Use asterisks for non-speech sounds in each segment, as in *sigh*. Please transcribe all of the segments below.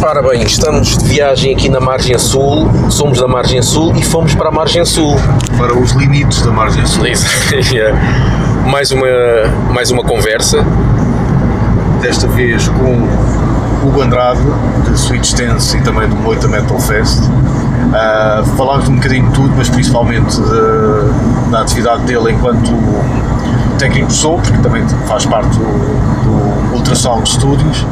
Ora bem, estamos de viagem aqui na Margem Sul, somos da Margem Sul e fomos para a Margem Sul. Para os limites da margem sul. *laughs* Mais, uma, mais uma conversa. Desta vez com Hugo Andrade, de Sweet Stance e também do Moita Metal Fest. Ah, falámos um bocadinho de tudo, mas principalmente de- da atividade dele enquanto técnico de som, porque também faz parte do, do Ultrasound Studios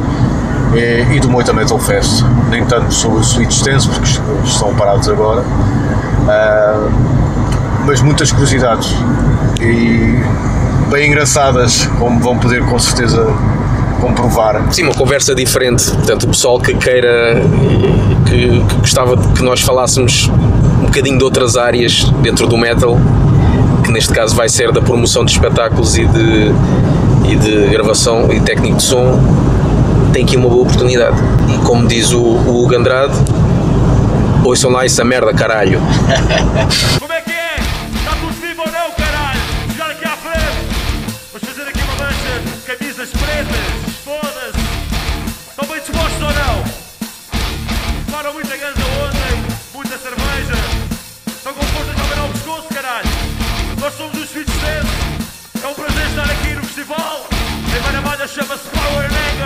e, e do Moita Metal Fest. Nem tanto sobre o Sweet porque estão parados agora. Ah, mas muitas curiosidades e bem engraçadas, como vão poder com certeza comprovar. Sim, uma conversa diferente. Portanto, o pessoal que queira, que, que gostava que nós falássemos um bocadinho de outras áreas dentro do metal, que neste caso vai ser da promoção de espetáculos e de, e de gravação e técnico de som, tem aqui uma boa oportunidade. E como diz o, o Hugo Andrade, ouçam lá essa merda, caralho. *laughs* Como é que é? Tudo vivo ou não, caralho? Chegar aqui à frente. Vamos fazer aqui uma mancha de camisas pretas, todas. Estão bem dispostos ou não? Tomaram muita ganza ontem, muita cerveja. Estão com força de ao pescoço, caralho. Nós somos os Sweet Stance. É um prazer estar aqui no festival. Em Maramalha chama-se Power Anger.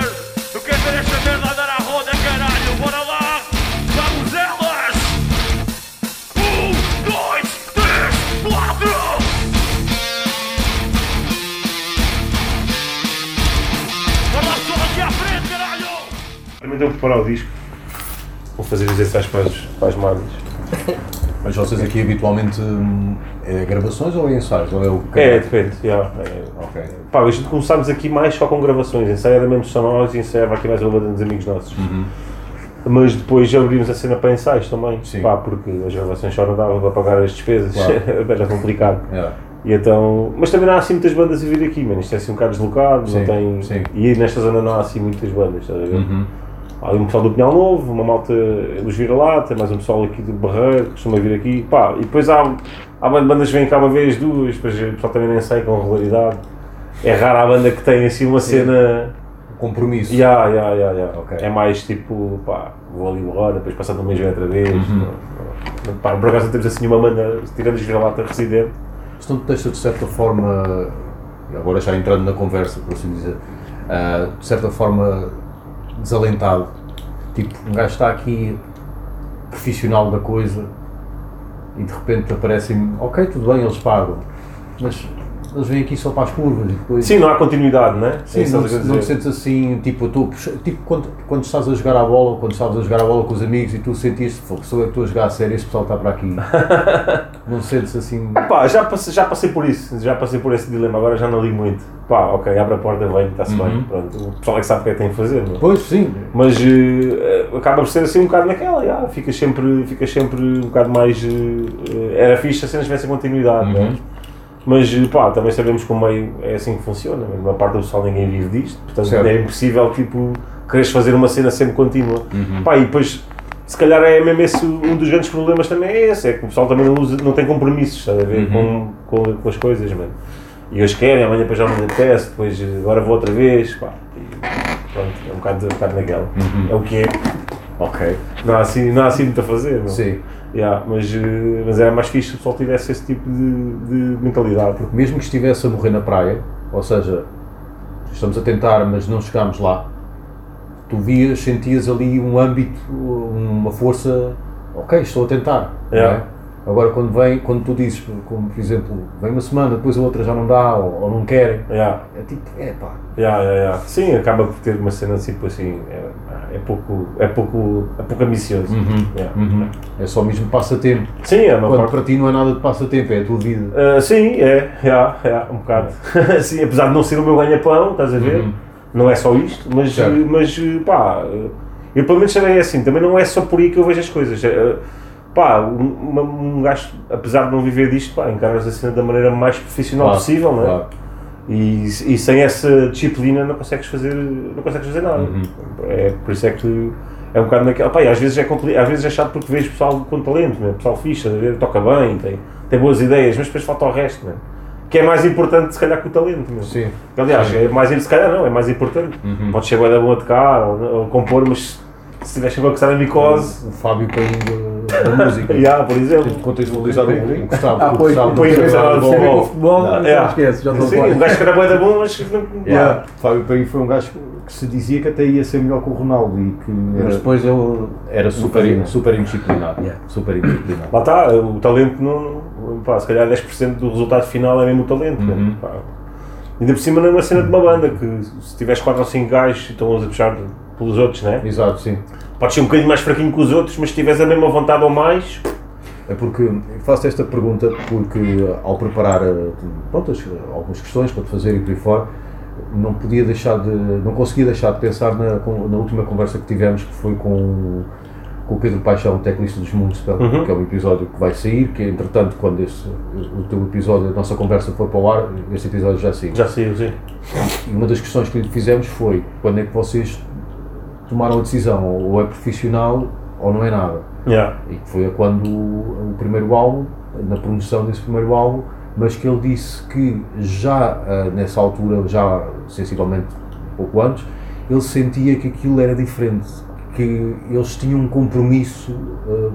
Também deu preparar o disco. Vou fazer os ensaios para as, para as malhas. *laughs* Mas vocês aqui habitualmente hum, é gravações ou é ensaios? Ou é o É, depende. já, é. Ok. Pá, a gente começámos aqui mais só com gravações. Ensaio era mesmo só nós e ensaiava aqui mais uma banda dos amigos nossos. Mas depois já abrimos a cena para ensaios também. Sim. Pá, porque as gravações só não davam para pagar as despesas. Claro. *laughs* era complicado. É. E então, mas também não há assim muitas bandas a vir aqui, mano. Isto é assim um bocado deslocado, Sim, não tem. sim. E nesta zona não há assim muitas bandas, estás a ver? Uhum. Há um pessoal do Pinhal Novo, uma malta dos Vira-Lata, mais um pessoal aqui do Barreiro, que costuma vir aqui. Pá, e depois há, há bandas que vêm cá uma vez, duas, depois o pessoal também nem sai com regularidade. É rara a banda que tem assim uma cena. Compromisso. Ya, ya, ya, ya. Ok. É mais tipo, pá, vou ali agora, depois passado um mês vem outra vez. Uhum. Não, não. Pá, por acaso não temos assim uma banda, tirando os Vira-Lata residente. Isto não te deixa de certa forma, agora já entrando na conversa, por assim dizer, ah, de certa forma desalentado. Tipo, um gajo está aqui profissional da coisa e de repente aparecem, ok, tudo bem, eles pagam, mas eles vêm aqui só para as curvas e depois. Sim, não há continuidade, não é? Sim, É isso não, que te- não sentes assim, tipo, puxar- tipo quando, quando estás a jogar a bola, quando estavas a jogar a bola com os amigos e tu sentiste, "Fogo, sou eu que estou a jogar a sério, este pessoal está para aqui. *laughs* não sentes assim. Já passei, já passei por isso, já passei por esse dilema, agora já não ligo muito. Pá, ok, abre a porta, vem, está-se Uhum. bem, pronto. O pessoal é que sabe o que é que tem a fazer, não é? Pois, sim, Mas eh, acaba por ser assim um bocado naquela, já, fica, sempre, fica sempre um bocado mais. eh, era fixe se as cenas tivessem continuidade, não é? Mas pá, também sabemos que o meio é assim que funciona, mas uma parte do pessoal ninguém vive disto, portanto Certo. é impossível tipo, quereres fazer uma cena sempre contínua. Uhum. Pá, e depois, se calhar é mesmo esse um dos grandes problemas também é esse, é que o pessoal também não, usa, não tem compromissos, a ver, Uhum. com, com, com as coisas, mano. E hoje querem, amanhã depois já me apetece, depois agora vou outra vez, pá. E, pronto, é um bocado, um bocado naquela. Uhum. É o que é. ok, Não há assim, não há assim muito a fazer, não. sim. Yeah, mas, eh, mas era mais fixe se o pessoal tivesse esse tipo de, de mentalidade. Porque Mesmo que estivesse a morrer na praia, ou seja, estamos a tentar, mas não chegámos lá, tu vias, sentias ali um âmbito, uma força, ok, estou a tentar. É. é? Agora, quando vem, quando tu dizes, como por exemplo, vem uma semana, depois a outra já não dá, ou, ou não querem, Yeah, é tipo, é pá, yeah, yeah, yeah. Sim, acaba por ter uma cena tipo assim, é, é pouco, é pouco, é pouco ambicioso. Yeah. é só mesmo passatempo. Sim, é uma Quando parte. para ti não é nada de passatempo, é a tua vida. Ah, sim, é, yeah, yeah, um bocado. *laughs* sim, apesar de não ser o meu ganha-pão, estás a ver? Não é só isto, mas, Certo. mas pá, eu pelo menos também é assim, também não é só por aí que eu vejo as coisas. É, Pá, um, um gajo, apesar de não viver disto, pá, encaras a cena da maneira mais profissional Claro, possível, não é? claro. E, e sem essa disciplina não consegues fazer, não consegues fazer nada. Uhum. É, por isso é que é um bocado naquela. Pá, às vezes é compli- às vezes é chato porque vês pessoal com talento, né? pessoal a ver, toca bem, tem, tem boas ideias, mas depois falta o resto, né? que é mais importante se calhar que o talento. Meu. Sim. Aliás, é mais, se calhar não, é mais importante. Pode ser bué da bom a tocar ou, ou compor, mas se sempre a gostar da micose, O Fábio Paim da, música. yeah, por exemplo. Teve de contextualizar o, o Gustavo. Ah, o pois, o não não sabe futebol. Com futebol, Não, já é. esquece, já estou a Sim, um gajo que era bué da bom, mas que não. Yeah. Fábio Paim foi um gajo que se dizia que até ia ser melhor que o Ronaldo e que Mas depois eu. era super, super indisciplinado. Super indisciplinado. Lá está, o talento não. Pá, se calhar 10% do resultado final é mesmo o talento. né? Uhum. Pá. Ainda por cima não é uma cena de uma banda que se tiveres 4 ou 5 gajos e estão a puxar pelos outros, né? Exato, sim. Podes ser um bocadinho mais fraquinho que os outros, mas se tiveres a mesma vontade ou mais, É porque faço esta pergunta porque ao preparar eh, pronto, as- algumas questões para te fazer e por aí fora, não podia deixar de, não conseguia deixar de pensar na, na última conversa que tivemos que foi com, com o Pedro Paixão, o teclista dos Municipal, Uhum. que é um episódio que vai sair, que entretanto quando este, o teu episódio, a nossa conversa for para o ar, este episódio já saiu. já saiu, sim. E uma das questões que lhe fizemos foi quando é que vocês tomaram a decisão, ou é profissional ou não é nada. Yeah. E foi quando o, o primeiro álbum, na promoção desse primeiro álbum, mas que ele disse que já ah, nessa altura, já sensivelmente pouco antes, ele sentia que aquilo era diferente, que eles tinham um compromisso ah,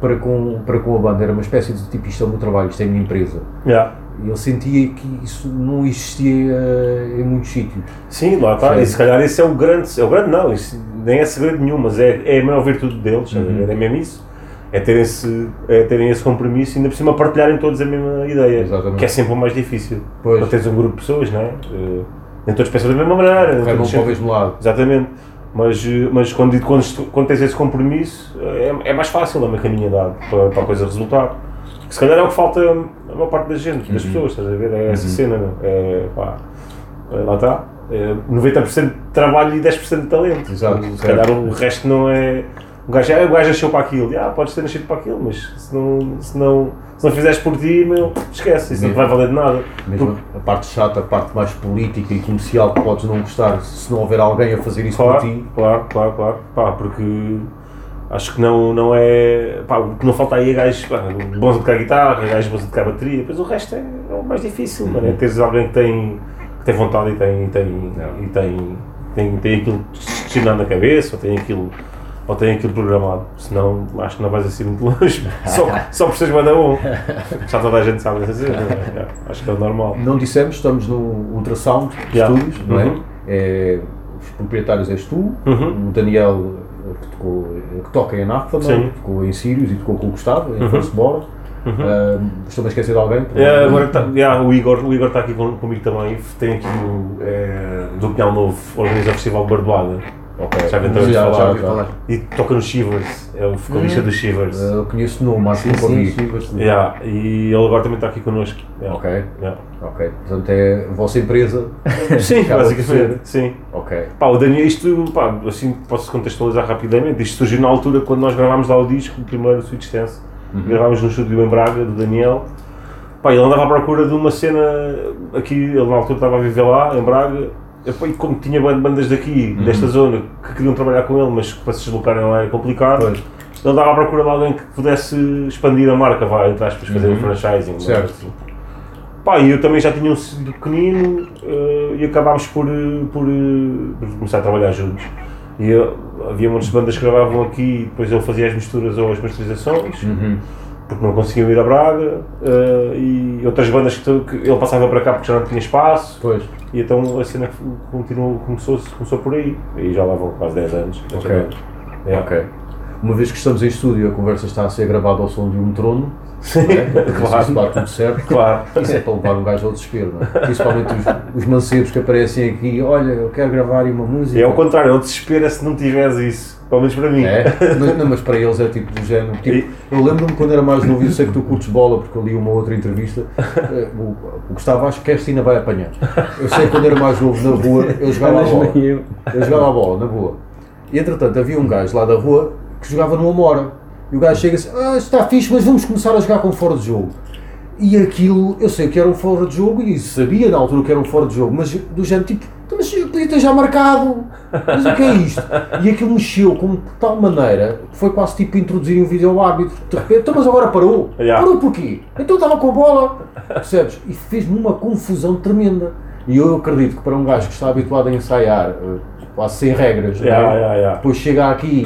para, com, para com a banda, era uma espécie de tipo isto é o meu trabalho, isto é a minha empresa. Yeah. E ele sentia que isso não existia ah, em muitos sítios. Sim, lá está. Sim. E se calhar esse é o grande. É o grande, não, isso nem é segredo nenhum, mas é, é a maior virtude deles, ver? é mesmo isso. É terem, esse, é terem esse compromisso e ainda por cima partilharem todos a mesma ideia. Exatamente. Que é sempre o mais difícil. Pois. Quando tens um grupo de pessoas, não é? Eh, Nem todos pensam da mesma maneira. todos para o mesmo lado. Exatamente. Mas, eh, mas quando, quando, quando tens esse compromisso, é, é mais fácil a mecaninha dado para, para a coisa resultar. Se calhar é o que falta a maior parte da gente, Uhum. das pessoas, estás a ver? É essa cena, não? É, pá, é, lá está. É 90% de trabalho e 10% de talento. Exato, Se certo. calhar o resto não é. O gajo, o gajo nasceu para aquilo. Ah, podes ter nascido para aquilo, mas se não, se não, se não fizeres por ti, meu, esquece, isso não te vai valer de nada. Mesmo a parte chata, a parte mais política e comercial que podes não gostar se não houver alguém a fazer isso por Claro, ti. claro, claro, claro. Pá, porque acho que não, não é. Pá, o que não falta aí é gajos pá, bons a tocar guitarra, gajos bons a tocar bateria, depois o resto é, é o mais difícil, mano. É teres alguém que tem, que tem vontade e tem, e tem, e tem, tem, tem aquilo destinado na cabeça, ou tem aquilo. Ou tem aquilo programado, senão acho que não vais assim muito longe, só, *laughs* só por seres banda bom. Já toda a gente sabe dessa cena, não é? Acho que é o normal. Não dissemos, estamos no Ultrasound Yeah. Studios, não é? Uhum. É, Os proprietários és tu, Uhum. o Daniel que, tocou, que toca em Anaf também. Uhum. tocou em Sirius e tocou com o Gustavo, em First Bora. Ah, Estou-me a esquecer de alguém? É, agora tá, yeah, o Igor o Igor está aqui com, comigo também. Tem aqui o é, do Pinhal Novo, organiza o Festival Bardoada Ok. Já inventamos Já- de já falar. ouvi falar. e toca no Shivers, é o vocalista dos Shivers. Ah, Eu conheço o nome, acho que Sim, sim, bastante. Yeah, e ele agora também está aqui connosco. Yeah, Ok, yeah. ok. Portanto é a vossa empresa. *laughs* Sim, basicamente. Sim. Ok. Pá, o Daniel, isto, pá, assim posso contextualizar rapidamente. Isto surgiu na altura quando nós gravámos lá o disco, o primeiro Sweet Stance. Gravámos no estúdio em Braga, do Daniel. Pá, ele andava à procura de uma cena aqui, ele na altura estava a viver lá, em Braga. E, e como tinha ban- bandas daqui, desta zona, que queriam trabalhar com ele, mas que para se deslocarem lá era complicado. Pois. Ele andava à procura de alguém que pudesse expandir a marca, vai, entre aspas, fazer o franchising. não é? Certo. Assim. Pá, e eu também já tinha um sítio pequenino eh, e acabámos por, eh, por, eh, por começar a trabalhar juntos. E eu- havia muitas bandas que gravavam aqui e depois ele fazia as misturas ou as masterizações, Uhum. porque não conseguiam ir a Braga, eh, e outras bandas que, que ele passava para cá porque já não tinha espaço, Pois. E então a cena continuou, começou, começou por aí, e já lá vão quase 10 anos. Ok. É. Ok. Uma vez que estamos em estúdio, a conversa está a ser gravada ao som de um trono. Sim, é? Claro. Isso tudo certo. Claro. Isso é para levar um gajo ao desespero, não é? Principalmente os, os mancebos que aparecem aqui. Olha, eu quero gravar uma música. É ao contrário, é o desespero é se não tiveres isso, pelo menos para mim. É, mas, não, mas para eles é tipo do género. Tipo, eu lembro-me quando era mais novo, e eu sei que tu curtes bola, porque eu li uma outra entrevista. eh, O, o Gustavo acho que esta ainda vai apanhar. Eu sei que quando era mais novo na rua, eu jogava a bola. Eu. Jogava a bola, na boa. E entretanto havia um gajo lá da rua que jogava no Amora. E o gajo chega assim, ah, está fixe, mas vamos começar a jogar com fora de jogo. E aquilo, eu sei que era um fora de jogo e sabia na altura que era um fora de jogo, mas do género tipo, "Então, mas já marcado, mas o que é isto? E aquilo mexeu com de tal maneira que foi quase tipo introduzir um vídeo ao árbitro. De repente, então, mas agora parou. Yeah. Parou porquê? Então estava com a bola, percebes? E fez-me uma confusão tremenda. E eu acredito que para um gajo que está habituado a ensaiar, eh, quase sem regras, é? Yeah, yeah, yeah. depois chega aqui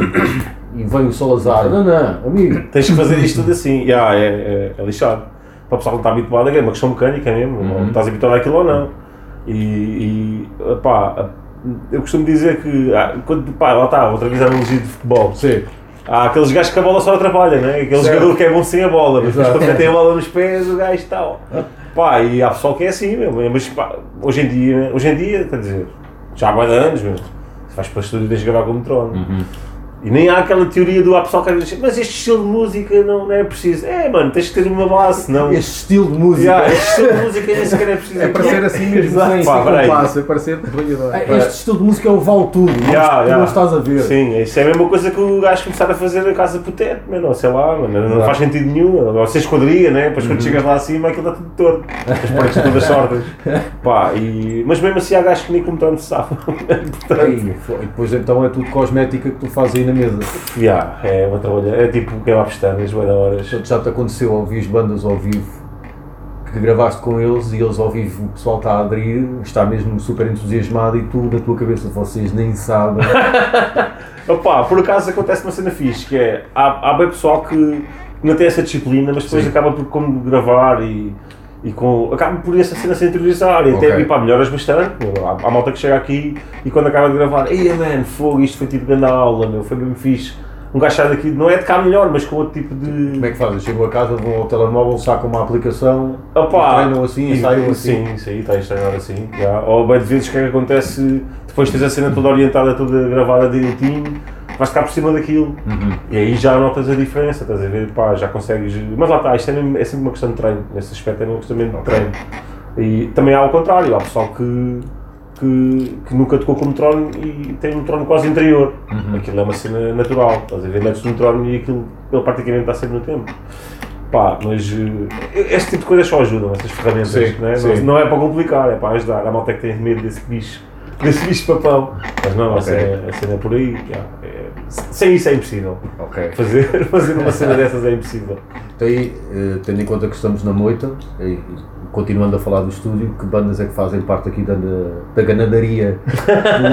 e vem o Salazar, não, não, amigo, Tens que fazer isto tudo assim. Yeah, é, é, é lixado. Para o pessoal que não está habituado, é uma questão mecânica mesmo. Uhum. Estás habituado àquilo ou não. E, e pá, eu costumo dizer que, ah, quando, pá, lá está, outra vez a analogia de futebol. sim, Há aqueles gajos que a bola só atrapalha, né? Aquele Certo. jogador que é bom sem a bola, mas depois Exato. quando tem a bola nos pés, o gajo está. ó. Pá, e há pessoal que é assim mesmo. Mas pá, hoje em dia, hoje em dia, quer dizer, já há mais anos mesmo. Vais para o estúdio, tens de gravar como trono. Uhum. E nem há aquela teoria do há pessoal que às vezes mas este estilo de música não, não é preciso. É, mano, tens que ter uma base, não. este estilo de música. Yeah, este estilo de música nem sequer é preciso. É para ser assim mesmo, Exato. sem, Pá, compasso, é para ser trabalhador. Ah, Este estilo de música é o vale tudo, não, Yeah, tu yeah. não estás a ver. Sim, isso é a mesma coisa que o gajo começar a fazer a casa por teto, mano, ou sei lá, mano, não Exato. faz sentido nenhum. Ou você esquadria, né? Depois quando chegas lá acima aquilo está tudo torto. As paredes todas *laughs* sordas. Pá, e... Mas mesmo assim há gajos que nem como tanto se safam. E depois então é tudo cosmética que tu fazes aí na mesa. yeah, é uma trabalha, é tipo queimar pestanas, da horas. Já te aconteceu ouvir bandas ao vivo que gravaste com eles e eles ao vivo, o pessoal está a aderir, está mesmo super entusiasmado e tu na tua cabeça vocês nem sabem. *laughs* Opa, por acaso acontece uma cena fixe, que é, há, há bem pessoal que não tem essa disciplina, mas depois Sim. acaba por como gravar e, e com, acaba por essa cena se interiorizar e até pá, melhoras bastante. Há, há malta que chega aqui e quando acaba de gravar, ei man, fogo, isto foi tipo grande aula, meu, foi mesmo fixe. Um gajo sai daqui, não é de cá melhor, mas com outro tipo de. Como é que fazem? Chegam a casa, vão ao telemóvel, sacam uma aplicação, Opa, treinam assim, ensaiam assim. Sim, aí está a treinar assim. já. Ou bem de vezes o que é que acontece, depois tens a cena toda orientada, toda gravada direitinho, vais ficar por cima daquilo. Uhum. E aí já notas a diferença, estás a ver? Pá, já consegues. Mas lá está, isto é, mesmo- é sempre uma questão de treino. Nesse aspecto é uma questão mesmo de treino. E também há o contrário, há pessoal que, que, que nunca tocou com trono e tem um trono quase interior. Aquilo é uma cena natural, estás a ver? Metes um trono e aquilo ele praticamente está sempre no tempo. Pá, mas eh, este tipo de coisas só ajudam, estas ferramentas, Sim, não, é? Não, não é para complicar, é para ajudar. Há malta que tem medo desse bicho, desse bicho papão. Mas não, a, Ok. cena, a cena é por aí. já, é- sem isso é impossível. Ok. Fazer, *laughs* fazer uma cena dessas é impossível. Então aí, eh, tendo em conta que estamos na moita, e continuando a falar do estúdio, que bandas é que fazem parte aqui da, da ganadaria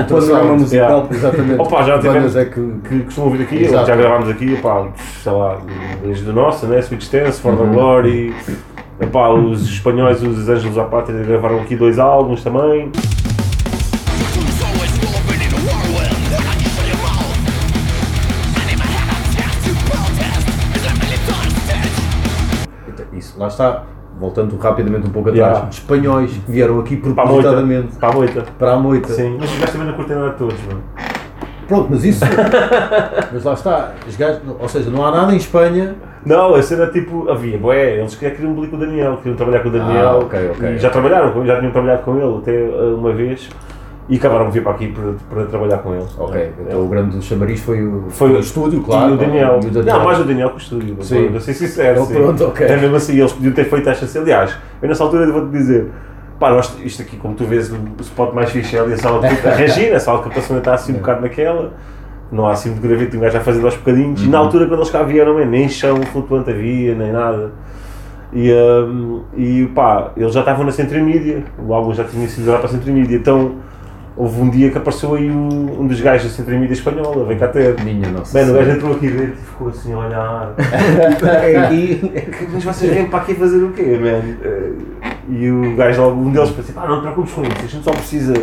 do *laughs* panorama musical. Exatamente. Opa, já Que bandas é que, Que costumam vir aqui, Exato. já gravámos aqui, pá, sei lá, desde a nossa, né? Switch Dance, For the Uhum. Glory. Epá, os espanhóis, os Anjos à Pátria, gravaram aqui dois álbuns também. Lá está. Voltando rapidamente um pouco atrás, Yeah. espanhóis que vieram aqui propositadamente Para a moita. para a moita. Sim, mas os gajos também não curtem nada de todos, mano. Pronto, mas isso. *laughs* mas lá está. Os gajos, ou seja, não há nada em Espanha. Não, a cena tipo, havia, bué, eles queriam queriam um com o Daniel, queriam trabalhar com o Daniel. Ah, ok, ok. E já trabalharam já tinham trabalhado com ele até uma vez e acabaram de vir para aqui para, para trabalhar com ele. Ok, então o grande chamariz foi o, Foi o estúdio, claro. E o Daniel. E o Daniel. Não, mais o Daniel que o estúdio. Sim. Ser sincero. Então, sim. pronto, ok. É mesmo assim, eles podiam ter feito esta. Aliás, eu nessa altura vou-te dizer. Pá, nós, isto aqui, como tu vês, o spot mais fixe é ali a sala de a *laughs* Regina, a sala de captação está assim um bocado naquela. Não há assim muito gravito, um gajo já fazendo aos bocadinhos. Uhum. E na altura, quando eles cá vieram, nem chão flutuante havia, nem nada. E, hum, e pá, eles já estavam na Centro Media, o álbum já tinha sido gravado para a Centro Media. Então, houve um dia que apareceu aí o- um dos gajos da Centro Media espanhola, vem cá ter. Minha nossa. Mano, o gajo entrou aqui dentro e ficou assim a olhar. E- *laughs* Mas vocês vêm para aqui fazer o quê, man? Eh, E o gajo, logo, um deles, pensou: pá, não te preocupes com isso, a gente só precisa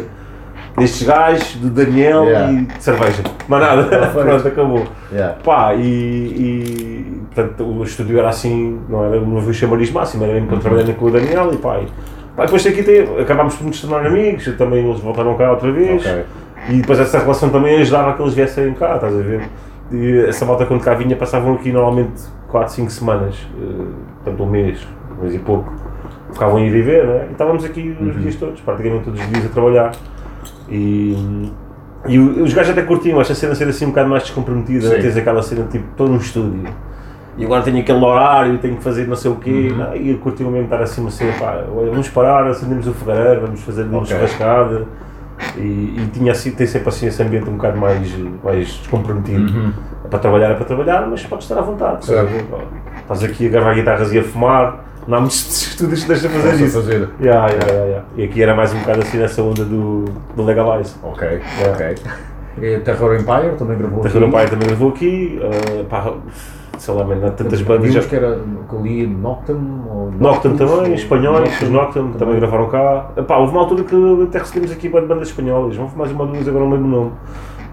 destes gajos, do Daniel Yeah. e de cerveja. Mas nada, *laughs* pronto, acabou. Yeah. Pá, e, e portanto, o estúdio era assim, não era não havia o chamariz máximo, era mesmo para trabalhar com o Daniel e pá. E, pá, depois aqui tem, acabámos por nos tornar amigos, também eles voltaram cá outra vez. Ok. E depois essa relação também ajudava a que eles viessem cá, estás a ver? E essa volta quando cá vinha passavam aqui normalmente 4, 5 semanas, eh, portanto um mês, um mês e pouco. Ficavam a ir e ver, né? E estávamos aqui os dias todos, praticamente todos os dias a trabalhar. E, e os gajos até curtiam esta cena ser assim um bocado mais descomprometida, né? Tens aquela cena tipo, estou num estúdio. E agora tenho aquele horário, tenho que fazer não sei o quê, Uhum. não, e curtiam mesmo estar assim, assim, pá, vamos parar, acendemos o fogareiro, vamos fazer uma Ok. churrascada. E, e tinha assim, tem sempre assim esse ambiente um bocado mais, mais descomprometido. É para trabalhar, é para trabalhar, mas podes estar à vontade. Certo. Estás aqui a gravar guitarras e a fumar, não há muitos *laughs* estúdios que deixam de fazer isso. fazer. Yeah, yeah, yeah, yeah. E aqui era mais um bocado assim nessa onda do, do Legalize. Ok, Yeah. ok. E Terror Empire também gravou A aqui. Terror Empire também levou aqui, uh, pá, sei lá, mano, há tantas bandas. Já... que era que ali Nocturne ou Nocturne também, ou- espanhóis, os Nocturne também gravaram cá. Pá, houve uma altura que até recebemos aqui band- bandas espanholas, vamos mais uma duas, agora não lembro o nome.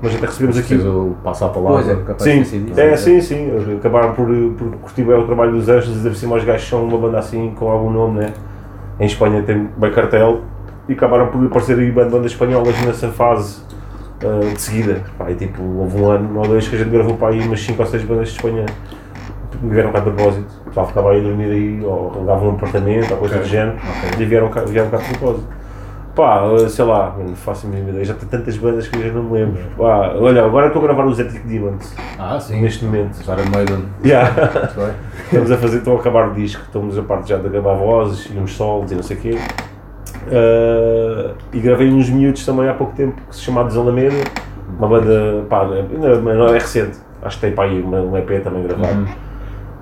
Mas até recebemos aqui. Fez o Passa a Palavra. Pois é, Sim, isso. é, sim, sim. Acabaram por, por curtir bem o trabalho dos Anjos e deve ser mais gajos são uma banda assim com algum nome, né? Em Espanha tem bem cartel e acabaram por aparecer aí band- bandas espanholas nessa fase ah, de seguida. Pá, e, tipo, houve um ano ou dois que a gente gravou para aí umas 5 ou 6 bandas de Espanha. Vieram cá de propósito. O pessoal ficava aí a dormir aí, ou alugavam um apartamento, ou coisa Ok, do género, ok. e vieram cá, vieram cá de propósito. Pá, ah, sei lá, não faço a mínima ideia, já tem tantas bandas que eu já não me lembro. Pá, olha, agora estou a gravar os Ethic Demons, Ah, sim. neste momento. Iron Maiden. Yeah. Estamos a fazer, estão a acabar o disco, estamos a parte já de gravar vozes e uns solos e não sei o quê. Ah, e gravei uns miúdos também há pouco tempo que se chama Desalameda, uma banda, pá, ainda não é recente, acho que tem para aí um EP também gravado.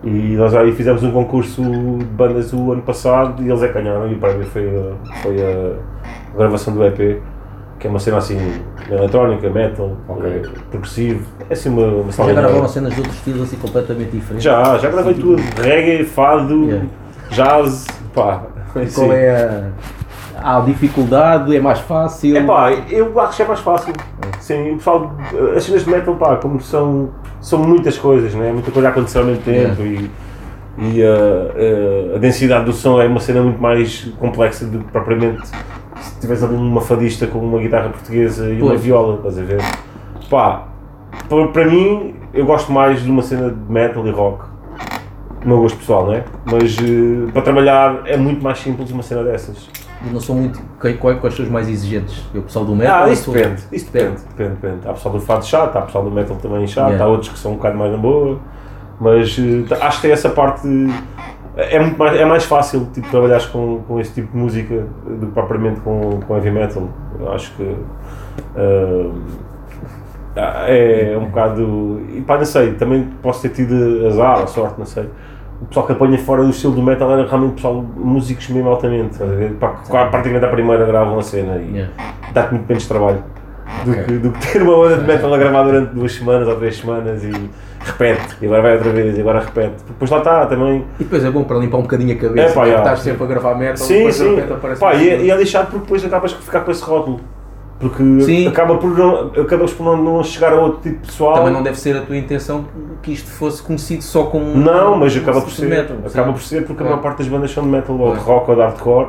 E nós aí fizemos um concurso de bandas o ano passado e eles é que ganharam e para mim foi, a- foi a gravação do EP, que é uma cena assim, eletrónica, metal, eh, progressivo, é assim uma, uma Já gravaram cenas de outros estilos assim completamente diferentes? Já, já gravei tudo. Reggae, fado, Yeah. jazz, pá. *laughs* Qual é a. Há dificuldade? É mais fácil? É pá, eu acho que é mais fácil. Sim, o pessoal, as cenas de metal, pá, como são, são muitas coisas, né? muita coisa a acontecer ao mesmo tempo e, e a, a, a densidade do som é uma cena muito mais complexa do que propriamente se tivesse ali uma fadista com uma guitarra portuguesa e uma Pois. viola, estás a ver? Pá, para, para mim, eu gosto mais de uma cena de metal e rock. O meu gosto pessoal, não é? Mas eh, para trabalhar é muito mais simples uma cena dessas. Não são muito. Quais, são os mais exigentes? Eu, o pessoal do metal? Ah, isso depende, isso depende, depende, depende. Há pessoal do fado chato, há pessoal do metal também chato, Yeah. há outros que são um bocado mais na boa, mas eh, acho que tem essa parte. É, muito mais, é mais fácil tipo, trabalhar com, com esse tipo de música do que propriamente com, com heavy metal. Acho que. ah, é um bocado. E pá, não sei, também posso ter tido azar ou sorte, não sei. O pessoal que apanha fora do estilo do metal era realmente pessoal, músicos mesmo altamente, estás a ver? Praticamente à primeira gravam a cena e Yeah. dá-te muito menos trabalho do, Ok. que, do que ter uma banda de metal a gravar durante duas semanas ou três semanas e repete, e agora vai outra vez, e agora repete. Depois lá está também. E depois é bom para limpar um bocadinho a cabeça. É, pá, já. Estás sempre a gravar metal, sim, depois de sim. repente aparece Pá, e, é- e é lixado porque depois acabas por ficar com esse rótulo. Porque Sim. acaba por não, acabas por não, não chegar a outro tipo de pessoal. Também não deve ser a tua intenção que isto fosse conhecido só com. Não, mas acaba por de ser. metal, acaba sim. por ser porque a É. maior parte das bandas são de metal ou de É. rock ou de hardcore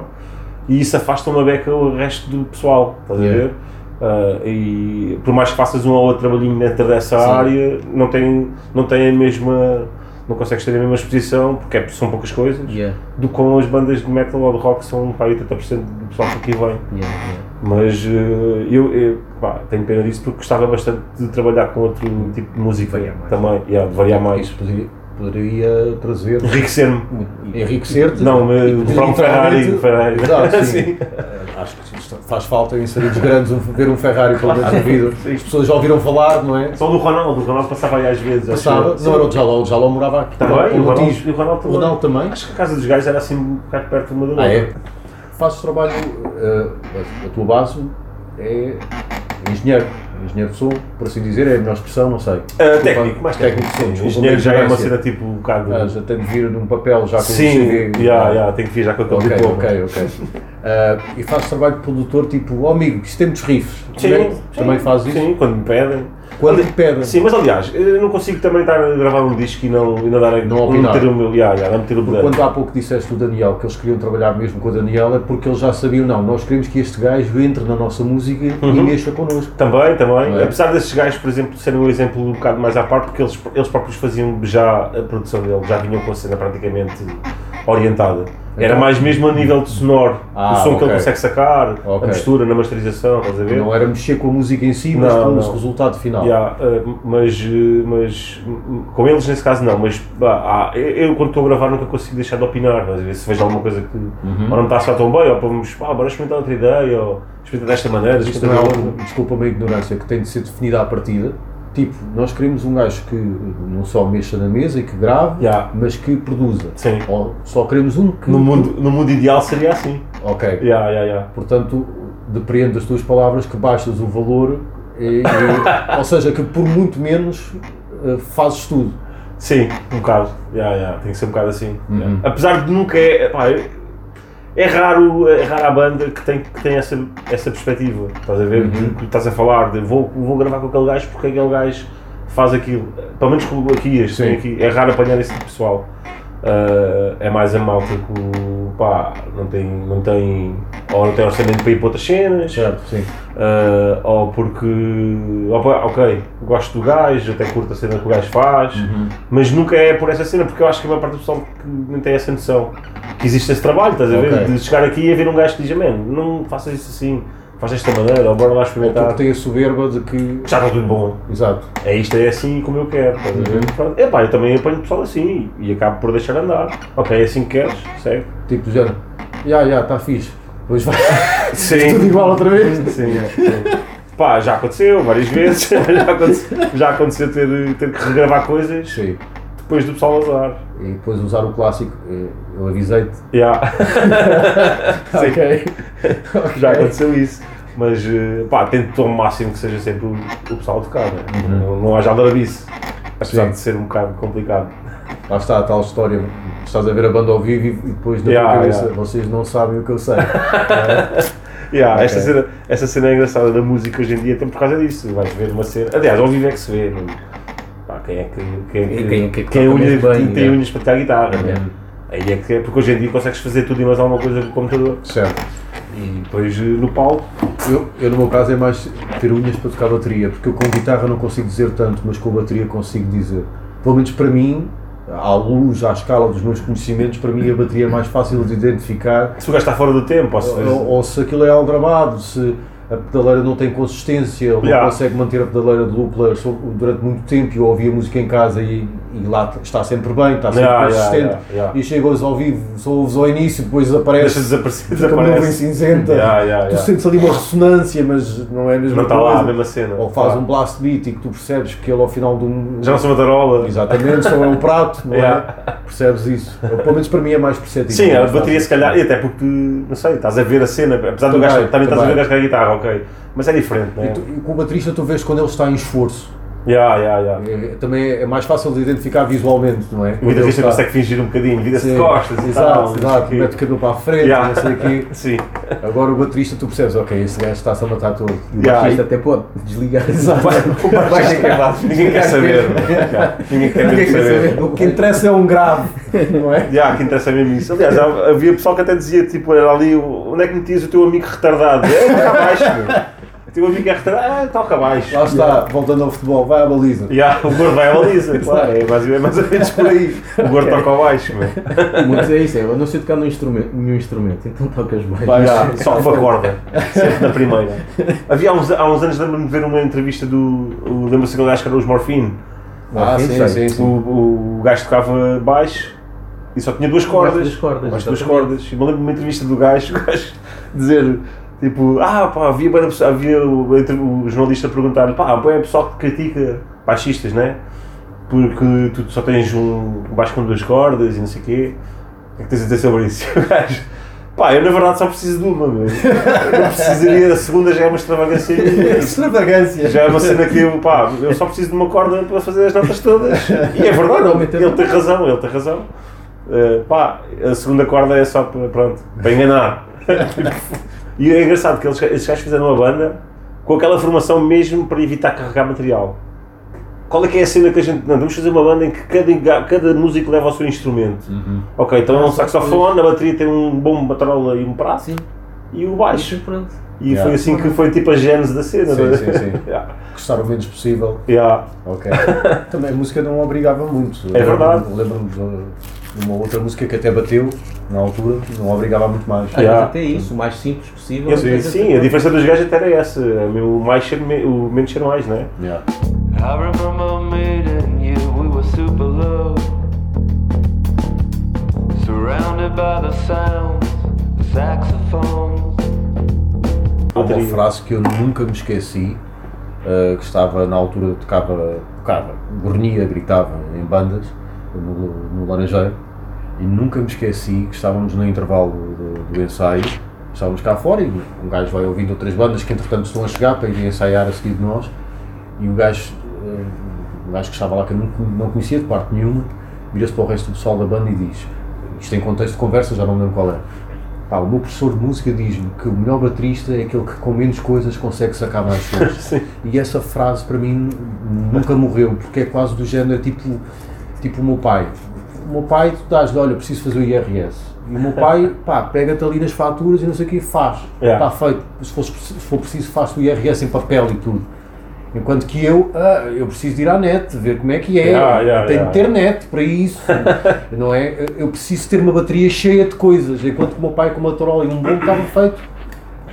e isso afasta uma beca o resto do pessoal, estás a Yeah. ver? Ah, e por mais que faças um ou outro trabalhinho dentro dessa Sim. área, não tem, não tem a mesma. não consegues ter a mesma exposição porque é- são poucas coisas Yeah, do que com as bandas de metal ou de rock que são pá, 80% do pessoal que aqui vem. yeah, yeah. Mas eh, eu, eu pá, tenho pena disso porque gostava bastante de trabalhar com outro tipo de música Variar mais. também, yeah, de variar mais. Isso poderia, poderia trazer. Enriquecer-me. Enriquecer-te. Não, mas comprar um Ferrari. Ferrari. Exato, *laughs* sim. Eh, Acho que faz falta em inseridos grandes um- ver um Ferrari pelo menos. Sim. As pessoas já ouviram falar, não é? Só do Ronaldo, o Ronaldo passava aí às vezes. Passava, não era o Jaló, o Jaló morava aqui. Também, o Ronaldo, o Ronaldo também. Acho que a casa dos gajos era assim um bocado perto uma da outra. Ah, é? Fazes trabalho, eh, a, tua base é engenheiro, engenheiro de som, por assim dizer, é a melhor expressão, não sei. Desculpa. técnico, mais técnico, sim. desculpa, Engenheiro já é uma ignorância. cena tipo um bocado. Ah, já tem de vir num papel já com sim, o CV. já, já, tem que vir já com aquele Ok, diploma. ok, ok. Ah, e fazes trabalho de produtor tipo, oh amigo, isto tem muitos riffs. Sim, Também- sim, Também fazes isso? Sim, quando me pedem. Quando te pedem. Sim, mas aliás, eu não consigo também estar a gravar um disco e não, e não dar a Não opinar. meter o meu. Já, não meter o dedo. quando há pouco disseste o Daniel que eles queriam trabalhar mesmo com o Daniel é porque eles já sabiam, não, nós queremos que este gajo entre na nossa música e Uhum. mexa connosco. Também, também. É? Apesar desses gajos, por exemplo, serem um exemplo um bocado mais à parte, porque eles, eles próprios faziam já a produção deles, já vinham com a cena praticamente orientada. Era Então- mais mesmo a nível de sonoro, Ah, o som que ok. ele consegue sacar, Ok. a mistura, na masterização, estás a ver? Não era mexer com a música em si, mas com o resultado final. Yeah, eh, mas, eh, mas com eles nesse caso não, mas ah, eu, quando estou a gravar nunca consigo deixar de opinar, às vezes se vejo alguma coisa que Uhum. ou não está a soar tão bem, ou vamos, bora experimentar outra ideia, ou experimentar desta maneira, experimentar é outra. desculpa a minha ignorância, que tem de ser definida à partida. Tipo, nós queremos um gajo que não só mexa na mesa e que grave, Yeah. mas que produza. Sim. Ou só queremos um que. No mundo, no mundo ideal seria assim. Ok. Yeah, yeah, yeah. Portanto, depreendo das tuas palavras que baixas o valor, e, e- *laughs* ou seja, que por muito menos eh, fazes tudo. Sim, um bocado. Yeah, yeah, Tem que ser um bocado assim. Uhum. Yeah. Apesar de nunca. É, pá, é, é raro, é raro a banda que tem, que tem essa, essa perspectiva. Estás a ver? Uhum. Que, que estás a falar de vou, vou gravar com aquele gajo porque aquele gajo faz aquilo. Pelo menos com aqui, este, aqui. É raro apanhar esse tipo de pessoal. Ah, é mais a malta que o- pá, não tem, não tem. Ou não tem orçamento para ir para outras cenas. Certo, sim. Uh, ou porque, opa, ok, gosto do gajo, até curto a cena que o gajo faz, Uhum. mas nunca é por essa cena, porque eu acho que a maior parte do pessoal que nem tem essa noção que existe esse trabalho, estás a ver? Ok. De chegar aqui e haver um gajo que diz, man, não faças isso assim, faz desta maneira, ou bora lá experimentar, porque tem a soberba de que. já está tudo bom, Exato. é isto, é assim como eu quero, estás? Uhum. Pronto. Epá, eu também apanho pessoal assim e acabo por deixar andar, ok, é assim que queres, segue. Tipo, género. Já, já, está fixe. Depois vai. *laughs* Sim. Tudo igual outra vez. Sim, é, sim. Pá, já aconteceu várias vezes, *laughs* já aconteceu, já aconteceu ter, ter que regravar coisas Sim. Depois do pessoal azar. E depois usar o clássico, eh, eu avisei-te. Yeah. *laughs* Ok. *laughs* já aconteceu isso. Mas eh, pá, tento ao máximo que seja sempre o, o pessoal tocar, né? não, não haja aldrabice. Apesar Sim. de ser um bocado complicado. Lá está a tal história. Estás a ver a banda ao vivo e depois na Yeah, tua cabeça, yeah. vocês não sabem o que eu sei. *laughs* Yeah, Ok. esta, cena, esta cena é engraçada da música hoje em dia, tem por causa disso. Vais ver uma cena. Aliás, ao vivo é que se vê. não- Pá, quem é que. Quem, é que- Quem- quem é que é bem, tem yeah. unhas para tocar guitarra. né? Yeah. Aí é que é, porque hoje em dia consegues fazer tudo e mais alguma coisa com o computador. certo. E depois eh, no palco. Eu, eu, no meu caso, é mais ter unhas para tocar bateria, porque eu com guitarra não consigo dizer tanto, mas com bateria consigo dizer. Pelo menos para mim, à luz, à escala dos meus conhecimentos, para mim a bateria é mais fácil de identificar. Se o gajo está fora do tempo, ou se Ou, ou se aquilo é aldrabado, se a pedaleira não tem consistência, Yeah. não consegue manter a pedaleira de dupla durante muito tempo e eu ouvia música em casa e, e lá está sempre bem, está sempre Yeah, consistente. yeah, yeah. E chegas ao vivo, só ouves ao início, depois deixa desaparece. desaparecer, Fica uma nuvem desaparece. cinzenta, tu sentes ali uma ressonância, mas não é a mesma Não está coisa. lá a mesma cena. Ou faz Claro. um blast beat e que tu percebes que ele ao final de um. Já não sou Matarola. Exatamente, só é um prato, não é? Percebes isso? Ou, pelo menos para mim é mais perceptível. Sim, a Mais bateria se calhar, e até porque não sei, estás a ver a cena, apesar do Também, gajo, também estás a ver o também. gajo com a guitarra, ok. Mas é diferente, não E, é? tu- e com o baterista tu vês quando ele está em esforço. Yeah, yeah, yeah. É- também é mais fácil de identificar visualmente, não é? O guitarrista consegue fingir um bocadinho, vira-se de costas e exato, tal. exato, mete o cabelo para a frente, Yeah. não sei o quê. *laughs* Sim. Agora o baterista tu percebes, ok, este gajo está-se a matar todo. O Yeah, baixista e- até pode desligar. *laughs* Exato. Vai ser capaz. Ninguém quer saber. Yeah, Ninguém quer Ninguém saber. saber. O que interessa é um grave, não é? *laughs* Já, que interessa mesmo isso. Aliás, havia pessoal que até dizia, tipo, era ali, onde é que metias o teu amigo retardado? É, está abaixo, meu. O teu amigo é retardado, ah, toca abaixo. Lá está, voltando ao futebol, vai à baliza. Já, o gordo vai à baliza, claro, é mais, é mais ou menos por aí. *laughs* O gordo toca ao baixo, meu. Muitos é isso, é, eu não sei tocar nenhum instrumento, nenhum instrumento então tocas baixo. Vai. Já, só com a corda, sempre na primeira. Havia há uns, há uns anos, lembro-me de ver uma entrevista do. o- Lembra-se aquele gajo que era os Morfine? Ah, Sim, sim, sim, O, sim. o, o gajo tocava baixo e só tinha duas cordas. duas cordas, Mais duas cordas. E me lembro de uma entrevista do gajo, *laughs* o gajo dizer tipo, ah pá, havia, da havia o, entre- o jornalista a perguntar-lhe, pá, é pessoal que critica baixistas, né? Porque tu só tens um baixo com duas cordas e não sei o quê. O que é que tens a dizer sobre isso? *laughs* Pá, eu na verdade só preciso de uma, meu. Eu precisaria, a segunda já é uma extravagância. *laughs* Extravagância. Já é uma cena que eu, pá, eu só preciso de uma corda para fazer as notas todas. E é verdade, ele, ele tem razão, ele tem razão. Uh, pá, a segunda corda é só para, pronto, para enganar. *laughs* e é engraçado que eles, esses gajos fizeram uma banda com aquela formação mesmo para evitar carregar material. Qual é que é a cena que a gente. Não, vamos fazer uma banda em que cada, cada músico leva o seu instrumento. Ok, então é um saxofone, a bateria tem um bom batrola e um prato Sim, e o baixo. isso, pronto. E Yeah. foi assim que foi tipo a gênese da cena. Sim, não é? sim, sim. *laughs* Yeah. Gostar o menos possível. Yeah. Ok. *laughs* Também a música não obrigava muito. É verdade. Lembro-me uma outra música que até bateu na altura, não obrigava muito mais. Às Yeah. até isso, o mais simples possível. Sim, até- a diferença dos gajos até era essa. O, mais cheiro, o menos cheiro mais, não é? Yeah. I remember meeting you, we were super low. Surrounded by the sounds, the saxophones. Há uma frase que eu nunca me esqueci, uh, que estava na altura, tocava, tocava, gornia, gritava em bandas no, no Laranjeiro e nunca me esqueci que estávamos no intervalo do, do ensaio, estávamos cá fora e um gajo vai ouvindo outras bandas que entretanto estão a chegar para irem ensaiar a seguir de nós e o gajo, o gajo que estava lá que eu não, não conhecia de parte nenhuma, vira-se para o resto do pessoal da banda e diz, isto em contexto de conversa, já não lembro qual é. Pá, o meu professor de música diz-me que o melhor baterista é aquele que com menos coisas consegue sacar mais coisas. *laughs* e essa frase para mim nunca morreu, porque é quase do género, é tipo, tipo o meu pai. O meu pai, tu dás-lhe, olha, preciso fazer o IRS. E o meu pai, *laughs* pá, pega-te ali nas faturas e não sei o que faz. Yeah. Está feito. Se, fosse, se for preciso, faz o IRS em papel e tudo. Enquanto que eu, ah, eu preciso de ir à net, ver como é que é, Yeah, yeah, tenho yeah. de ter net para isso, *laughs* não é? Eu preciso ter uma bateria cheia de coisas, enquanto que o meu pai com uma Motorola e um bom estava feito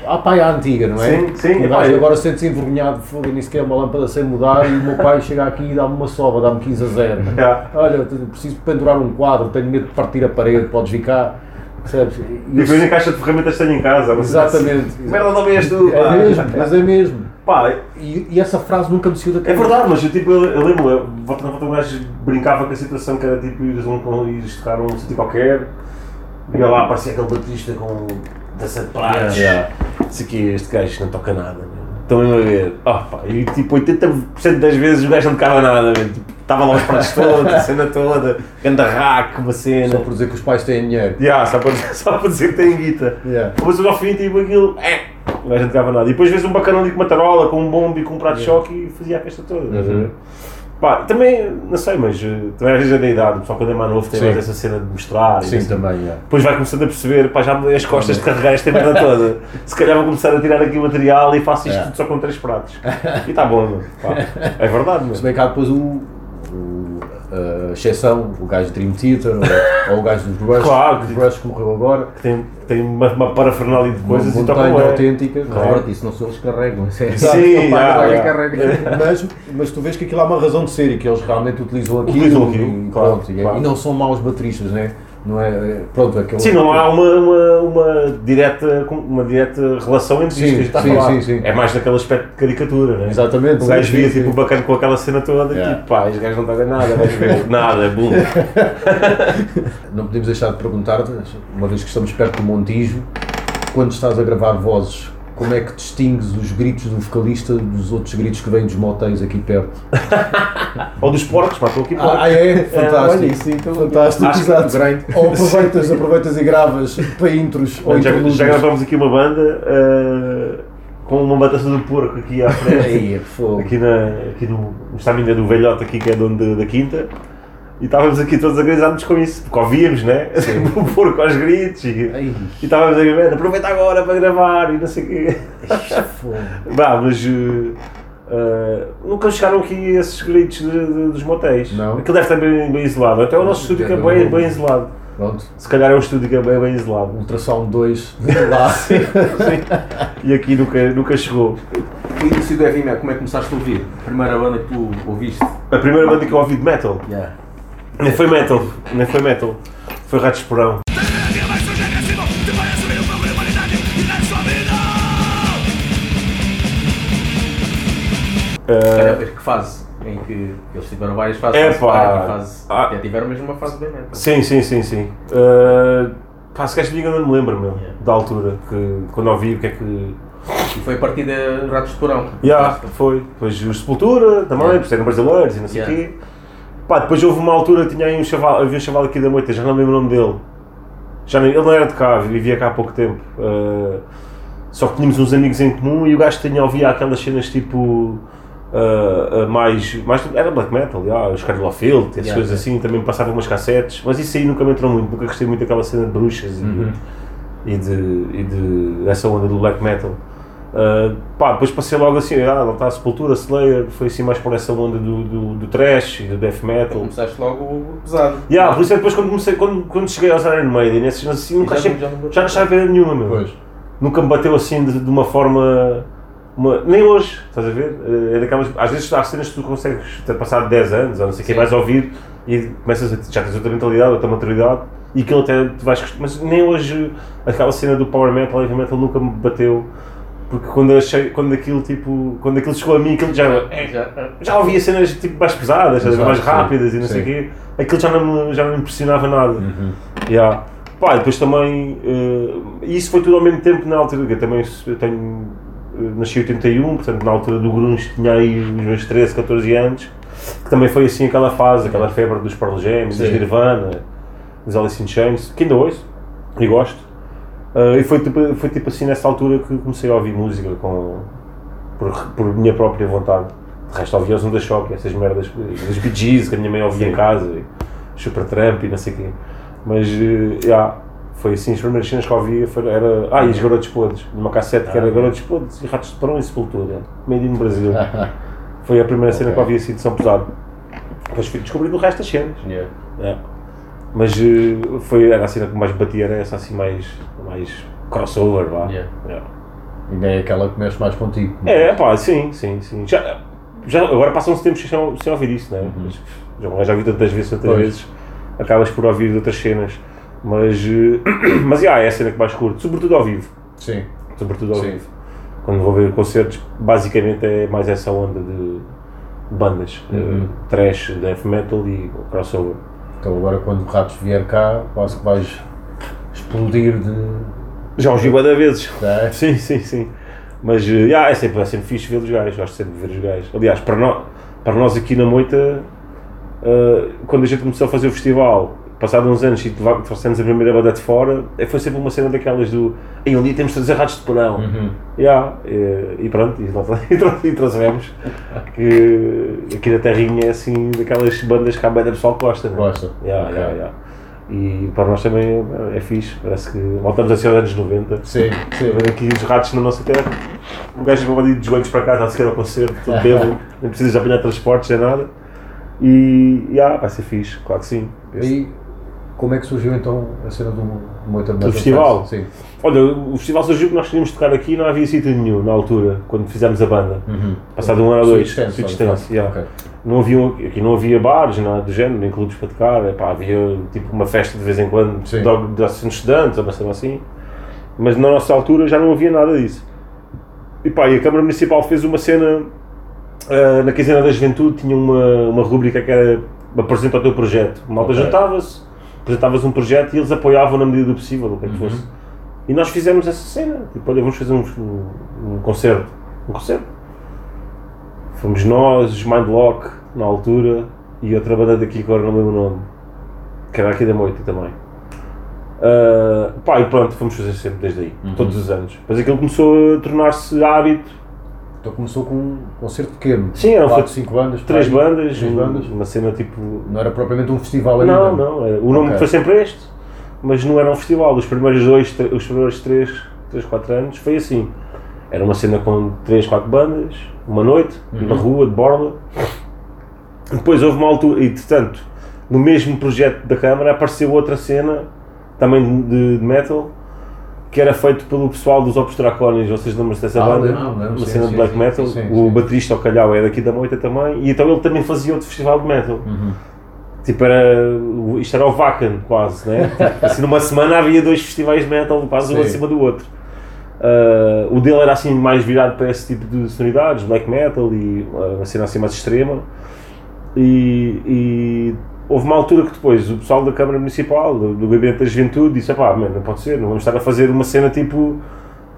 à pai à antiga, não é? Sim, sim, O gajo agora sente-se envergonhado, fogo, nem sequer uma lâmpada sem mudar e o meu pai chega aqui e dá-me uma sova, dá-me 15 a 0. Yeah. *laughs* Olha, preciso pendurar um quadro, tenho medo de partir a parede, podes vir cá, percebes? E depois em caixa de ferramentas tenho em casa. se- Exatamente. Merda, não vês tu, É mesmo, mas é mesmo. Pá, E, e essa frase nunca me saiu da É cabeça. verdade, mas eu, tipo, eu, eu lembro, eu, volta na volta um gajo brincava com a situação que era tipo, ires, um, tocar um sítio qualquer, ia lá, aparecia aquele baterista com 17 pratos, Yeah. isso aqui, este gajo não toca nada, estão mesmo a ver, oh, pá, e tipo 80% das vezes o gajo não tocava nada, meu. tipo, estava lá os pratos *laughs* todos, a cena toda, ganda rack, uma cena, Só por dizer que os pais têm dinheiro. Yeah, só, para, *laughs* só para dizer que tem guita. Yeah. Mas ao fim, tipo aquilo, é, o gajo não tocava nada. E depois vês um bacana ali com uma tarola, com um bombo e com um prato de choque e fazia a festa toda. estás a ver? Pá, também, não sei, mas eh, também às vezes é da idade, o pessoal quando é mais novo tem Sim. mais essa cena de mostrar. e Sim, assim. também, yeah. Depois vai começando a perceber, pá, já me dei as costas de carregar esta merda toda. Se calhar vou começar a tirar aqui o material e faço isto É. tudo só com três pratos. E está bom, meu. Pá, é verdade, meu. Se bem que há depois o, a exceção, o gajo de Dream Theater ou, *laughs* ou o gajo dos Rush, Claro, dos que- Rush que morreu agora, Tem, tem uma, uma parafernália de coisas uma e toca montanha bué. autêntica. Forte, isso não são eles que carregam. Isso é Sim, e já. carrega. Mas, mas tu vês que aquilo há uma razão de ser e que eles realmente utilizam aquilo, Utilizam aquilo, e, claro, pronto, e, claro. e não são maus bateristas, né? Não é? é- Pronto, aquele, Sim, não há uma, uma, uma, direta, uma direta relação entre Sim, isto a está sim, a falar. sim, sim. É mais naquele aspecto de caricatura, né? Exatamente. O gajo via tipo bacana com aquela cena toda e Yeah. tipo, pá, este gajo não toca nada, vais ver *laughs* nada, é bom. *laughs* Não podemos deixar de perguntar-te, uma vez que estamos perto do Montijo, quando estás a gravar vozes, como é que distingues os gritos do vocalista dos outros gritos que vêm dos motéis aqui perto? *laughs* Ou dos porcos, pá, estou aqui porcos. Ah, é? Fantástico. olha, isso então- Fantástico, Acho que- exato. Ou aproveitas, aproveitas e gravas para intros ou já, já gravámos aqui uma banda eh, com uma batança do porco aqui à frente. Aí, é fogo. aqui, na, aqui no, no estamina do velhote aqui que é dono da quinta e estávamos aqui todos agonizados com isso, porque ouvíamos, né? o porco aos gritos e, Ai, e estávamos a ver, aproveita agora para gravar e não sei o quê. fogo. *laughs* Bah, mas eh, nunca chegaram aqui esses gritos de- de- dos motéis. Não. Aquilo deve estar bem, bem isolado. Até o nosso estúdio que é bem, bem isolado. Pronto, Se calhar é um estúdio que é bem, bem isolado. ultrassom 2 lá. *laughs* E aqui nunca, nunca chegou. O início do heavy metal, como é que começaste a ouvir? A primeira banda que tu ouviste? A primeira banda que eu ouvi de metal Yeah. Nem foi metal, nem foi metal. Foi Ratos Porão. Era ver que fase? Em que eles tiveram várias fases. É, pá. fase- Ah. Até tiveram mesmo uma fase bem metal. Sim, sim, sim, sim. Uh, pá, se queres que diga, não me lembro, meu, Yeah. da altura, que quando ouvi o que é que... E foi a partir de Ratos de Porão. Já, foi. Depois os Sepultura também, Yeah. por serem brasileiros e não sei o Yeah. quê. Pá, depois houve uma altura, tinha aí um chaval, havia um chaval aqui da moita, já não lembro o nome dele. Já nem, ele não era de cá, vivia cá há pouco tempo. Uh, só que tínhamos uns amigos em comum e o gajo tinha ouvia aquelas cenas tipo. uh, uh, mais, mais. Era black metal, já, os Carlos Field, essas Yeah, coisas yeah. assim, também passavam umas cassetes, mas isso aí nunca me entrou muito, nunca gostei muito daquela cena de bruxas e, Uhum. e, de, e de. dessa onda do black metal. Uh, pá, depois passei logo assim, ah, lá está a Sepultura, Slayer, foi assim mais por essa onda do, do, do trash e do death metal. Começaste logo pesado. Yeah, por isso é depois quando, comecei, quando, quando cheguei aos Iron Maiden, esses, assim, nunca já achei, já não- já não achava pena nenhuma, meu. Pois. Nunca me bateu assim de, de uma forma. uma- nem hoje, estás a ver? Eh, É daquelas, às vezes há cenas que tu consegues ter passado 10 anos, ou não sei o que, vais ouvir e começas a, já tens outra mentalidade, outra maturidade e aquilo até tu vais. Mas nem hoje aquela cena do power metal, heavy metal nunca me bateu. Porque quando, achei, quando aquilo tipo. Quando aquilo chegou a mim, aquilo já, é, já, já ouvia cenas tipo mais pesadas, Exato, mais sim, rápidas e não sei o sim. quê. Aquilo já não, me- já não me impressionava nada. Yeah. Pá, e depois também. eh, e isso foi tudo ao mesmo tempo na altura, que eu também eu tenho. eh, nasci em 81, portanto na altura do Grunge tinha aí os meus 13, 14 anos, que também foi assim aquela fase, aquela febre dos Pearl Jam, dos Sim. Nirvana, dos Alice in Chains, que ainda ouço e gosto. Eh, e foi tipo, foi tipo assim nessa altura que comecei a ouvir música com, por, por minha própria vontade. De resto ouvia os Onda Choque, essas merdas dos Bee Gees que a minha mãe ouvia em casa, e Super Tramp e não sei o quê. Mas, eh, yeah, foi assim, as primeiras cenas que ouvia foi, era. Ah, e os Garotos Podres, numa cassete que era Garotos Podres e Ratos de Parão e Sepultura, made in Brasil. *laughs* Foi a primeira cena que eu ouvia assim de São Pesado. Depois fui descobrir o resto das cenas. Yeah. É. Mas eh, foi, era a cena que mais batia, era essa assim mais, mais crossover, vá. Yeah. É. Ainda é aquela que mexe mais contigo. É, pá, sim, sim, sim. Já, já, agora passam-se tempos sem, sem ouvir isso, né? Mas, já, já vi tantas vezes, tantas Pois. vezes, acabas por ouvir outras cenas. Mas, eh, *clears throat* mas yeah, é a cena que mais curto, sobretudo ao vivo. Sim. Sobretudo ao Sim. vivo. Quando vou ver concertos, basicamente é mais essa onda de bandas. Uhum. eh, trash, death metal e crossover. Então agora quando o Ratos vier cá, quase que vais explodir de. Já os vi de vezes. É? Sim, sim, sim. Mas eh, yeah, é, sempre, é sempre fixe ver os gajos, gosto sempre de ver os gajos. Aliás, para nós, para nós aqui na Moita, eh, quando a gente começou a fazer o festival, passado uns anos e trouxemos a primeira banda de fora, eh, foi sempre uma cena daquelas do em um dia temos de trazer ratos de porão. Yeah, eh, e pronto, e, *laughs* e e trouxemos. Que aqui na Terrinha é assim, daquelas bandas que a banda pessoal gosta. né? Gosta. Yeah, Ok. yeah, yeah. E para nós também é, é fixe, parece que voltamos a ser anos 90. Sim, sim. Ver aqui os ratos na nossa terra. Um gajo vai ali de joelhos para casa a seguir ao concerto, todo *laughs* bêbado, nem precisas de apanhar transportes nem nada. E, e ah, vai ser fixe, claro que sim. E como é que surgiu então a cena do Moita Metal festival? Fest? Sim. Olha, o festival surgiu que nós queríamos tocar aqui e não havia sítio nenhum na altura, quando fizemos a banda. Passado um ano ou dois, Sweet Stance, yeah. ok. não havia, aqui não havia bares, nada do género, nem clubes para tocar, epá, havia tipo uma festa de vez em quando Sim. de, de, estudantes ou uma cena assim, mas na nossa altura já não havia nada disso. E pá, e a Câmara Municipal fez uma cena ah, na quinzena da juventude, tinha uma, uma rubrica que era apresenta o teu projeto. A malta Ok. juntava-se, apresentavas um projeto e eles apoiavam na medida do possível, o que é que Uhum. fosse. E nós fizemos essa cena, tipo, olha, vamos fazer um, um, um concerto. Um concerto. Fomos nós, os Mindlock, na altura, e outra banda daqui que agora não lembro o nome, que era aqui da Moita também. Ah, pá, e pronto, fomos fazer sempre desde aí, Uhum. todos os anos. Depois aquilo começou a tornar-se hábito. Então começou com um concerto pequeno. Sim, eram 4, foi 5 bandas. Três pá, aí. bandas, Três um- bandas. uma cena tipo. Não era propriamente um festival ainda. Não, não, é- o nome Ok. foi sempre este, mas não era um festival. Os primeiros dois, os primeiros três, três, quatro anos foi assim. Era uma cena com três, quatro bandas, uma noite, Uhum. na rua, de borla. Depois houve uma altura, e portanto, no mesmo projeto da Câmara apareceu outra cena, também de, de metal, que era feito pelo pessoal dos Opus Draconis, vocês lembram-se dessa Ah, banda? lembro, lembro, uma sim, cena sim, de black sim, metal, sim, o baterista ao calhau é daqui da Moita também, e então ele também fazia outro festival de metal. Uhum. Tipo, era, o- isto era o Vacan quase, né? Tipo, *laughs* assim, numa semana havia dois festivais de metal, quase um acima do outro. Ah, o dele era assim mais virado para esse tipo de sonoridades, black metal e ah, uma cena assim mais extrema. E, e houve uma altura que depois o pessoal da Câmara Municipal, do, do Gabinete da Juventude, disse: pá, não pode ser, não vamos estar a fazer uma cena tipo.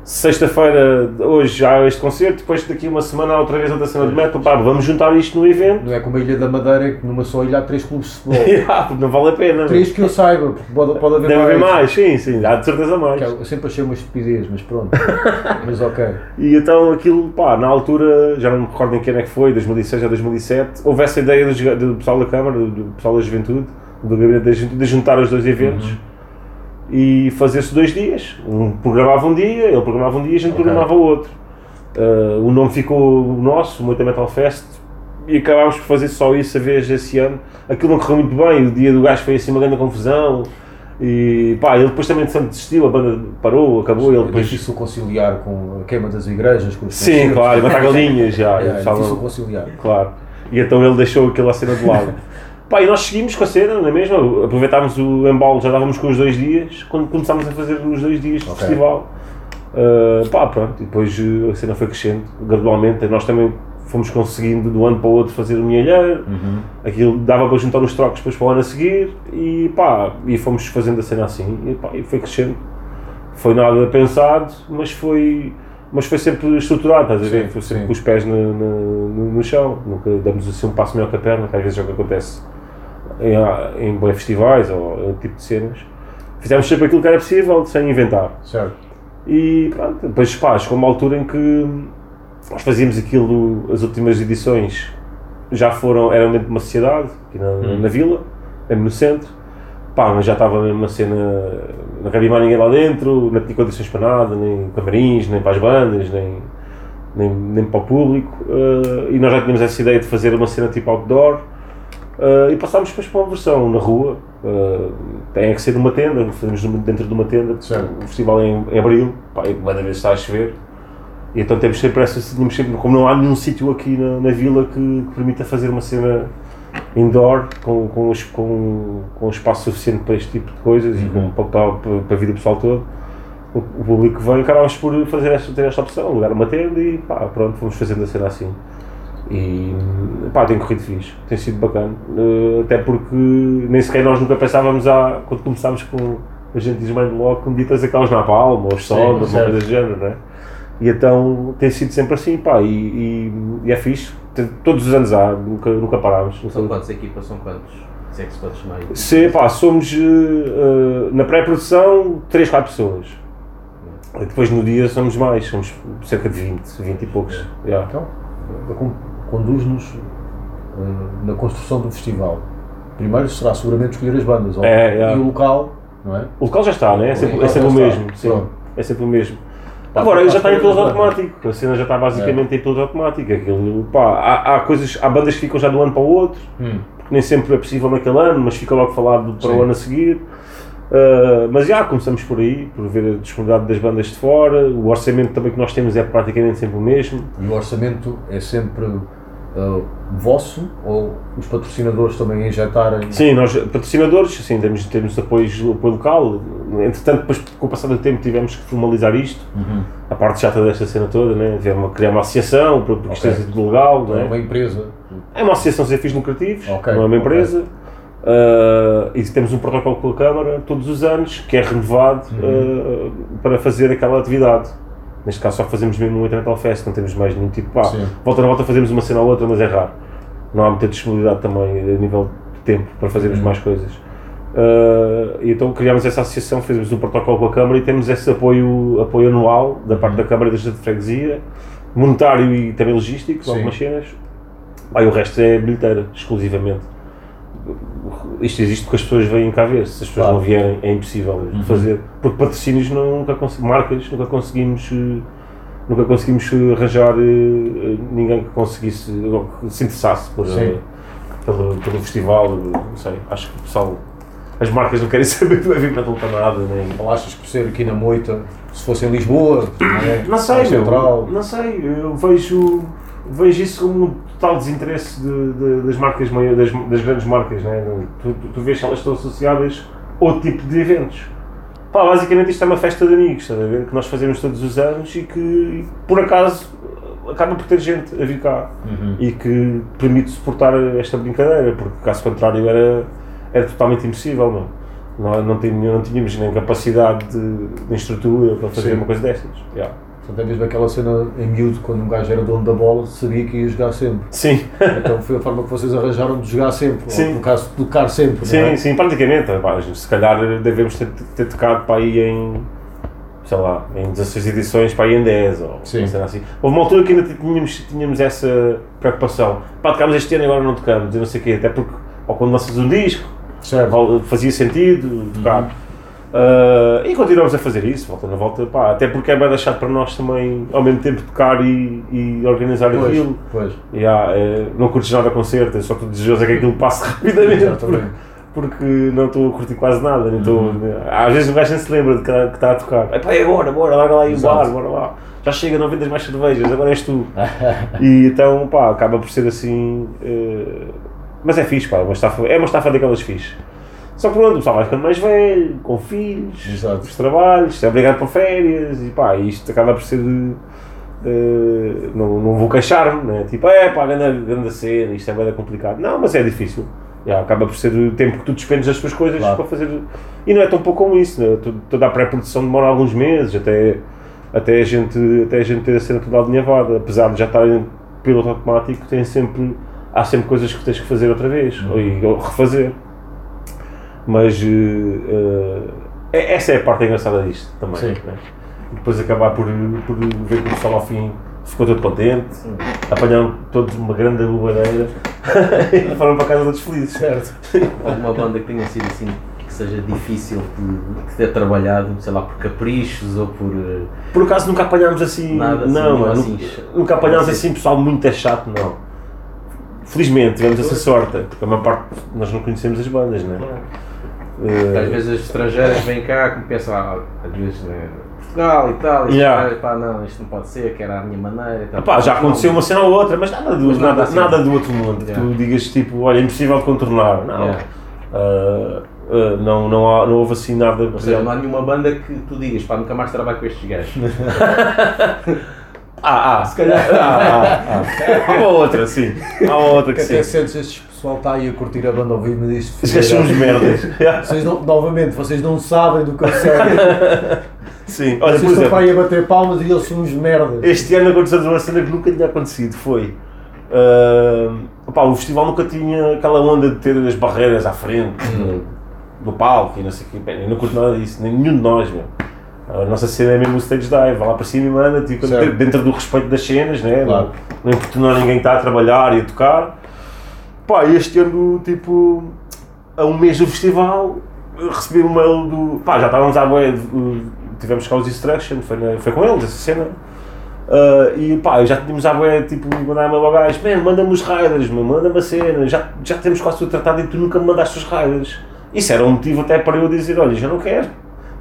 Sexta-feira, hoje já há este concerto, depois daqui uma semana há outra vez outra cena de metal, pá, vamos juntar isto no evento. Não é como a Ilha da Madeira, que numa só ilha há três clubes de futebol. *laughs* Não vale a pena. três que eu saiba, porque pode, pode haver Deve mais. haver mais, sim, sim, há de certeza mais. Que Eu sempre achei uma estupidez, mas pronto. *laughs* mas ok. E então aquilo, pá, na altura, já não me recordo em que ano é que foi, 2006 ou 2007, houve essa ideia do, do pessoal da Câmara, do, do pessoal da Juventude, do Gabinete da Juventude, de juntar os dois eventos e fazer-se dois dias. Um programava um dia, ele programava um dia e a gente Ok. programava o outro. Ah, o nome ficou nosso, Moita Metal Fest, e acabámos por fazer só isso a vez esse ano. Aquilo não correu muito bem, o dia do gajo foi assim uma grande confusão. E pá, ele depois também sempre desistiu, a banda parou, acabou, ele É depois difícil conciliar com a queima das igrejas, com os Sim, claro, *laughs* matar galinhas já. É, é difícil conciliar. claro. E então ele deixou aquela cena de lado. *laughs* Pá, e nós seguimos com a cena, não é mesmo? Aproveitámos o embalo, já dávamos com os dois dias, quando começámos a fazer os dois dias de Ok. festival. Uh, pá, pronto, e depois uh, a cena foi crescendo, gradualmente, nós também fomos conseguindo de um ano para o outro fazer o milheiro, aquilo dava para juntar os trocos depois para o ano a seguir e pá, e fomos fazendo a cena assim e, pá, e foi crescendo. Foi nada pensado, mas foi, mas foi sempre estruturado, estás a ver? Foi sempre sim. com os pés no, no, no- no chão, nunca damos assim um passo melhor que a perna, que às vezes é o que acontece em, em bué festivais ou em tipo de cenas. Fizemos sempre aquilo que era possível, sem inventar. Certo. E pronto, depois pá, chegou uma altura em que nós fazíamos aquilo, as últimas edições já foram, eram dentro de uma sociedade, aqui na, na vila, mesmo no centro. Pá, mas já estava mesmo uma cena, não cabia mais ninguém lá dentro, não tinha condições para nada, nem camarins, nem para as bandas, nem, nem, nem para o público. eh, e nós já tínhamos essa ideia de fazer uma cena tipo outdoor. Eh, e passámos depois para uma versão na rua, eh, tem que ser numa tenda, fazemos dentro de uma tenda, Certo. o festival é em, em abril, pá, e cada vez está a chover, e então temos sempre essa, tínhamos sempre, como não há nenhum sítio aqui na, na vila que, que permita fazer uma cena indoor com, com, com, com espaço suficiente para este tipo de coisas e com, para, para, para a vida pessoal toda, o, o público vem, acabámos por fazer esta, ter esta opção, alugar uma tenda e pá, pronto, fomos fazendo a cena assim. E pá, tem corrido fixe, tem sido bacana, Eh, até porque nem sequer nós nunca pensávamos, a, quando começámos com a gente diz bem logo, com ditas aquelas na palma, ou os sodas, uma coisa do género, não é? E então tem sido sempre assim, pá, e, e, e é fixe, Tem- todos os anos há, nunca, nunca parámos. São quantas equipas? São quantos? Se é que se pode chamar isso. Pá, somos eh, na pré-produção 3, 4 pessoas. E depois no dia somos mais, somos cerca de 20, 20 e poucos. Yeah. Então, conduz-nos eh, na construção do festival. Primeiro será seguramente escolher as bandas É, é. e o local, não é? O local já está, né? É sempre, local é sempre o mesmo. Sim, é sempre o mesmo. Pá, Agora, já está em piloto automático. A cena já está basicamente em piloto automático. Aquilo, pá, há, há coisas, há bandas que ficam já de um ano para o outro, Hum. porque nem sempre é possível naquele ano, mas fica logo falado para Sim. o ano a seguir. Uh, mas já começamos por aí, por ver a disponibilidade das bandas de fora. O orçamento também que nós temos é praticamente sempre o mesmo. E o orçamento é sempre eh, vosso ou os patrocinadores também injetarem? Sim, nós, patrocinadores, sim, temos, temos apoios, apoio local. Entretanto, depois, com o passar do tempo, tivemos que formalizar isto. Uhum. A parte chata desta cena toda, né? criar uma associação, porque isto Ok. é tudo legal. Não é Não uma é? empresa. é uma associação sem fins lucrativos, Ok, não é uma empresa. Uh, e temos um protocolo com a Câmara todos os anos que é renovado Uhum. uh, para fazer aquela atividade. Neste caso, só fazemos mesmo um Internet Fest, não temos mais nenhum tipo. Pá, Sim. volta na volta fazemos uma cena ou outra, mas é raro. Não há muita disponibilidade também a nível de tempo para fazermos Uhum. mais coisas. Uh, e então criámos essa associação, fizemos um protocolo com a Câmara e temos esse apoio, apoio anual da parte da Câmara e da Junta de Freguesia, monetário e também logístico, Sim. algumas cenas. Aí o resto é bilheteira, exclusivamente. Isto existe porque as pessoas vêm cá ver, se as pessoas Claro. não vierem é impossível de fazer. Porque patrocínios não- nunca conseguimos, marcas nunca conseguimos, nunca conseguimos eh, arranjar eh, eh, ninguém que conseguisse, ou que se interessasse por, pelo, pelo festival, não sei, acho que o pessoal, as marcas não querem *laughs* saber do heavy metal para nada, nem... Ou achas que por ser aqui na Moita, se fosse em Lisboa, não é? Não sei, não sei, eu vejo, vejo isso como um total desinteresse de- de- das marcas, maiores, das, das grandes marcas, né? tu, tu, tu vês que elas estão associadas a outro tipo de eventos. Pá, basicamente isto é uma festa de amigos, estás a ver? Que nós fazemos todos os anos e que, por acaso, acaba por ter gente a vir cá Uhum. e que permite suportar esta brincadeira, porque caso contrário era, era totalmente impossível, não não, não, tínhamos, não tínhamos nem capacidade de, de estrutura para fazer Sim. uma coisa destas. Yeah. Portanto, é mesmo aquela cena em miúdo, quando um gajo era dono da bola, sabia que ia jogar sempre. Sim, Então foi a forma que vocês arranjaram de jogar sempre, Sim. ou no caso, tocar sempre, sim, é? sim, praticamente. Se calhar devemos ter, ter tocado para aí em, sei lá, em 16 edições, para aí em 10 ou Sim. assim. Houve uma altura que ainda tínhamos, tínhamos essa preocupação. Pá, tocámos este ano e agora não tocamos, e não sei o quê, até porque, ou quando lanças um disco, Certo. fazia sentido tocar. Ah, e continuamos a fazer isso, volta na volta, pá, até porque é bem deixado para nós também, ao mesmo tempo, tocar e, e organizar Pois, aquilo. pois. E há, é, não curtes nada concerto, é só tu desejoso é que aquilo passe *laughs* rapidamente, porque, porque não estou a curtir quase nada. Estou, Uhum. Às vezes o gajo nem se lembra de que está, está a tocar. Epá, é agora, bora, larga lá aí o bar, bora lá. Já chega, não vendas mais cervejas, agora és tu. *laughs* e então, pá, acaba por ser assim. eh, mas é fixe, pá, é uma estafa, é uma estafa daquelas fixe. Só que pronto, o pessoal vai ficando mais velho, com filhos, Exato. os trabalhos, é obrigado para férias e pá, isto acaba por ser. eh, não, não vou queixar-me, né? tipo, é pá, grande, grande cena, isto é bem complicado. Não, mas é difícil. Já, acaba por ser o tempo que tu despendes das tuas coisas Claro. para fazer. E não é tão pouco como isso, né? Toda a pré-produção demora alguns meses, até, até, a gente, até a gente ter a cena toda alinhavada. Apesar de já estar em piloto automático, tem sempre, há sempre coisas que tens que fazer outra vez, ou, e- ou refazer. Mas eh, essa é a parte engraçada disto também. Sim. né? E depois acabar por, por ver que o pessoal ao fim ficou todo contente, apanharam todos uma grande bobadeira e foram para casa todos felizes. Certo. Alguma banda que tenha sido assim, que seja difícil de, de ter trabalhado, sei lá, por caprichos ou por. eh, Por acaso nunca apanhámos assim. Nada assim, não, não assim, nunca, nunca apanhámos não assim pessoal muito é chato, não. Felizmente tivemos essa sorte, porque a maior parte nós não conhecemos as bandas, né? Eh, Às vezes as estrangeiras vêm cá que pensam, ah, às vezes né, Portugal e tal, e Yeah. pá, não, isto não pode ser, que era a minha maneira e tal. Epá, já Não, aconteceu uma cena ou outra, mas nada do, Mas nada nada, assim. nada do outro mundo. Que Yeah. tu digas tipo, olha, é impossível de contornar. Não. Yeah. Ah, ah, não, não, há, não houve assim nada. Ou seja, não há nenhuma banda que tu digas, pá, nunca mais trabalho com estes gajos. *laughs* Ah, ah, se calhar. *laughs* Ah, ah, ah. Há uma outra, sim. Há uma outra que Que até sim. sentes este pessoal está aí a curtir a banda ao vivo e diz gajos são uns merdas. *laughs* Vocês não, novamente, vocês não sabem do que eu sei. *laughs* Sim, olha, por Vocês estão exemplo. aí a bater palmas e eles são uns merdas. Este ano aconteceu uma cena que nunca tinha acontecido, foi... ah, opá, o festival nunca tinha aquela onda de ter as barreiras à frente do, do palco e não sei o quê. Bem, eu não curto nada disso, nem nenhum de nós, meu. A nossa cena é mesmo o stage dive, vai lá para cima e manda, tipo, dentro do respeito das cenas, né? Claro. não, não importunar ninguém que está a trabalhar e a tocar. Pá, este ano, tipo, a um mês do festival, recebi um mail do. pá, já estávamos à boia, tivemos cá os Instruction, foi, na- foi com eles essa cena. Ah, e pá, já tínhamos à boia, tipo, mandar-me logo gajo, man, manda-me os raiders, meu, manda-me a cena, já, já temos quase tudo tratado e tu nunca me mandaste os raiders. Isso era um motivo até para eu dizer, olha, já não quero,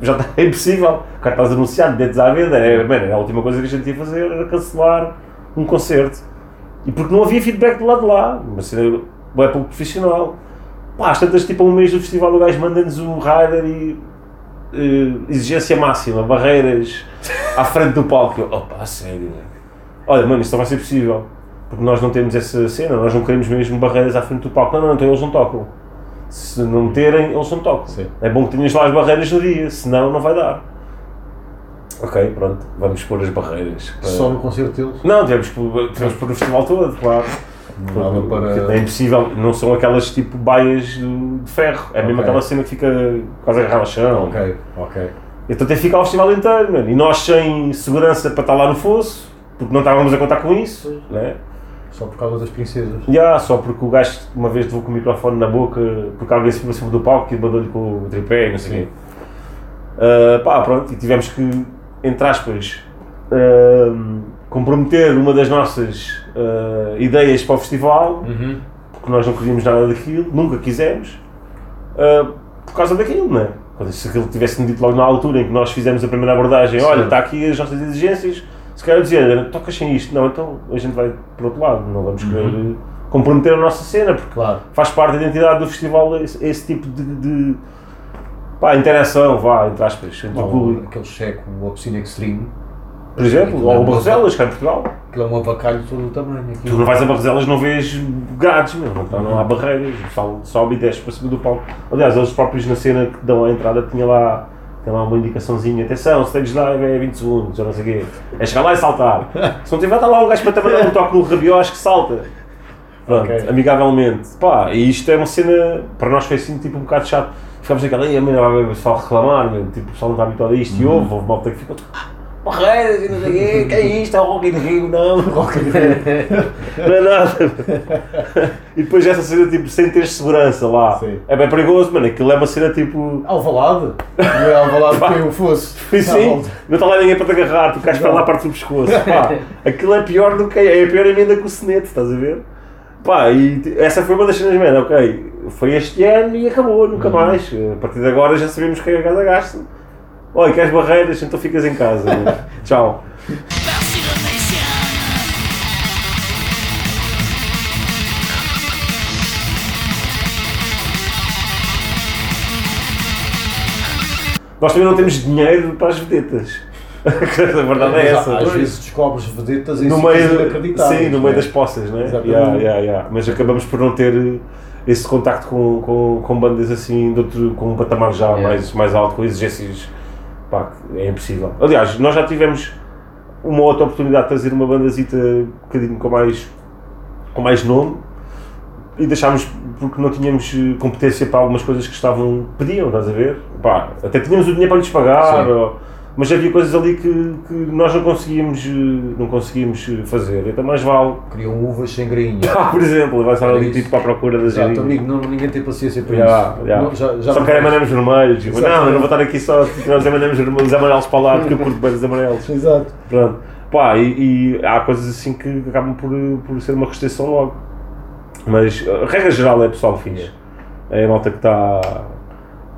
já está é *laughs* impossível, cartaz anunciado, bilhetes à venda, é, man, era a última coisa que a gente ia fazer era cancelar um concerto. E porque não havia feedback do lado de lá, uma cena é pouco profissional. Pá, às tantas, tipo, um mês do festival, o gajo manda-nos o rider e eh, exigência máxima, barreiras à frente do palco. Eu, opa, sério, né? olha, mano, isso não vai ser possível, porque nós não temos essa cena, nós não queremos mesmo barreiras à frente do palco. Não, não, então eles não tocam. Se não terem, eles não tocam. Sim. É bom que tenhas lá as barreiras no dia, senão não vai dar. Ok, pronto, vamos pôr as barreiras. para- Só no concerto deles. Não, tivemos que pôr- tivemos o festival todo, claro. Não para. É impossível, não são aquelas tipo baias do- de ferro, é mesmo Ok. aquela cena que fica quase agarrada ao chão. Ok, ok. Então tem que ficar o festival inteiro, mano. E nós sem segurança para estar lá no fosso, porque não estávamos a contar com isso, né? Só por causa das princesas. Já, só porque o gajo uma vez levou com o microfone na boca, porque alguém se cima do palco e mandou-lhe com o tripé e não sei o quê. Ah, pá, pronto, e tivemos que, entre aspas, ah, comprometer uma das nossas ah, ideias para o festival, porque nós não queríamos nada daquilo, nunca quisemos, por causa daquilo, não é? Se aquilo tivesse-me dito logo na altura em que nós fizemos a primeira abordagem, olha, está aqui as nossas exigências, se calhar olha, tocas sem isto, não, então a gente vai para outro lado, não vamos querer eh, comprometer a nossa cena, porque Claro. faz parte da identidade do festival esse, esse tipo de, de pá, interação, vá, entre aspas, entre o público. aquele cheque, o Obscene Extreme. Por exemplo, é ou o Barroselas, cá em Portugal. Aquilo é um avacalho todo o tamanho. Tu Aquilo. não vais a Barroselas, não vês grades, meu, não, tá- não há barreiras, o pessoal sobe e desce para cima do palco. Aliás, eles próprios na cena que dão a entrada tinha lá, tem lá uma indicaçãozinha, atenção, stage dive é 20 segundos, ou não sei o quê. É chegar lá e saltar. *laughs* Se não tiver, está lá um gajo para trabalhar um toque no rabiosque que salta. Pronto, Ok. amigavelmente. Pá, e isto é uma cena, para nós foi assim, tipo um bocado chato. Ficámos naquela, ei, a menina vai ver o pessoal reclamar, meu, tipo, o pessoal não está habituado a isto. E houve, houve malta que ficou, barreiras e não sei o quê, que é isto, é o Rock in Rio, não. *laughs* Rock in Rio. não é nada. e depois essa cena, tipo, sem ter segurança lá. Sim. É bem perigoso, mano, aquilo é uma cena, tipo... Alvalade? Não é Alvalade que eu fosse. *laughs* Sim, sim, não está lá ninguém para te agarrar, tu cais para lá parte do pescoço. *laughs* Pá, aquilo é pior do que. É a pior emenda que o Senete, estás a ver? Pá, e essa foi uma das cenas, mano, ok. Foi este ano e acabou, nunca mais. A partir de agora já sabemos que a casa gasta. Olha, queres barreiras, então ficas em casa. *laughs* Tchau. Nós também não temos dinheiro para as vedetas. *laughs* a verdade é Mas essa. Às vezes descobres vedetas em no meio, inacreditáveis. sim, no meio é? das poças, não é? Exatamente. Yeah, yeah, yeah. Mas acabamos por não ter eh, esse contacto com, com, com bandas assim, de outro, com um patamar já Yeah. mais, mais alto, com exigências. Pá, é impossível. Aliás, nós já tivemos uma outra oportunidade de trazer uma bandazita um bocadinho com mais, com mais nome e deixámos porque não tínhamos eh, competência para algumas coisas que estavam pediam, estás a ver? Pá, até tínhamos o dinheiro para lhes pagar, mas havia coisas ali que, que nós não conseguíamos, eh, não conseguíamos eh, fazer. Então mais vale, Criam uvas sem grainha. *laughs* ah, por exemplo, vai estar ali tipo para a procura gerinhas. amigo, não, ninguém tem paciência para Yeah, isso. yeah. Não, já, já Só querem. M&M's vermelhos. Tipo, não, eu não vou estar aqui só nós vermelhos, os amarelos para lá porque eu curto bem os amarelos. Exato. Pronto. Pá, e, e há coisas assim que acabam por, por ser uma restrição logo. Mas a regra geral é pessoal fixe. É a malta que está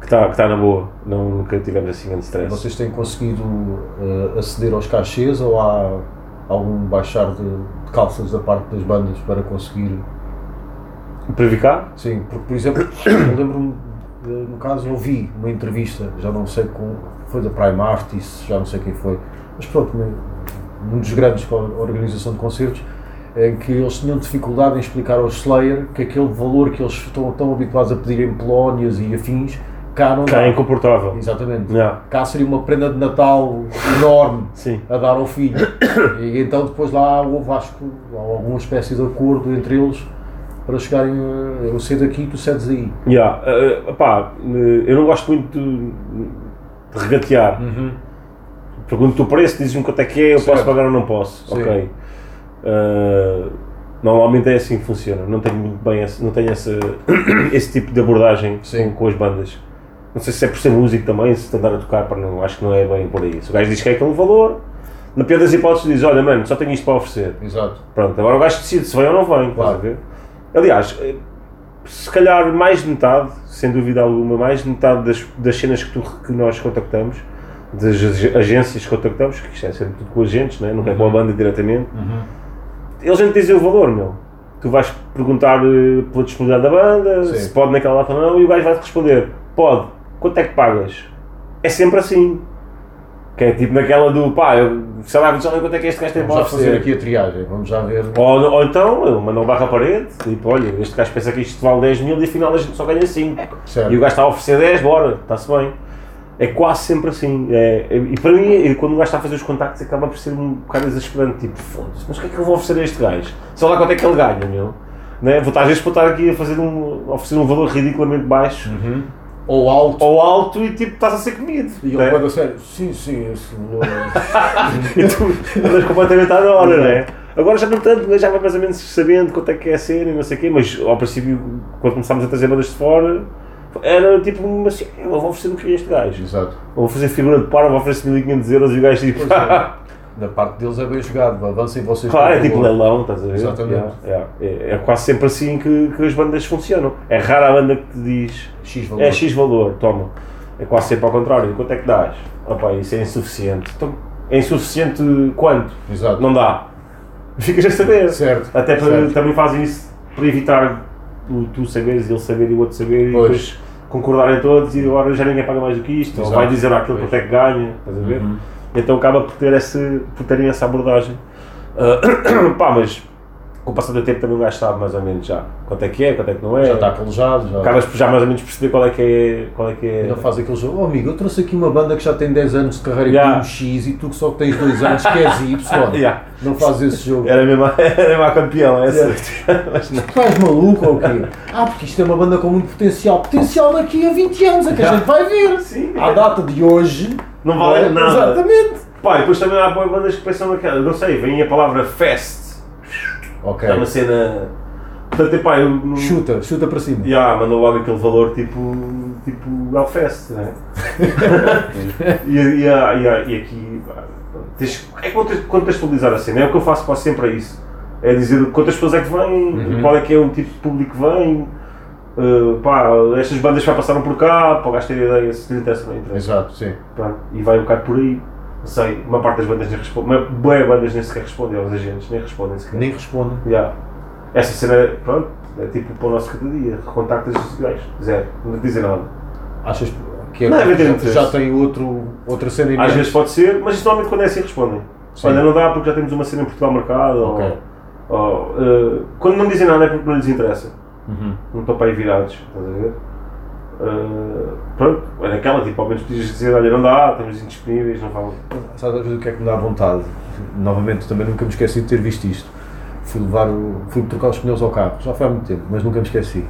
que está que tá na boa. Não, nunca tivemos assim grande stress. Vocês têm conseguido eh, aceder aos cachês ou há algum baixar de, de calças da parte das bandas para conseguir? Cá? Sim, porque por exemplo, *coughs* eu lembro-me, no caso ouvi uma entrevista, já não sei com, foi da Prime Artists, já não sei quem foi, mas pronto, um dos grandes com a organização de concertos, em que eles tinham dificuldade em explicar ao Slayer que aquele valor que eles estão tão habituados a pedir em Polónias e afins, cá não Cá é incomportável. Exatamente. Yeah. Cá seria uma prenda de Natal enorme Sim. a dar ao filho. E então depois lá houve, acho que, alguma espécie de acordo entre eles para chegarem a eu sei daqui, tu cedes aí. Yeah. eh, pá, eh, eu não gosto muito de, regatear. Pergunto o preço, dizes-me quanto é que é, eu Certo. posso pagar ou não posso. Sim. Ok. Eh, normalmente é assim que funciona. Não tenho muito bem esse, não tenho essa, *coughs* esse tipo de abordagem com, com as bandas. Não sei se é por ser músico também, se andar a tocar, para não, acho que não é bem por aí. Se o gajo diz que é aquele valor, na pior das hipóteses diz, olha mano, só tenho isto para oferecer. Exato. Pronto, agora o gajo decide se vem ou não vem, Claro. ver? Aliás, eh, se calhar mais de metade, sem dúvida alguma, mais de metade das, das cenas que, tu, que nós contactamos, das ag- agências que contactamos, que isto é sempre tudo com agentes, né? não é com a banda diretamente, eles não te dizem o valor, meu. Tu vais perguntar eh, pela disponibilidade da banda, Sim. se pode naquela data ou não, e o gajo vai-te responder: pode, quanto é que pagas? É sempre assim. Que é tipo naquela do pá, eu, sei lá, já quanto é que este gajo tem para já fazer oferecer. aqui a triagem, vamos já ver. Ou, ou então, eu mando um barra à parede, tipo, olha, este gajo pensa que isto vale 10 mil e afinal a gente só ganha 5. Certo. E o gajo está a oferecer 10, bora, está-se bem. É quase sempre assim. É, é- e para mim, é- quando o gajo está a fazer os contactos, acaba por ser um bocado desesperante. Tipo, foda-se, mas o que é que eu vou oferecer a este gajo? Sei lá quanto é que ele ganha, meu. Né? Vou estar, às vezes vou estar aqui a fazer um, a oferecer um valor ridiculamente baixo Ou alto. ou alto e tipo, estás a ser comido. E ele pode a sério, sim, sim, esse *laughs* e tu andas completamente à hora, não é? Agora já não tanto, já vai mais ou menos sabendo quanto é que é a cena e não sei o quê, mas ao princípio, quando começámos a trazer bandas de fora, era tipo uma assim, eu vou oferecer um que este gajo. Exato. Vou fazer figura de par, vou oferecer 1500 euros e o gajo tipo, *laughs* É. Da parte deles é bem jogado, avancem vocês. claro, é tipo leilão, estás a ver? Exatamente. Yeah, yeah. É, é quase sempre assim que, que as bandas funcionam. É rara a banda que te diz, X valor. é X valor, toma. É quase sempre ao contrário, quanto é que dás? Opa, isso é insuficiente. Então, é insuficiente quanto? Exato. Não dá. Ficas a saber. Certo. Até para, certo. também fazem isso para evitar o, tu saberes, ele saber e o outro saber Pois. e depois concordarem todos e agora já ninguém paga mais do que isto, ou vai dizer àquilo quanto é que ganha, estás a ver? Uhum. Então acaba por, ter esse, por terem essa abordagem. Ah, *clears throat* pá, mas com o passar do tempo também o gajo sabe mais ou menos já quanto é que é, quanto é que não é. Já está calejado, já. Acabas por já mais ou menos perceber qual é que é. Qual é, que é. Ainda faz aquele jogo, oh amigo, eu trouxe aqui uma banda que já tem 10 anos de carreira e Yeah. tem um X e tu que só tens 2 anos queres Y. *laughs* Yeah. Não fazes esse jogo. Era mesmo, *laughs* era mesmo a campeão, essa. *laughs* Mas não. Estás maluco ou quê? Ah, porque isto é uma banda com muito potencial. Potencial daqui a 20 anos, é que a gente vai ver. Sim. À data de hoje. Não vale é? nada. Exatamente. Pá, e depois também há boas bandas que pensam naquela, não sei, vem a palavra fest, Ok. é uma cena. Portanto, epá, eu. Não... Chuta, chuta para cima. Ya, mandou logo aquele valor tipo. tipo Hellfest, né? *laughs* e, e, e, e aqui. pá, tens, é conte- contextualizar a cena, é o que eu faço quase sempre a isso. É dizer quantas pessoas é que vêm, qual é que é o tipo de público que vem. uh, pá, estas bandas já passaram por cá, para o gajo ter ideia se lhe interessa ou não interessa. Exato, sim. Pronto, e vai um bocado por aí. Não sei, uma parte das bandas nem responde, uma boa bandas nem sequer respondem aos agentes, nem respondem sequer. Nem responde. Yeah. Essa cena, pronto, é tipo para o nosso cada dia, contactas os gajos, zero, não te dizem nada. Achas, que é Não, ter já, já tem outro, outra cena em Às vezes pode ser, mas normalmente quando é assim respondem. Sim. Olha, não dá porque já temos uma cena em Portugal marcada. Ok. Ou, ou, eh, quando não dizem nada é porque não lhes interessa. Uhum. Não estão para aí virados. Estás a ver? Eh, pronto, é naquela, tipo, ao menos podias dizer: olha, não dá, estamos indisponíveis, não falam. Sabes às vezes o que é que me dá vontade? Novamente, também nunca me esqueci de ter visto isto. Fui levar o, fui trocar os pneus ao carro, já foi há muito tempo, mas nunca me esqueci.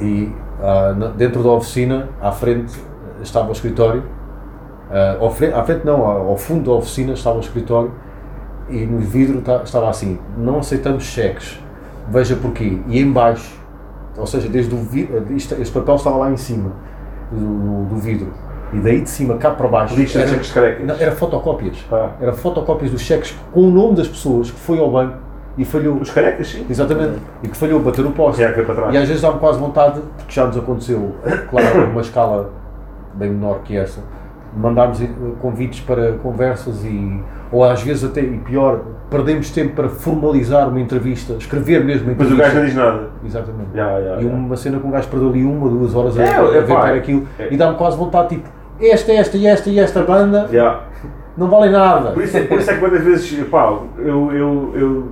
E ah, dentro da oficina, à frente estava o escritório, ah, ao frente, à frente não, ao fundo da oficina estava o escritório e no vidro ta- estava assim, não aceitamos cheques, veja porquê. E em baixo, ou seja, desde o vidro, este papel estava lá em cima do, do vidro. E daí de cima cá para baixo Lixo de era- cheques carecas. não, era fotocópias. Ah. Era fotocópias dos cheques com o nome das pessoas que foi ao banco e falhou. Os carecas, sim. Exatamente. E que falhou, bater o poste. Trás. E às vezes dá-me quase vontade, porque já nos aconteceu, claro, *coughs* numa escala bem menor que essa, mandarmos eh, convites para conversas e, ou às vezes até, e pior, perdemos tempo para formalizar uma entrevista, escrever mesmo uma Depois o entrevista. gajo não diz nada. Exatamente. Já, já, e uma cena que um gajo perdeu ali uma, duas horas a, É, a é, inventar é. aquilo É. e dá-me quase vontade, tipo, esta, esta e esta e esta banda não valem nada. Por isso, por isso é que muitas vezes, pá, eu, eu, eu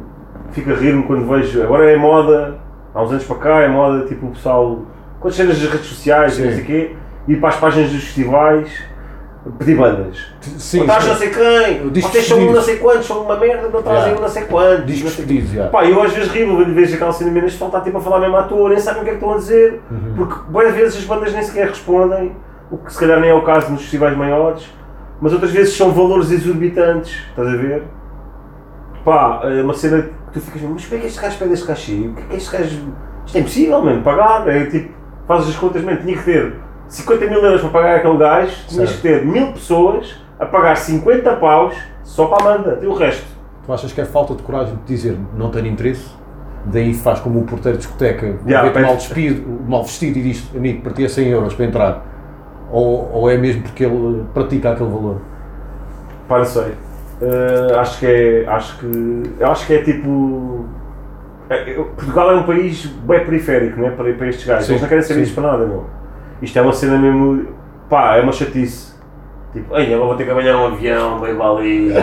fico a rir-me quando vejo, agora é moda, há uns anos para cá é moda, tipo o pessoal, quando cenas das redes sociais e não sei o quê, ir para as páginas dos festivais, pedir bandas. Sim, Estás sim. não sei quem, vocês são pedidos. não sei quantos, são uma merda, não trazem Yeah. um não sei quantos. Não sei- pedidos, já. Pá, eu às vezes rio, quando vejo aquela cena mesmo, pessoal está tipo a falar mesmo à toa, nem sabem o que é que estão a dizer, Uhum. porque boas vezes as bandas nem sequer respondem, o que se calhar nem é o caso nos festivais maiores, mas outras vezes são valores exorbitantes, estás a ver? Pá, é uma cena que tu ficas, mas como é que este gajo pede este cachê? O que é que este gajo. Isto é impossível, mano, pagar, é tipo, fazes as contas, mano, tinha que ter 50 mil euros para pagar aquele gajo, tinhas Certo. que ter mil pessoas a pagar 50 paus só para a Amanda, e o resto. Tu achas que é falta de coragem de dizer não tenho interesse? Daí faz como o porteiro de discoteca, Yeah, pede- mal, despido, mal vestido e diz, amigo, para ti é 100 euros para entrar. Ou, ou é mesmo porque ele pratica aquele valor? Pá, não sei. Eh, acho que é. Acho que. Eu acho que é tipo. eu- Portugal é um país bem periférico, né? Para, para estes gajos. Sim, Eles não querem saber sim. isto para nada, meu. Isto é uma cena mesmo. Pá, é uma chatice. Tipo, ei, agora vou ter que apanhar um avião, bem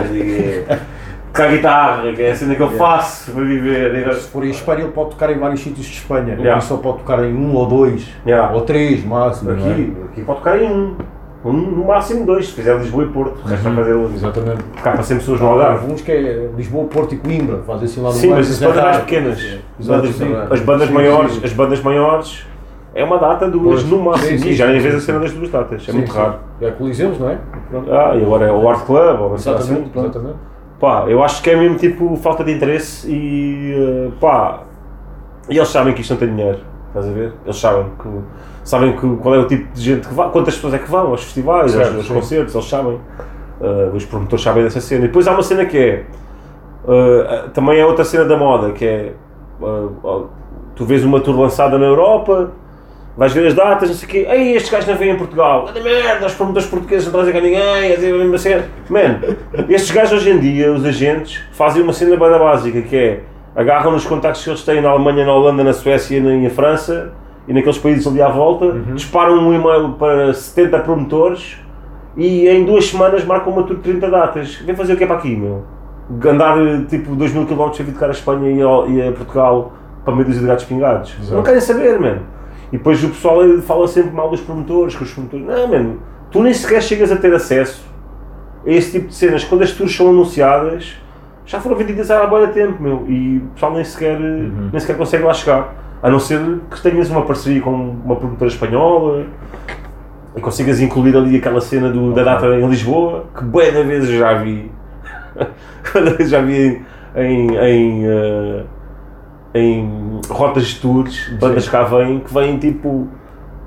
sei o quê. *laughs* Tocar guitarra, que é a cena que eu faço para viver. Se for em Espanha, ele pode tocar em vários sítios de Espanha. Yeah. E só pode tocar em um ou dois, Yeah. ou três máximo. não é? Aqui, aqui pode tocar em um. Um, no máximo dois, se fizer Lisboa e Porto. Resto vai fazer Uhum. Exatamente. Cá para 100 pessoas no Algarve. Há uns que é Lisboa, Porto e Coimbra, fazem assim lá no Sim, mas isso é bandas mais pequenas. Exato, Bandas- sim. as bandas Sim, maiores, sim. as bandas maiores é uma data, duas no máximo. sim, sim, e já nem vês a cena das duas datas, é Sim, muito raro. É Coliseus, não é? Pronto. Ah, e agora é o Art Club, ou assim, Exatamente, pronto. exatamente. Pá, eu acho que é mesmo tipo falta de interesse e eh, pá, e eles sabem que isto não tem dinheiro, estás a ver? Eles sabem que sabem que, qual é o tipo de gente que vai, quantas pessoas é que vão aos festivais, aos, Certo, aos sim. concertos, eles sabem. Eh, os promotores sabem dessa cena. E depois há uma cena que é eh, também é outra cena da moda, que é oh, tu vês uma tour lançada na Europa, vais ver as datas, não sei o quê, ei, estes gajos não vêm em Portugal, anda merda, os promotores portugueses não trazem cá ninguém, assim, a mesma cena. Man, estes gajos hoje em dia, os agentes, fazem uma cena banda básica, que é, agarram nos contactos que eles têm na Alemanha, na Holanda, na Suécia e na, na França, e naqueles países ali à volta, disparam um e-mail para 70 promotores, e em duas semanas marcam uma tour de 30 datas. Vem fazer o que é para aqui, meu? Andar tipo 2 mil km a vir de cara a Espanha e a, e a Portugal para meio dúzia de gatos pingados. Não querem saber, mano. E depois o pessoal fala sempre mal dos promotores, que os promotores. Não, mano, tu nem sequer chegas a ter acesso a esse tipo de cenas. Quando as tours são anunciadas, já foram vendidas há boa tempo, meu. E o pessoal nem sequer, nem sequer consegue lá chegar. A não ser que tenhas uma parceria com uma promotora espanhola e consigas incluir ali aquela cena do, da data em Lisboa, que bué da vezes já vi. *laughs* Já vi em, em, eh, em rotas de tours, bandas cá vêm, que vêm tipo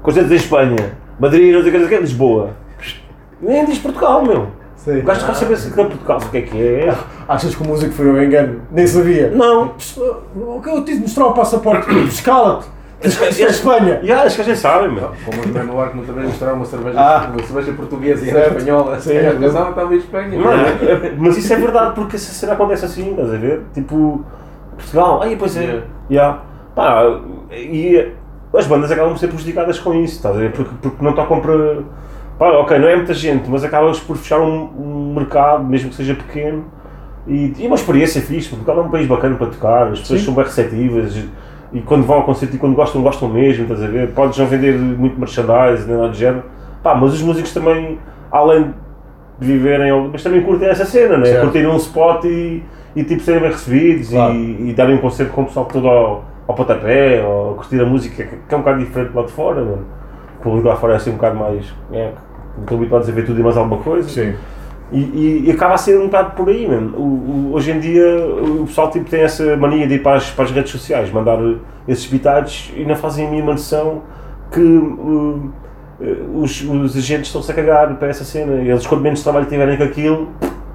concertos em Espanha, Madrid, não sei o que, não sei o que, Lisboa. Nem diz Portugal, meu. Sim. O gajo a saber se é Portugal, o que é que é. Achas que o músico foi um engano? Nem sabia. Não. O que eu tive de mostrar o passaporte? *coughs* Escala-te! Isto é Espanha! E ah, acho que a gente sabe, meu. Como os Manowar que não também mostraram uma cerveja, Ah. uma cerveja portuguesa e era espanhola. Sim. a razão estava em Espanha. Não, é- mas isso é verdade porque essa cena acontece assim, estás a ver? Tipo, Portugal, aí pois é. Yeah. Yeah. Pá, e as bandas acabam por ser prejudicadas com isso, estás a ver? Porque, porque não tocam para. Pá, ok, não é muita gente, mas acabas por fechar um, um mercado, mesmo que seja pequeno, e, e uma experiência fixe, porque Portugal é um país bacana para tocar, as pessoas são bem receptivas, e quando vão ao concerto e quando gostam, gostam mesmo, estás a ver? Podes não vender muito merchandise, nem nada do género, pá, mas os músicos também, além de viverem, mas também curtem essa cena, né? Curtirem um spot e, e tipo serem bem recebidos Claro. e, e darem um concerto com o pessoal todo ao, ao pontapé, ou curtir a música que, é um bocado diferente lá de fora, mano. O público lá fora é assim um bocado mais. É, estão habituados a ver tudo e mais alguma coisa. Sim. E, e- e acaba a ser um bocado por aí, mano. O, o- hoje em dia o pessoal tipo, tem essa mania de ir para as, para as redes sociais, mandar esses bitados e não fazem a mínima noção que uh, uh, os, os agentes estão-se a cagar para essa cena. Eles, quando menos trabalho tiverem com aquilo,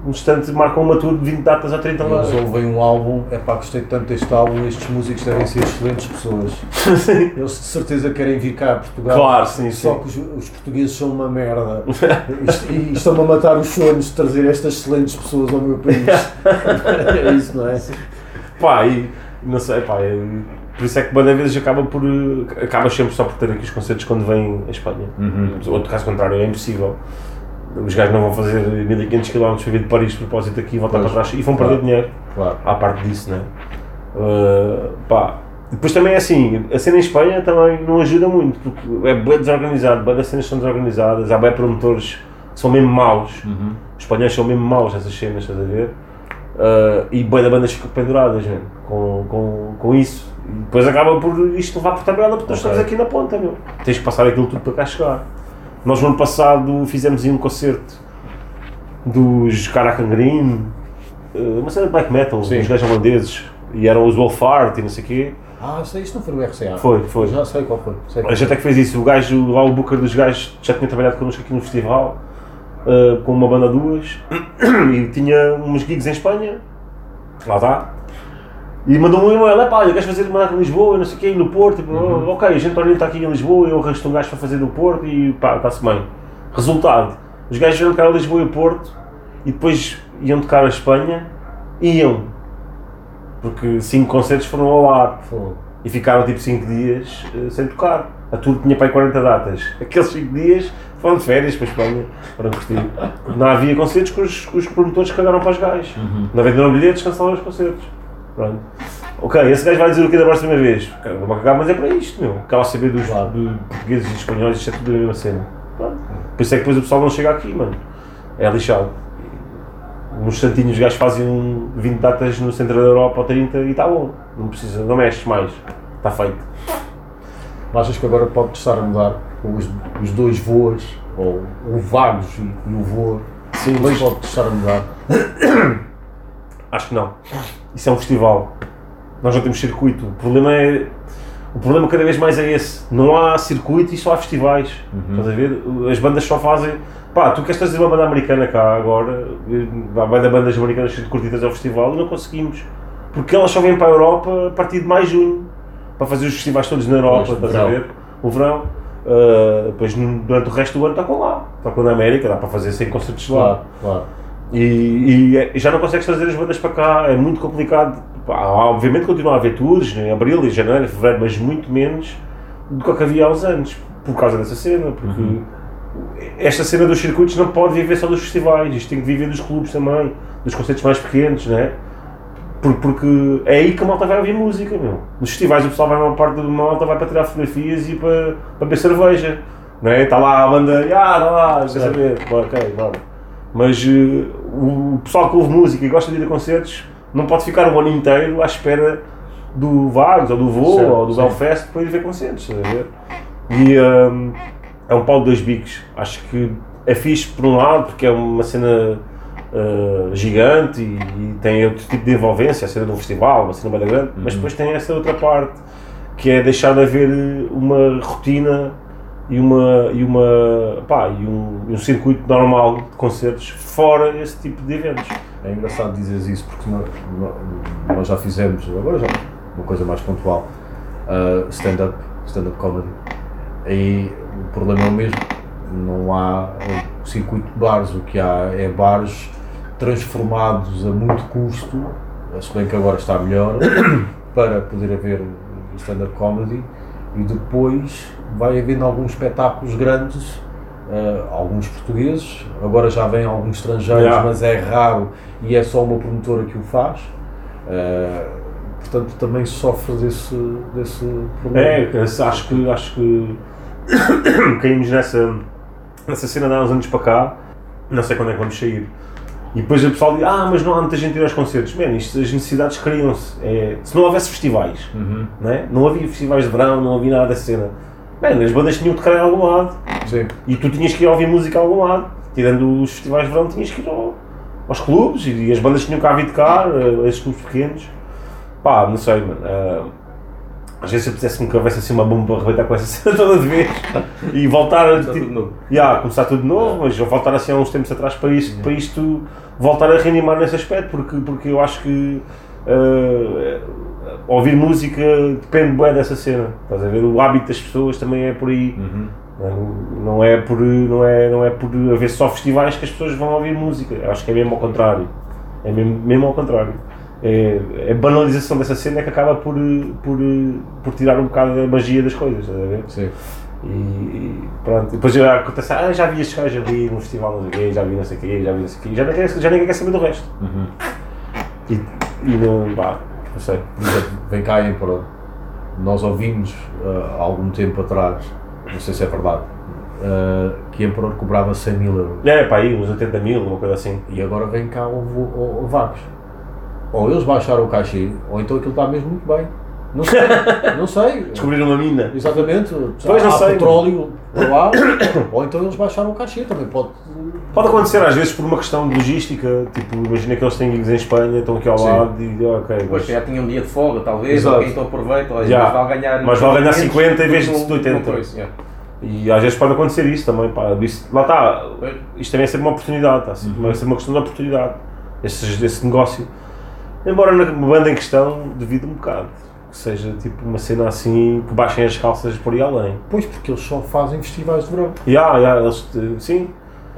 no instante marcam uma tour de 20 datas a 30 Eles lá. ouvem um álbum, é pá, gostei tanto deste álbum, estes músicos devem ser excelentes pessoas. *laughs* Eles de certeza querem vir cá a Portugal. Claro, sim, Só sim. que os, os portugueses são uma merda. *laughs* E estão-me a matar os sonhos de trazer estas excelentes pessoas ao meu país. *laughs* É isso, não é? Pá, e não sei, pá, é- por isso é que banda vezes acaba por. acaba sempre só por ter aqui os concertos quando vem a Espanha. Outro caso contrário é impossível. Os gajos não vão fazer 1500 km para vir de Paris de propósito aqui e voltar Pois, para trás e vão perder claro. dinheiro. Claro. À parte disso, né? Uh, pá. Depois também é assim, a cena em Espanha também não ajuda muito, porque é bem desorganizado, bem das cenas são desorganizadas, há bem promotores que são mesmo maus, os espanhóis são mesmo maus nessas cenas, estás a ver? Uh, e bem da bandas ficam penduradas, mano, com, com, com isso. E depois acaba por isto levar por tabela, porque nós Ok. estamos aqui na ponta, meu. Tens que passar aquilo tudo para cá chegar. Nós no ano passado fizemos aí um concerto dos Caracan Green, uh, uma cena de black metal, Sim. os gajos holandeses, e eram os Wolfart e não sei o quê. Ah, sei, isto não foi no RCA. Foi, foi. Já sei qual foi. Sei qual A gente é que fez isso. O gajo, lá o Booker dos gajos, já tinha trabalhado connosco aqui no festival, uh, com uma banda duas, *clears throat* e tinha uns gigs em Espanha, lá está. E mandou-me um e-mail, é pá, queres fazer mandar em Lisboa, e não sei o quê, no Porto, tipo, oh, ok, a gente orienta aqui em Lisboa, eu arranjo um gajo para fazer no Porto e pá, está-se bem. Resultado, os gajos vieram tocar a Lisboa e Porto, e depois iam tocar a Espanha, iam. Porque cinco concertos foram ao ar foi. e ficaram tipo 5 dias eh, sem tocar. A tour tinha para aí 40 datas. *laughs* Aqueles 5 dias foram de férias para a Espanha, para curtir. Não havia concertos que os, que os promotores cagaram para os gajos. Não venderam bilhetes, cancelaram os concertos. Pronto. Ok, esse gajo vai dizer o que da próxima vez? Vou cagar, mas é para isto, meu. Quero saber dos Claro. de portugueses e espanhóis, isto é tudo a mesma cena. Pronto. Por isso é que depois o pessoal não chega aqui, mano. É lixado. Nos instantinhos os gajos fazem um 20 datas no centro da Europa ou 30 e está bom. Não precisa, não mexes mais. Está feito. Mas achas que agora pode estar a mudar os, os dois voas, ou o Vagos e, e o Voa? Sim, Mas pode estar a mudar. *coughs* Acho que não. Isso é um festival. Nós não temos circuito. O problema é. O problema cada vez mais é esse. Não há circuito e só há festivais. Estás a ver? As bandas só fazem. Pá, tu queres trazer uma banda americana cá agora, há bem da bandas americanas curtidas ao festival e não conseguimos. Porque elas só vêm para a Europa a partir de mais junho. Para fazer os festivais todos na Europa, estás verão. a ver? O verão. Ah, depois durante o resto do ano tocam lá. Tocam na América, dá para fazer 100 concertos lá. Claro, claro. E, e é- já não consegues trazer as bandas para cá, é muito complicado. Obviamente continua a haver tours em abril, em janeiro, fevereiro, mas muito menos do que havia há uns anos, por causa dessa cena, porque esta cena dos circuitos não pode viver só dos festivais, isto tem que viver dos clubes também, dos concertos mais pequenos, né? Por- Porque é aí que a malta vai ouvir música, meu. Nos festivais o pessoal vai uma parte da malta vai para tirar fotografias e para, para beber cerveja, não é? Está lá a banda, ah, está lá, quer saber, ok, bora. Mas eh, o pessoal que ouve música e gosta de ir a concertos não pode ficar o ano inteiro à espera do Vagos, ou do Voo, Certo, ou do sim. Belfast para ir ver concertos, estás a ver? E hum, é um pau de dois bicos. Acho que é fixe por um lado, porque é uma cena uh, gigante e, e tem outro tipo de envolvência, a cena de um festival, uma cena bem grande, mas depois tem essa outra parte, que é deixar de haver uma rotina e uma e uma pá, e um, um circuito normal de concertos fora esse tipo de eventos. É engraçado dizeres isso porque nós, nós já fizemos, agora já uma coisa mais pontual, uh, stand-up, stand-up comedy. E o problema é o mesmo, não há circuito de bares, o que há é bares transformados a muito custo, se bem que agora está melhor, *coughs* para poder haver stand-up comedy e depois vai havendo alguns espetáculos grandes, eh, alguns portugueses, agora já vêm alguns estrangeiros, Yeah. mas é raro e é só uma promotora que o faz. Eh, portanto, também sofre desse, desse problema. É, acho que, acho que *coughs* caímos nessa, nessa cena de há uns anos para cá, não sei quando é que vamos sair. E depois o pessoal diz, ah, mas não há muita gente a ir aos concertos. Man, isto, as necessidades criam-se. É, se não houvesse festivais, não, é? não havia festivais de verão, não havia nada dessa cena. Man, as bandas tinham de tocar em algum lado. Sim. E tu tinhas que ir ouvir música a algum lado. Tirando os festivais de verão, tinhas que ir ao- aos clubes e, as bandas tinham que cá vir tocar, eh, esses clubes pequenos. Pá, não sei, mano. eh, às vezes eu apetece-me que houvesse assim uma bomba para arrebentar com essa *laughs* cena toda de vez e voltar a. Começar tipo, tudo de novo. Yeah, começar tudo de novo, mas voltar assim há uns tempos atrás para isto, para isto voltar a reanimar nesse aspecto, porque, porque eu acho que eh, ouvir música depende bem dessa cena. Estás a ver? O hábito das pessoas também é por aí. Não- Não é, por, não, é, não é por haver só festivais que as pessoas vão ouvir música. Eu acho que é mesmo ao contrário. É mesmo, mesmo ao contrário. É, a banalização dessa cena é que acaba por, por, por tirar um bocado da magia das coisas. Estás a ver? Sim. E, e pronto, depois já acontece, ah, já vi estes gajos ali no festival, não sei o quê, já vi não sei o quê, já vi não sei o quê, já, ninguém, já ninguém quer saber do resto. E, e não, pá, não sei. Por exemplo, vem cá em Emperor. Nós ouvimos ah, há algum tempo atrás, não sei se é verdade, ah, que Emperor cobrava 100 mil euros. É, pá, aí uns 80 mil, uma coisa assim. E agora vem cá o, o, o Vagos. Ou eles baixaram o cachê, ou então aquilo está mesmo muito bem. Não sei, não sei. *laughs* Descobriram uma mina. Exatamente. Pois, não há sei. petróleo lá, ou então eles baixaram o cachê, também pode. Pode acontecer às vezes por uma questão de logística, tipo, imagina que eles têm gigs em Espanha, estão aqui ao Sim. lado e ok, Pois mas, já tinha um dia de folga, talvez, Exato. alguém então aproveita, mas vale ganhar. Mas vale ganhar 500 50 em vez de do que um- 80. um preço, yeah. e às vezes pode acontecer isso também, pá, isso, lá está, Pois. isto também é sempre uma oportunidade, tá, sempre, vai ser uma questão de oportunidade, esse, esse negócio. Embora na banda em questão devido um bocado, que seja tipo uma cena assim, que baixem as calças por aí além. Pois, porque eles só fazem festivais de verão. Ya, ya, eles, te- sim,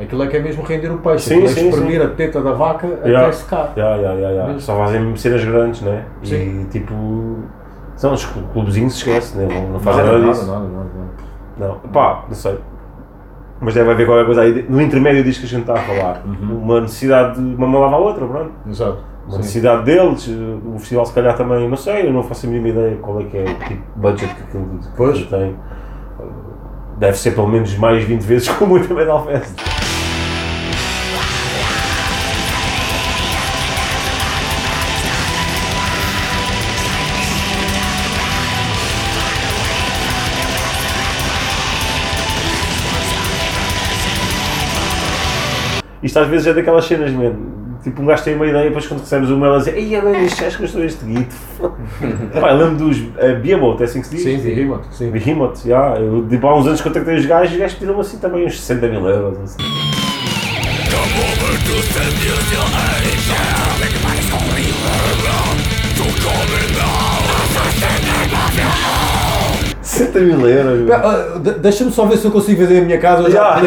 Aquilo é que é mesmo render o peixe. Sim, é sim, espremer a teta da vaca Yeah. até secar. Ya, ya, ya. Mesmo. Só fazem cenas grandes, né? E Sim. tipo. São os clu- clubezinhos, se esquece, né? Não, fazem Nada, nada, disso. nada, nada, nada. Não, pá, não sei. Mas deve haver qualquer coisa aí. No intermédio disto que a gente está a falar. Uma necessidade de uma lava a outra, pronto. Exato. Uma Sim. necessidade deles. eh, O festival, se calhar, também, não sei, eu não faço a mínima ideia qual é que é o tipo de budget que aquilo que Pois. aquilo tem. Deve ser pelo menos mais 20 vezes *laughs* como o Metal Fest. Isto às vezes é daquelas cenas, mesmo. Tipo, um gajo tem uma ideia, depois quando recebes o mail a dizer Ei, mano, este gajo gostou deste guito. *laughs* Pá, eu lembro dos uh, Behemoth, é assim que se diz? Sim, Behemoth, sim. Behemoth, já. Eu, tipo, há uns anos contactei os gajos e os gajos pediram assim também uns 60 mil euros. Assim. Sessenta mil euros, Deixa-me só ver se eu consigo fazer a minha casa. Já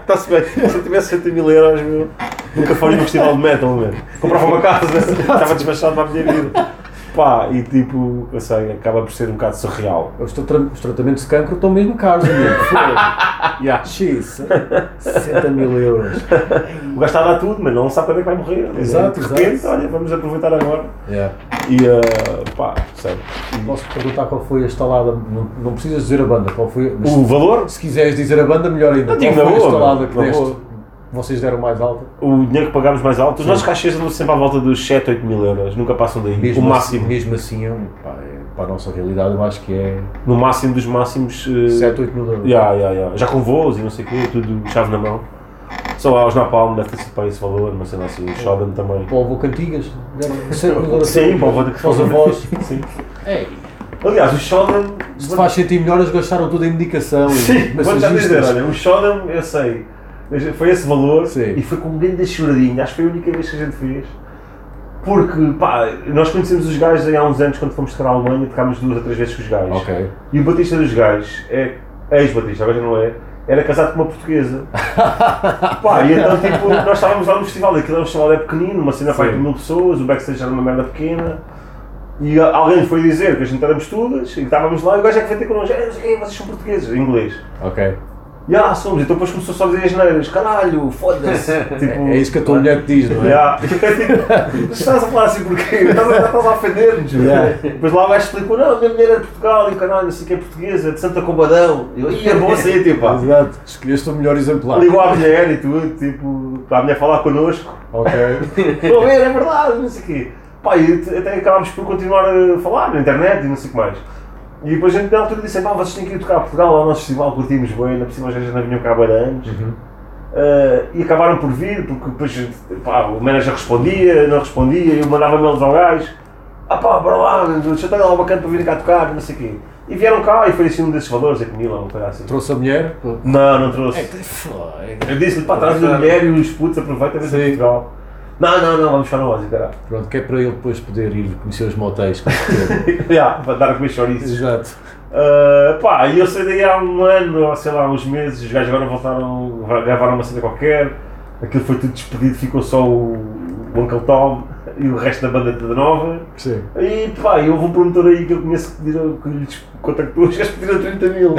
está-se *laughs* bem. Se eu tivesse 60 mil euros, meu, nunca foste no festival de metal, meu. Comprava uma casa, estava *laughs* despachado para a minha vida. Pá, e tipo, eu sei, acaba por ser um bocado surreal. Os, tra- os tratamentos de cancro estão mesmo caros, amigo. Yeah. X, 60 mil euros. O gajo está a dar tudo, mas não sabe quando é que vai morrer. Exato, De repente, exato. olha, vamos aproveitar agora. Yeah. E, uh, pá, sei. Posso perguntar qual foi a instalada? Não, não precisas dizer a banda, qual foi. O valor, se quiseres dizer a banda, melhor ainda. Digo Qual foi a instalada que deste? Vocês deram mais alta? o dinheiro que pagámos mais alto, os nossos cachês andam sempre à volta dos 7, 8 mil euros, nunca passam daí. Mesmo o máximo. Assim, mesmo assim, é um- pá, é- para a nossa realidade, eu acho que é No máximo dos máximos. Uh, 7, 8 mil euros. Ya, ya, ya. Já com voos e não sei o quê, tudo chave na mão. Só lá os Napalm deve ter sido para esse valor, mas sei lá assim, o Shodan também. Para o avô Cantigas, deram 7 mil euros. Sim, para o Voda que Para os avós. *laughs* Sim. Aliás, o Shodan. se te faz sentir melhor, eles gastaram tudo em medicação. Sim, vou já dizer, olha, o Shodan, eu sei, mas foi esse valor Sim. e foi com um grande choradinho, acho que foi a única vez que a gente fez. Porque, pá, nós conhecemos os gajos aí há uns anos quando fomos tocar à Alemanha, tocámos duas ou três vezes com os gajos. Ok. E o batista dos gajos, é ex-batista, agora já não é, era casado com uma portuguesa. *laughs* Pá, e então tipo, nós estávamos lá no festival, aquilo era um festival é pequenino, uma cena para mil pessoas, o backstage era uma merda pequena. E a- alguém foi dizer que a gente éramos todas e estávamos lá e o gajo é que veio ter connosco, "Eh, não sei o quê, vocês são portugueses, em inglês. Ok. E ah, somos, então depois começou só a dizer as neiras, caralho, foda-se. *laughs* tipo, É isso que a tua mulher te diz, não é? Yeah. *laughs* Estás a falar assim porquê? Estás a, estás a ofender-nos. Yeah. Depois lá o gajo explicou, não, a minha mulher é de Portugal e caralho, não sei que é portuguesa, de Santa Combadão. Eu, ia bom assim, tipo, pá. Exato. Escolheste o melhor exemplar. Ligou à mulher e tudo, tipo, para a mulher falar connosco. Ok. *laughs* Estou a ver, é verdade, não sei o quê. Pá, e até acabámos por continuar a falar na internet e não sei o que mais. E depois a gente na altura disse, pá, vocês têm que ir tocar a Portugal, ao nosso festival, curtimos bem, ainda por cima já não vinham cá há bué de anos. Uh, e acabaram por vir, porque depois pá, o manager respondia, não respondia, e eu mandava mails ao gajo, ah pá, bora lá, deixa eu ter lá uma canto para vir cá tocar, não sei o quê. E vieram cá e foi assim um desses valores, é que Mila, uma coisa assim. Trouxe a mulher. Não, não trouxe. Foi. Eu disse-lhe, pá, traz a mulher e os putos aproveitam Sim. Portugal. Não, não, não, vamos a Ozzy, caralho. Pronto, que é para ele depois poder ir conhecer os motéis. *laughs* Já, para dar a comer chouriços. Exato. Uh, pá, e eu saí daí há um ano, ou sei lá, uns meses, os gajos agora voltaram, gravaram uma cena qualquer, aquilo foi tudo despedido, ficou só o, o Uncle Tom e o resto da banda toda nova. Sim. E pá, e houve um promotor aí que eu conheço que, pediram, que lhes contactou, os gajos pediram 30 mil.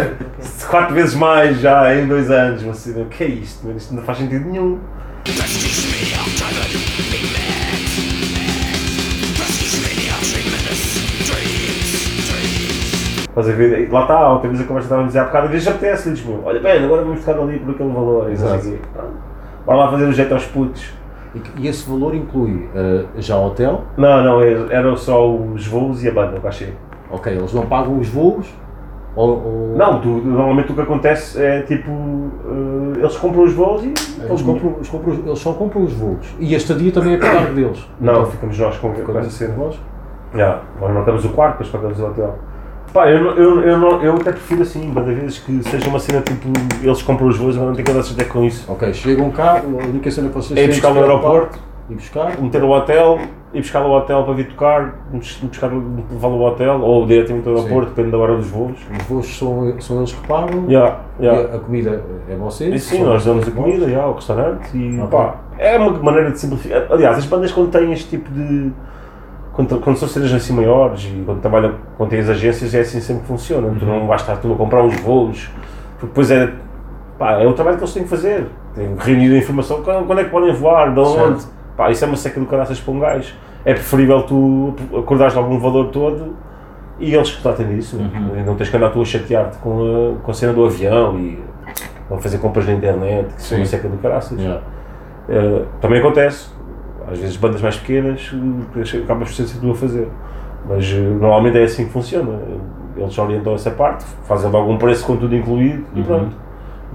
*laughs* Quatro vezes mais já em dois anos. Você, o que é isto? mano? Isto não faz sentido nenhum. Estás a ver? Lá está, outra vez a conversa estava a dizer há bocado, vezes apetece, meu, olha bem, agora vamos ficar ali por aquele valor. e Exato. Pronto. Bora lá fazer o jeito aos putos. E, e esse valor inclui eh, já o hotel? Não, não, é- eram só os voos e a banda, o cachê. Ok, eles não pagam os voos? Ou, ou- Não, tu, normalmente o que acontece é tipo, eh, eles compram os voos e Eles, compram, eles, compram, eles só compram os voos. E a estadia também é cargo deles. Não, Então, ficamos nós com, com essa cena. nós? Já, nós marcamos o quarto, depois pagamos o hotel. Pá, eu, não- eu, eu, não, eu até prefiro assim, banda vezes que seja uma cena tipo, eles compram os voos, mas não tem que andar até com isso. Ok, chegam cá, a única cena que vocês É ir têm buscar no aeroporto, E buscar? meter o hotel, ir buscar o hotel para vir tocar, bus- buscar, levá-lo ao hotel ou diretamente ao aeroporto, depende da hora dos voos. Os voos são, são eles que pagam? Yeah, yeah. A, comida é vocês? E sim, nós damos a comida, já, ao restaurante e Ok. pá, é uma maneira de simplificar. Aliás, as bandas quando têm este tipo de. Quando, quando são cenas assim maiores e quando trabalham, quando as agências, é assim sempre que funciona. Tu não vais estar tu a comprar os voos, porque depois é. Pá, é o trabalho que eles têm que fazer. Têm que reunir a informação, quando, quando é que podem voar, de onde. Pá, isso é uma seca do caraças para um gajo. É preferível tu acordares logo um valor todo e eles que tratem disso. E Não tens que andar tu a chatear-te com a, com a cena do avião e vão fazer compras na internet, que isso é uma seca do caraças. Yeah. Eh, também acontece, às vezes bandas mais pequenas eh, acabas por ser tu a fazer. Mas eh, normalmente é assim que funciona. Eles orientam essa parte, fazem logo um preço com tudo incluído e pronto.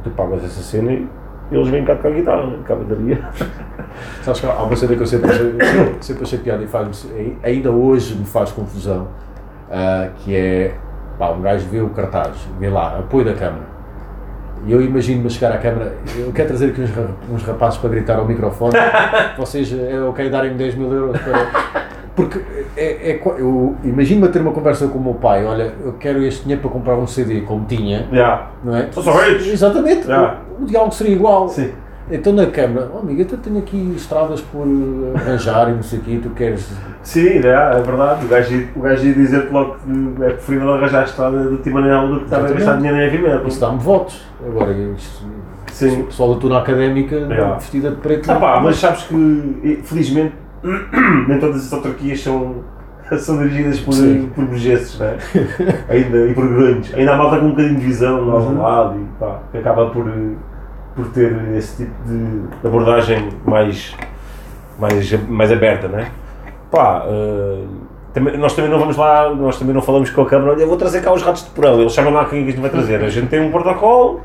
Tu pagas essa cena e eles vêm cá com a guitarra, com a bateria. Sabes que há uma cena que eu sempre achei, sempre achei piada e faz ainda hoje me faz confusão, ah, que é, pá, um gajo vê o cartaz, vê lá, apoio da Câmara, e eu imagino-me chegar à Câmara, eu quero trazer aqui uns, uns rapazes para gritar ao microfone, *laughs* vocês é ok darem-me 10 mil euros para... Porque é, é, eu imagino-me a ter uma conversa com o meu pai, olha, eu quero este dinheiro para comprar um CD como tinha, Já. não é? Sou. Exatamente, Já. o, o diálogo seria igual. Sim. Então na Câmara, oh amigo, eu tenho aqui estradas por eh, arranjar e não sei o quê, tu queres. *laughs* Sim, é, é verdade. O gajo, ia- o gajo ia dizer-te logo que é preferível arranjar a estrada de ti maneira do que estar a gastar dinheiro em heavy metal. Isso dá-me votos. Agora, isto, Sim. o pessoal da turma académica É. vestida de preto. Ah pá, mas sabes que, felizmente, *clears throat* nem todas as autarquias são, *laughs* são dirigidas por, Sim. por burgueses, não é? Ainda, e por grunhos. Ainda há malta com um bocadinho de visão lá ao lado e pá, que acaba por, por ter esse tipo de abordagem mais, mais, mais aberta, não é? Pá, eh, também, nós também não vamos lá, nós também não falamos com a Câmara, olha, eu vou trazer cá os ratos de porão, eles chamam lá quem é que a gente vai trazer. A gente tem um protocolo,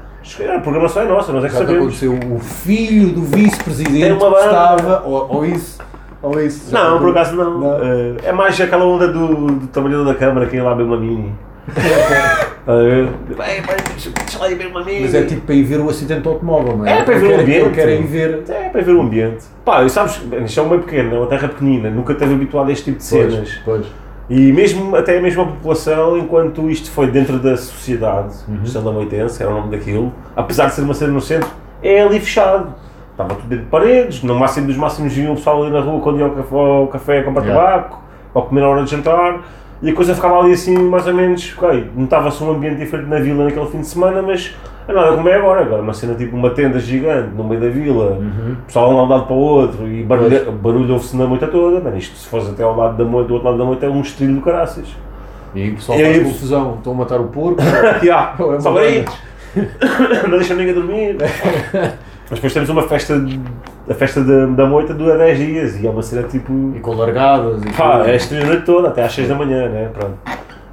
a programação é nossa, nós é que Já sabemos. aconteceu o filho do vice-presidente estava, ou, ou isso, ou isso. Não, por acaso não. Não. Eh, é mais aquela onda do, do trabalhador da Câmara que ia lá ver uma mini. Estás a ver? Vai, vai, deixa deixa lá ir ver uma. Mas é tipo para ir ver o acidente do automóvel, não é? É para ver o Querem- ambiente. Querem ver. É para ver o ambiente. Pá, e sabes, isto é um meio pequeno, é uma terra pequenina, nunca esteve habituado a este tipo de cenas. Pois, pois. E mesmo, até mesmo a população, enquanto isto foi dentro da sociedade, Uhum. Salamoitense, era o nome daquilo, apesar de ser uma cena no centro, é ali fechado. Estava tudo dentro de paredes, no máximo dos máximos vinha o pessoal ali na rua quando ia ao café, ao café a comprar Yeah. tabaco, para comer na hora de jantar, e a coisa ficava ali assim, mais ou menos, ok, notava-se um ambiente diferente na vila naquele fim de semana, mas é nada como é agora, agora uma cena tipo uma tenda gigante no meio da vila, Uhum. pessoal de um lado para o outro, e barulho, barulho ouve-se na moita toda, mano, isto se fosse até ao lado da moita, do outro lado da moita é um estrilho do caraças. E aí o pessoal E faz aí- confusão, estão a matar o porco. *laughs* Ya, *laughs* É só aí, *coughs* não deixa ninguém dormir. *laughs* Mas depois temos uma festa, a festa da, da moita dura 10 dias, e é uma cena tipo... E com largadas e Pá, é esta noite toda, até às 6 da manhã, né? Pronto.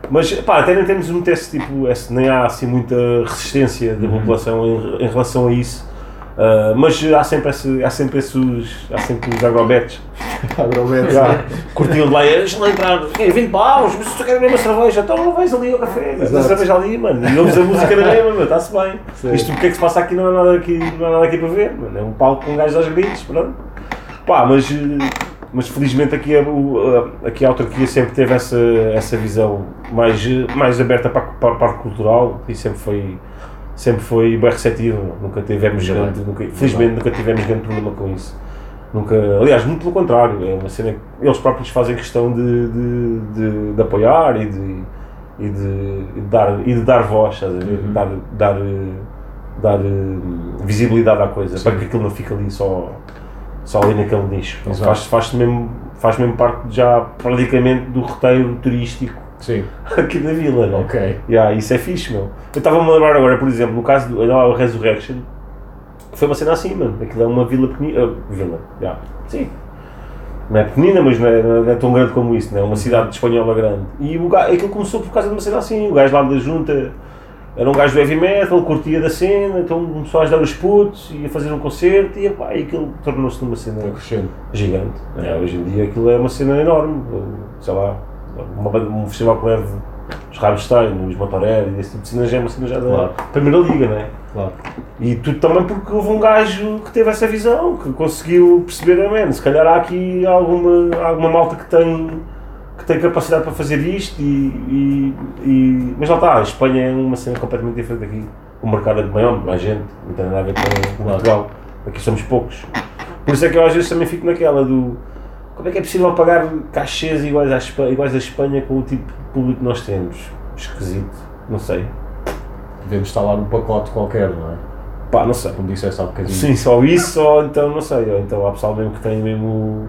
Mas pá, até nem temos muito esse tipo, esse, nem há assim muita resistência da população em, em relação a isso. Ah, mas há sempre, esse, há sempre esses, há sempre os agrobetes. *laughs* Agrobetes. Já, curtiam de lá, deixa lá entrar, é 20 paus, mas se tu queres beber uma cerveja, então não vais ali ao café, dá Exato. cerveja ali, mano, e *laughs* ouves a música na mesma, meu, está-se bem. Sim. Isto o que é que se passa aqui não há nada aqui, não há nada aqui para ver, mano, é um palco com gajos aos gritos, pronto. Pá, mas, mas felizmente aqui a, o- a- aqui a autarquia sempre teve essa, essa visão mais, mais aberta para, a- para a parte cultural e sempre foi, sempre foi bem receptiva, nunca tivemos grande, nunca, felizmente nunca tivemos grande problema com isso. Nunca, aliás, muito pelo contrário, é uma cena que eles próprios fazem questão de, de, de, de apoiar e de, e de, dar, e de dar voz, ver? Dar, dar, dar eh, visibilidade à coisa, para que aquilo não fique ali só, só ali naquele nicho. Faz, faz, mesmo, faz mesmo parte já praticamente do roteiro turístico Sim, *laughs* aqui da vila, não? ok. Yeah, isso é fixe, meu. Eu estava-me a lembrar agora, por exemplo, no caso do lá, o Resurrection, foi uma cena assim, mano. Aquilo é uma vila pequenina. ah, vila, yeah. sim. Não é pequenina, mas não é, não é tão grande como isso, não é? Uma cidade espanhola grande. E o gajo, aquilo começou por causa de uma cena assim. O gajo lá da junta era um gajo do heavy metal, curtia da cena, então começou a ajudar os putos, ia fazer um concerto e, epá, e aquilo tornou-se numa cena Foi crescendo. gigante. É, hoje em dia aquilo é uma cena enorme. Sei lá, uma um festival que leve os Rammstein, os Motorhead e esse tipo de cena já é uma cena já da Claro. primeira liga, não é? Claro. E tudo também porque houve um gajo que teve essa visão, que conseguiu perceber, ah, man, se calhar há aqui alguma, alguma malta que tem, que tem capacidade para fazer isto e, e, e- Mas lá está, a Espanha é uma cena completamente diferente aqui. O mercado é de maior, mais gente, não tem nada a ver com Portugal. Aqui somos poucos. Por isso é que eu às vezes também fico naquela do como é que é possível pagar cachês iguais à Espanha, iguais à Espanha com o tipo de público que nós temos? Esquisito, não sei. Devemos estar lá num pacote qualquer, não é? Pá, não sei. Como disseste há bocadinho. Sim, só isso, ou então, não sei, ou então há pessoal mesmo que tem mesmo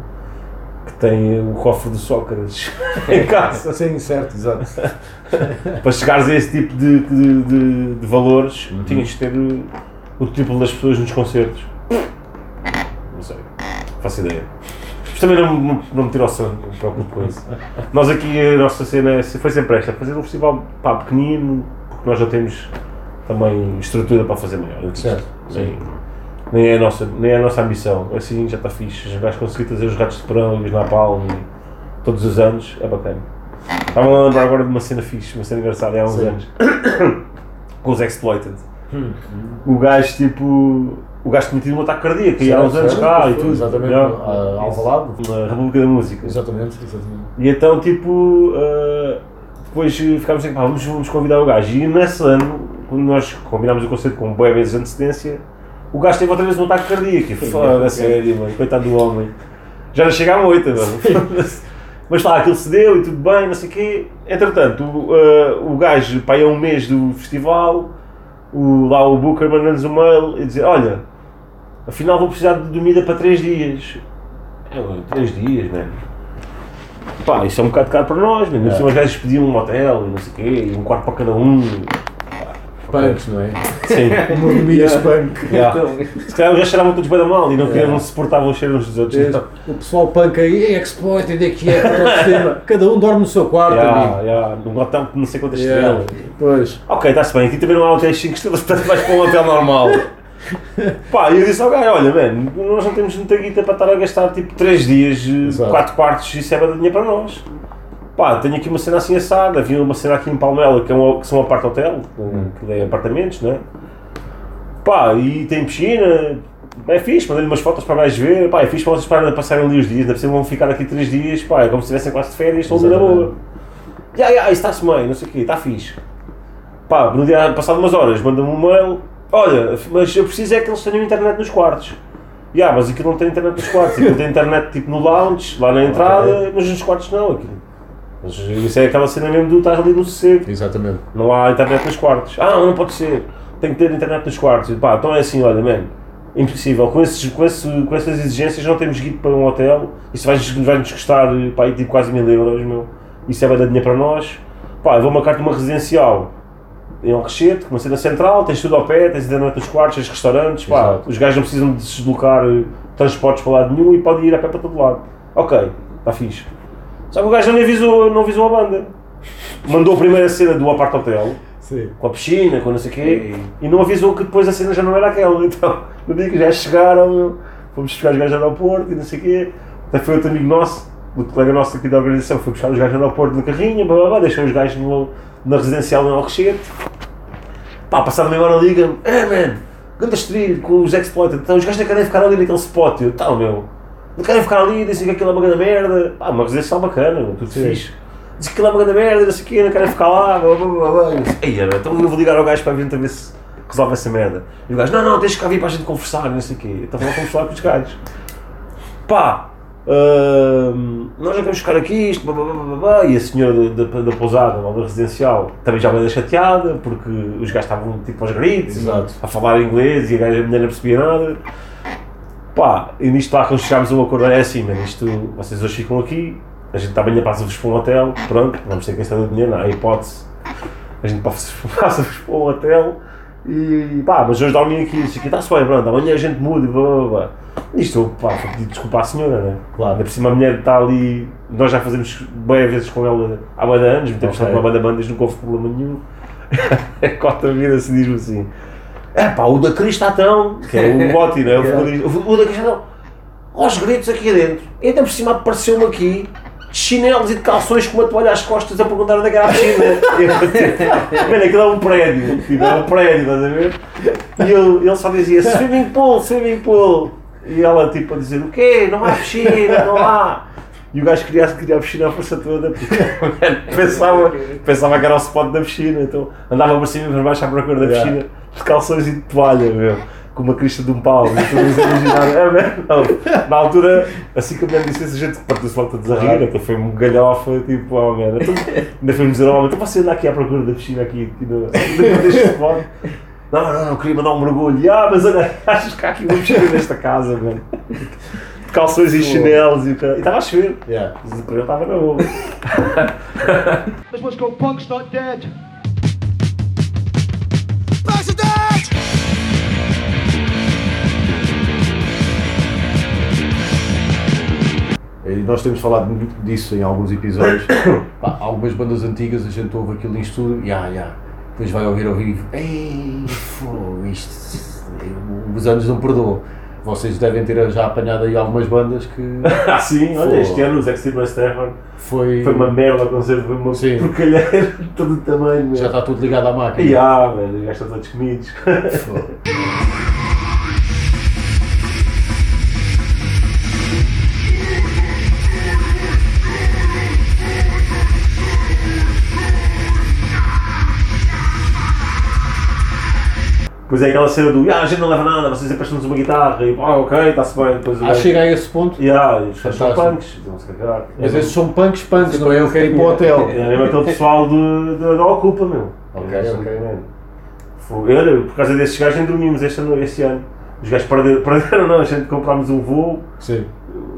que tem o cofre do Sócrates *laughs* em casa. Sim, certo, exato. *laughs* Para chegares a esse tipo de, de, de- de valores, tinhas de ter o, o triplo das pessoas nos concertos. Não sei, faço ideia. Mas também não, não, não me tiro ao sono, não me preocupo com isso. Nós aqui, a nossa cena é- foi sempre esta, fazer um festival pá, pequenino, porque nós já temos também estrutura para fazer maior. Certo, Nem, nem, é a nossa, nem é a nossa ambição. Assim já está fixe. Já vais conseguir trazer os ratos de porão e os napalm e todos os anos, é bacana. Estava a lembrar agora de uma cena fixe, uma cena engraçada há uns Sim. anos. *coughs* Com os Exploited. O gajo tipo. O gajo tinha tido um ataque cardíaco e há uns anos cá e tudo. Exatamente, Já. a- Alvalade. Na República da Música. Exatamente, exatamente. E então, tipo, ah, depois ficámos assim, pá, vamos, vamos convidar o gajo. E nesse ano, quando nós combinámos o concerto com boa meses de antecedência, o gajo teve outra vez um ataque cardíaco. E Foda, a sério, mano, coitado do homem. Já não chega à moita, mano. Mas lá, aquilo cedeu e tudo bem, não sei o quê. Entretanto, o, ah, o gajo, pá, é um mês do festival, o, lá o Booker mandando-nos um mail e dizer, olha, afinal vou precisar de dormida para 3 dias. Eu, 3 dias, mano. Pá, isso é um bocado caro para nós, mano. É. Os gajos pediam um hotel e não sei o quê, e um quarto para cada um. Punks, não é? Sim. *laughs* Mordomias punk. Yeah. Se calhar os gajos cheiravam todos bem da mal e não, queriam, não suportavam o cheiro uns dos outros. Então, O pessoal punk aí, exploited aqui é para o sistema. *laughs* Cada um dorme no seu quarto, yeah, amigo. yeah, num hotel de não sei quantas Yeah. estrelas. Pois. Ok, está-se bem, aqui também não há hotéis 5 estrelas, portanto vais para um hotel normal. *laughs* *laughs* Pá, e eu disse ao gajo, olha, mano, nós não temos muita guita para estar a gastar tipo 3 dias, Exato. 4 quartos, isso é dinheiro para nós. Pá, tenho aqui uma cena assim assada, havia uma cena aqui em Palmela que, é um, que são apart-hotel, que é apartamentos, não é? Pá, e tem piscina, é fixe, mandei-lhe umas fotos para gajo ver, pá, é fixe para vocês pararem a passarem ali os dias, ainda por vão ficar aqui 3 dias, pá, é como se estivessem quase de férias, estão ali na boa. Ya, ya, isso está-se bem, não sei o quê, está fixe. Pá, no dia passado umas horas, manda-me um mail, olha, mas eu preciso é que eles tenham internet nos quartos. Yeah, mas aquilo não tem internet nos quartos, aquilo tem internet tipo no lounge, lá na entrada, mas nos quartos não. Aquilo. Mas isso é aquela cena mesmo do estar ali no sossego. Exatamente. Não há internet nos quartos. Ah, não pode ser. Tem que ter internet nos quartos. Pá, então é assim, olha, man, impossível. Com, esses, com, esse, com essas exigências não temos guido para um hotel. Isso vai, vai nos custar pá, tipo, quase mil euros, meu. Isso é vai dar dinheiro para nós. Pá, eu vou marcar-te uma residencial em Alcochete, com uma cena central, tens tudo ao pé, tens internet nos quartos, tens restaurantes, pá, Exato. os gajos não precisam de se deslocar eh, transportes para lado nenhum e podem ir a pé para todo lado. Ok, está fixe. Só que o gajo não avisou, não avisou a banda. Mandou a primeira cena do apart hotel, Sim. com a piscina, com não sei o quê, e não avisou que depois a cena já não era aquela. *laughs* Então, no dia que gajos chegaram, fomos buscar os gajos ao aeroporto e não sei o quê. Até foi outro amigo nosso, o colega nosso aqui da organização, foi buscar os gajos ao aeroporto no carrinho, blá, blá, blá, deixou os gajos no- na residencial em Alcochete. Pá, passado meia hora liga-me, é man, ganda estrilho com os exploited, então os gajos não querem ficar ali naquele spot, eu, tal meu, não querem ficar ali, dizem que aquilo é uma grande merda, pá, uma residencial bacana, meu, tudo fixe. Dizem que aquilo é uma grande merda, não sei o quê, não querem ficar lá, blá blá blá blá. Meu, então eu vou ligar ao gajo para vir tentar ver se resolve essa merda. E o gajo, não, não, que cá vir para a gente conversar, não sei o quê. Então vou conversar com os gajos. Pá, nós já queremos ficar aqui, isto, blá, blá, blá, blá, e a senhora da, da, da pousada, ou da residencial, também já veio chateada, porque os gajos estavam tipo aos gritos, Exato. a falar inglês, e a gaja a mulher não percebia nada. Pá, e nisto lá quando chegámos a um acordo, é assim, mano, isto, vocês hoje ficam aqui, a gente está bem a passa-vos para um hotel, pronto, vamos ter que gastar o dinheiro, não há hipótese, a gente passa-vos *laughs* para um hotel, e pá, mas hoje dormem aqui, isso aqui está-se bem, pronto, amanhã a gente muda, e blá blá blá. Isto, pá, foi pedir desculpa à senhora, né? Claro. Ainda por cima a mulher está ali, nós já fazemos bem vezes com ela há de anos, metemos Ok. okay. uma banda bandas, nunca houve problema nenhum. *laughs* A cota vida se diz-me assim. É pá, o da Cris está tão. Que é o *laughs* Botti, não é? O, vocalista. o, o da Cris está tão. Aos gritos aqui dentro. E ainda por cima apareceu-me aqui chinelos e de calções com uma toalha às costas a perguntar onde é que era a piscina. *laughs* Eu, Mano, aquilo é um prédio. Tipo, é um prédio, estás a ver? E eu, ele só dizia swimming pool, swimming pool. E ela tipo a dizer o quê? Não há piscina, não há. E o gajo queria, queria a piscina à força toda, porque *laughs* pensava, pensava que era o spot da piscina, então andava para cima e para baixo à procura da piscina, de calções e de toalha, meu, com uma crista de um pau. E tu a imaginar, é, mesmo? não. Na altura, assim que a mulher disse isso, a gente partiu-se logo todos a rir, então foi um galhofa, tipo, oh man, então, ainda fomos dizer ao homem, então você anda aqui à procura da piscina aqui, aqui no, deste spot. Não, não, não, queria mandar um mergulho. Ah, mas olha, *laughs* achas que há aqui uma piscina nesta casa, mano? De calções e chinelos e o. E estava a chover. Yeah. Mas para ele estava na boa. This one's called Punk's Not Dead. E nós temos falado muito disso em alguns episódios. *coughs* Pá, algumas bandas antigas a gente ouve aquilo em estúdio e ah, yeah. depois vai ouvir ao vivo. Ei, isto. Os anos não perdoam. Vocês devem ter já apanhado aí algumas bandas que Ah, *laughs* sim, olha, este ano os Exit West Terror foi. foi uma merda o concerto, foi uma Sim. porcalheira de todo o tamanho. Já está tudo ligado à máquina. E ah, velho, gajos estão todos comidos. Fogo. *laughs* Depois é aquela cena do, ah, a gente não leva nada, vocês emprestam-nos uma guitarra e, ah, ok, está-se bem. Depois Ah, chega a esse ponto. E ah, os gajos são punks, vão-se cagar. Mas é, esses são punks, punks, não é? Eu quero ir para o hotel. É mesmo aquele pessoal de, de, da Ocupa, meu. Ok, É, ok. mano. Foi- Olha, por causa desses gajos nem dormimos este ano. Este ano. Os gajos perderam, *laughs* perderam não, a gente comprámos um voo, Sim,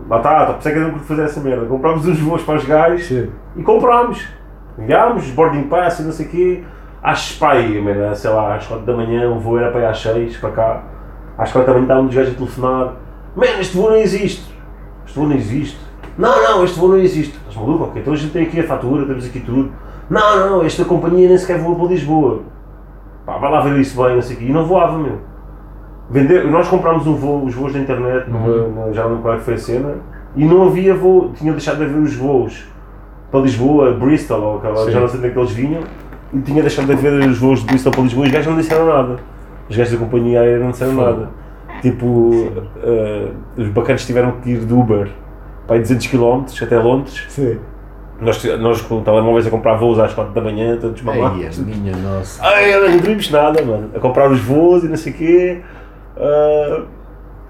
lá está, tá, por isso é que eu não curto fazer essa merda. Comprámos uns voos para os gajos sim. e comprámos. Ligámos, boarding pass e não sei o quê. Pá, aí, mano, sei lá, às 4 da manhã, o voo era para ir às 6 para cá. Às 4 da manhã estavam os gajos a telefonar. Mano, este voo não existe. Este voo não existe. Não, não, este voo não existe. Estás maluco? Ok, então a gente tem aqui a fatura, temos aqui tudo. Não, não, esta companhia nem sequer voa para Lisboa. Pá, vai lá ver isso bem, não sei o quê. E não voava, meu. Vender, nós comprámos um voo, os voos da internet, no- já não qual é foi a cena, e não havia voo, tinham deixado de haver os voos para Lisboa, Bristol, ou aquela, já não sei onde é que eles vinham, tinha deixado de haver os voos de Bristol para Lisboa e os gajos não disseram nada. Os gajos da companhia aérea não disseram nada. Tipo, eh, os bacanas tiveram que ir de Uber para aí 200 km até Londres. Sim. Nós, nós com telemóveis a comprar voos às 4 da manhã, todos mamados. Ai, minha nossa. Ai, não dormimos nada, mano. A comprar os voos e não sei o quê. Ah,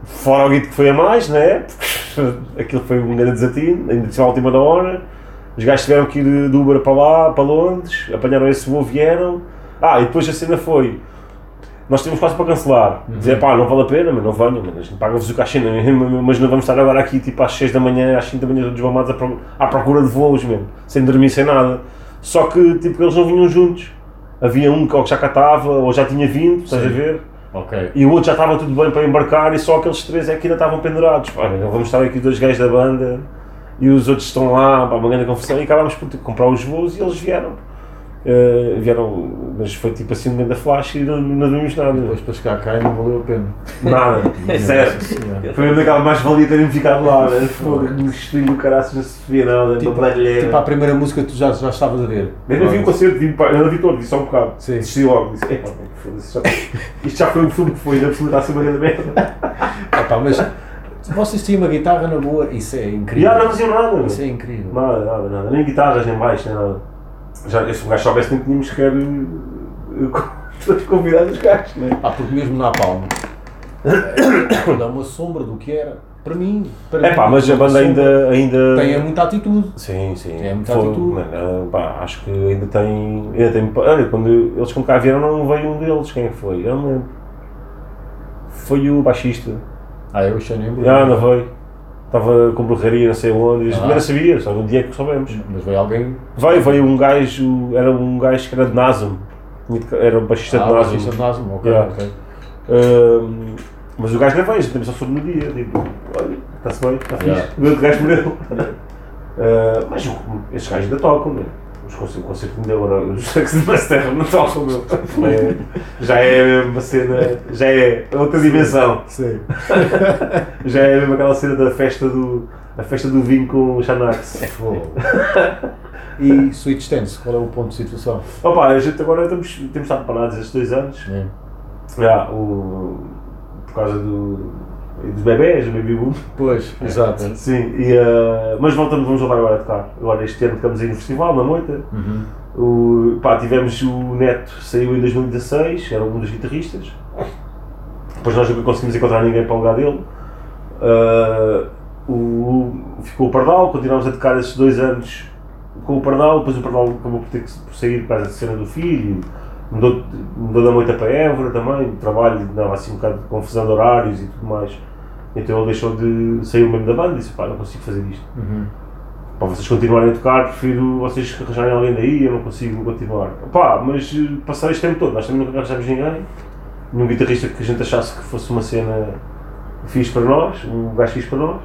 Fora o guito que foi a mais, né? Porque *laughs* aquilo foi um grande desatino, ainda tinha a última da hora. Os gajos tiveram que ir de Uber para lá, para Londres, apanharam esse voo, vieram. Ah, e depois a cena foi. Nós tínhamos quase para cancelar. Dizer, pá, não vale a pena, mas não venham, mas paga-vos o cachê, mas não vamos estar agora aqui tipo às 6 da manhã, às 5 da manhã, todos mamados à pro- à procura de voos mesmo, sem dormir, sem nada. Só que tipo, eles não vinham juntos. Havia um que já cá estava, ou já tinha vindo, estás a ver? Ok. E o outro já estava tudo bem para embarcar e só aqueles três é que ainda estavam pendurados. Pá, não vamos estar aqui dois gajos da banda e os outros estão lá, pá, uma grande confusão e acabámos por ter que comprar os voos e eles vieram. Eh, vieram, mas foi tipo assim um grande flash e não, não dormimos nada. Depois para chegar cá e não valeu a pena. Nada, *laughs* zero. Foi mesmo daquela mais valia terem ficado lá, né? Fogo, no estilo do caraças não se via nada, Tipo, uma tipo a primeira música que tu já, já estavas a ver. Eu não vi o concerto, vi, pá, eu não vi todo, vi só um bocado. Sim. Assisti logo, disse, "Epá, foda-se, *laughs* isto já foi um filme que foi, ainda por cima está a ser uma grande merda. Ah, pá, mas se vocês tinham uma guitarra na boa, isso é incrível. ah, não faziam nada. Isso é incrível. Nada, nada, nada. Nem guitarras, nem baixo, nem nada. Já, se o gajo soubesse, nem tínhamos sequer *laughs* uh, convidado os gajos, não é? Ah, porque mesmo na Palma *coughs* dá uma sombra do que era. Para mim, para É pá, mim, mas a banda ainda. ainda... tem muita atitude. Sim, sim. Tem muita Foi- atitude. mano, pá, acho que ainda tem. Ainda tem olha, quando eles quando cá vieram, não veio um deles. Quem é foi? Eu não lembro. Foi o baixista. Ah, eu achei nem Já não veio. Estava com borraria, não sei onde. Ah. nem sabia, só no dia que soubemos. Mas veio alguém. Veio, veio um gajo, era um gajo que era de Nasum. Era um baixista Ah, de Nasum. baixista de Nasum, ok, Yeah. ok. Ahm, mas o gajo não veio, também só foi no dia. Tipo, olha, está-se bem, está fixe. Yeah. O outro gajo morreu. *laughs* Ah, mas esses gajos ainda tocam, né? Os concertos, o concerto deu agora, os Sex de Master não tocam, meu. É- já é uma cena, já é outra dimensão. Sim. *laughs* Já é mesmo aquela cena da festa do, a festa do vinho com o Xanax. E Sweet Stance, qual é o ponto de situação? Opa, a gente agora estamos, temos estado parados estes dois anos. É. Já, o, por causa do, dos bebés, o baby boom. Pois, *laughs* exato. Sim, e, eh, mas voltamos, vamos voltar agora a tocar. Agora este ano tocamos aí no festival, na Moita. Uhum. O, pá, tivemos o Neto, saiu em 2016, era um dos guitarristas. Depois nós nunca conseguimos encontrar ninguém para o lugar dele. Eh, o, ficou o Pardal, continuámos a tocar esses dois anos com o Pardal, depois o Pardal acabou por ter que sair por causa da cena do filho, mudou, mudou da Moita para Évora também, o trabalho dava assim um bocado de confusão de horários e tudo mais. Então ele deixou de sair mesmo da banda e disse, pá, não consigo fazer isto. Uhum. Para vocês continuarem a tocar, prefiro vocês arranjarem alguém daí, eu não consigo continuar. Pá, mas eh, passar este tempo todo, nós também nunca arranjamos ninguém, nenhum guitarrista que a gente achasse que fosse uma cena fixe para nós, um gajo fixe para nós.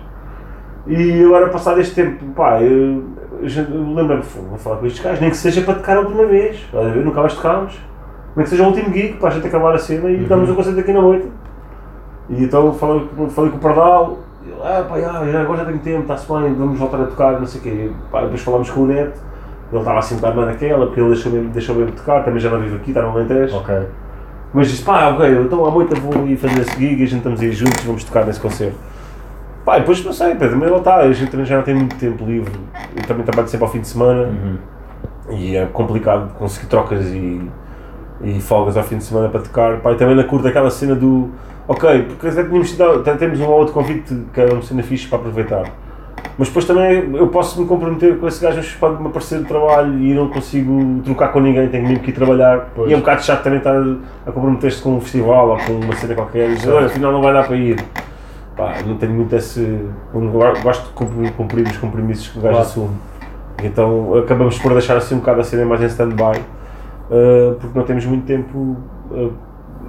E agora, passado este tempo, pá, eu, eu, lembro-me, "Pô, vou falar com estes gajos, nem que seja para tocar a última vez? Nunca mais tocámos, nem que seja o último gig, para a gente acabar a cena e damos um concerto aqui na noite. E então falei, falei com o Pardal, e ele, ah pá, já, já, agora já tenho tempo, está-se bem, vamos voltar a tocar, não sei o quê. Pá, depois falámos com o Neto, ele estava assim um bocado naquela, porque ele deixou mesmo, deixou mesmo de tocar, também já não vive aqui, está no Alentejo. Ok. Mas disse, pá, ok, então à noite vou ir fazer esse gig e a gente estamos aí juntos vamos tocar nesse concerto. Pá, e depois não sei, pá, também lá está, a gente também já não tem muito tempo livre, eu também trabalho sempre ao fim de semana e é complicado conseguir trocas e, e folgas ao fim de semana para tocar. Pá, e também na curta aquela cena do, ok, porque até tínhamos tido, até temos um ou outro convite que era uma cena fixe para aproveitar. Mas depois também eu posso me comprometer com esse gajo, mas pode-me aparecer de trabalho e não consigo trocar com ninguém, tenho mesmo que ir trabalhar. Pois. E é um bocado chato também estar a comprometer-se com um festival ou com uma cena qualquer e dizer, olha, afinal não vai dar para ir. Pá, não tenho muito esse. Gosto de cumprir, cumprir os compromissos que o gajo Claro. assume. Então acabamos por deixar assim um bocado a cena mais em stand-by, uh, porque não temos muito tempo uh,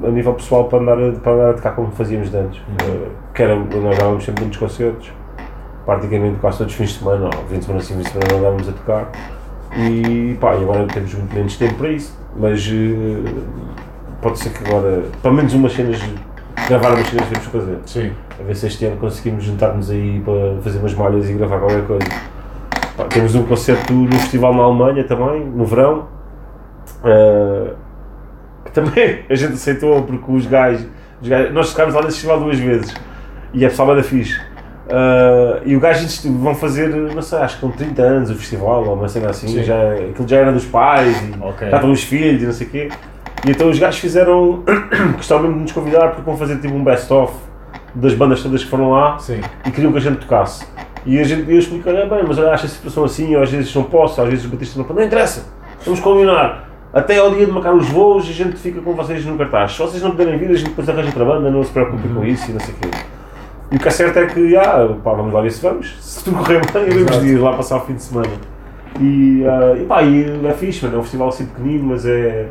a nível pessoal para andar, a- para andar a tocar como fazíamos de antes. Uh, que era, nós dávamos sempre muitos concertos, praticamente quase todos os fins de semana, ou 20 semanas sim, 20 semanas não andávamos a tocar. E pá, e agora temos muito menos tempo para isso, mas uh, pode ser que agora, pelo menos umas cenas, gravar umas cenas vamos fazer. Sim. A ver se este ano conseguimos juntar-nos aí para fazer umas malhas e gravar qualquer coisa. Pá, temos um concerto no festival na Alemanha também, no verão. eh, que também a gente aceitou porque os gajos, os gajos- Nós tocámos lá nesse festival duas vezes e é pessoal da fixe. Eh, e o gajo insistiu, vão fazer, não sei, acho que com 30 anos o festival ou uma cena assim, Sim. já, aquilo já era dos pais e Ok. já estão os filhos e não sei o quê. E então os gajos fizeram *clears throat* questão mesmo de nos convidar porque vão fazer tipo um best-of das bandas todas que foram lá Sim. e queriam que a gente tocasse. E a gente, eu expliquei, olha bem, mas olha, acho a situação assim, eu às vezes não posso, às vezes o baterista não pode, não interessa, vamos combinar. Até ao dia de marcar os voos a gente fica com vocês no cartaz. Se vocês não puderem vir, a gente depois arranja outra banda, não se preocupem com isso e não sei o quê. E o que é certo é que, ah, pá, vamos lá ver se vamos. *laughs* Se tudo correr bem, iremos ir lá passar o fim de semana. E, ah, e pá, e é fixe, mano, é um festival assim pequenino, mas é,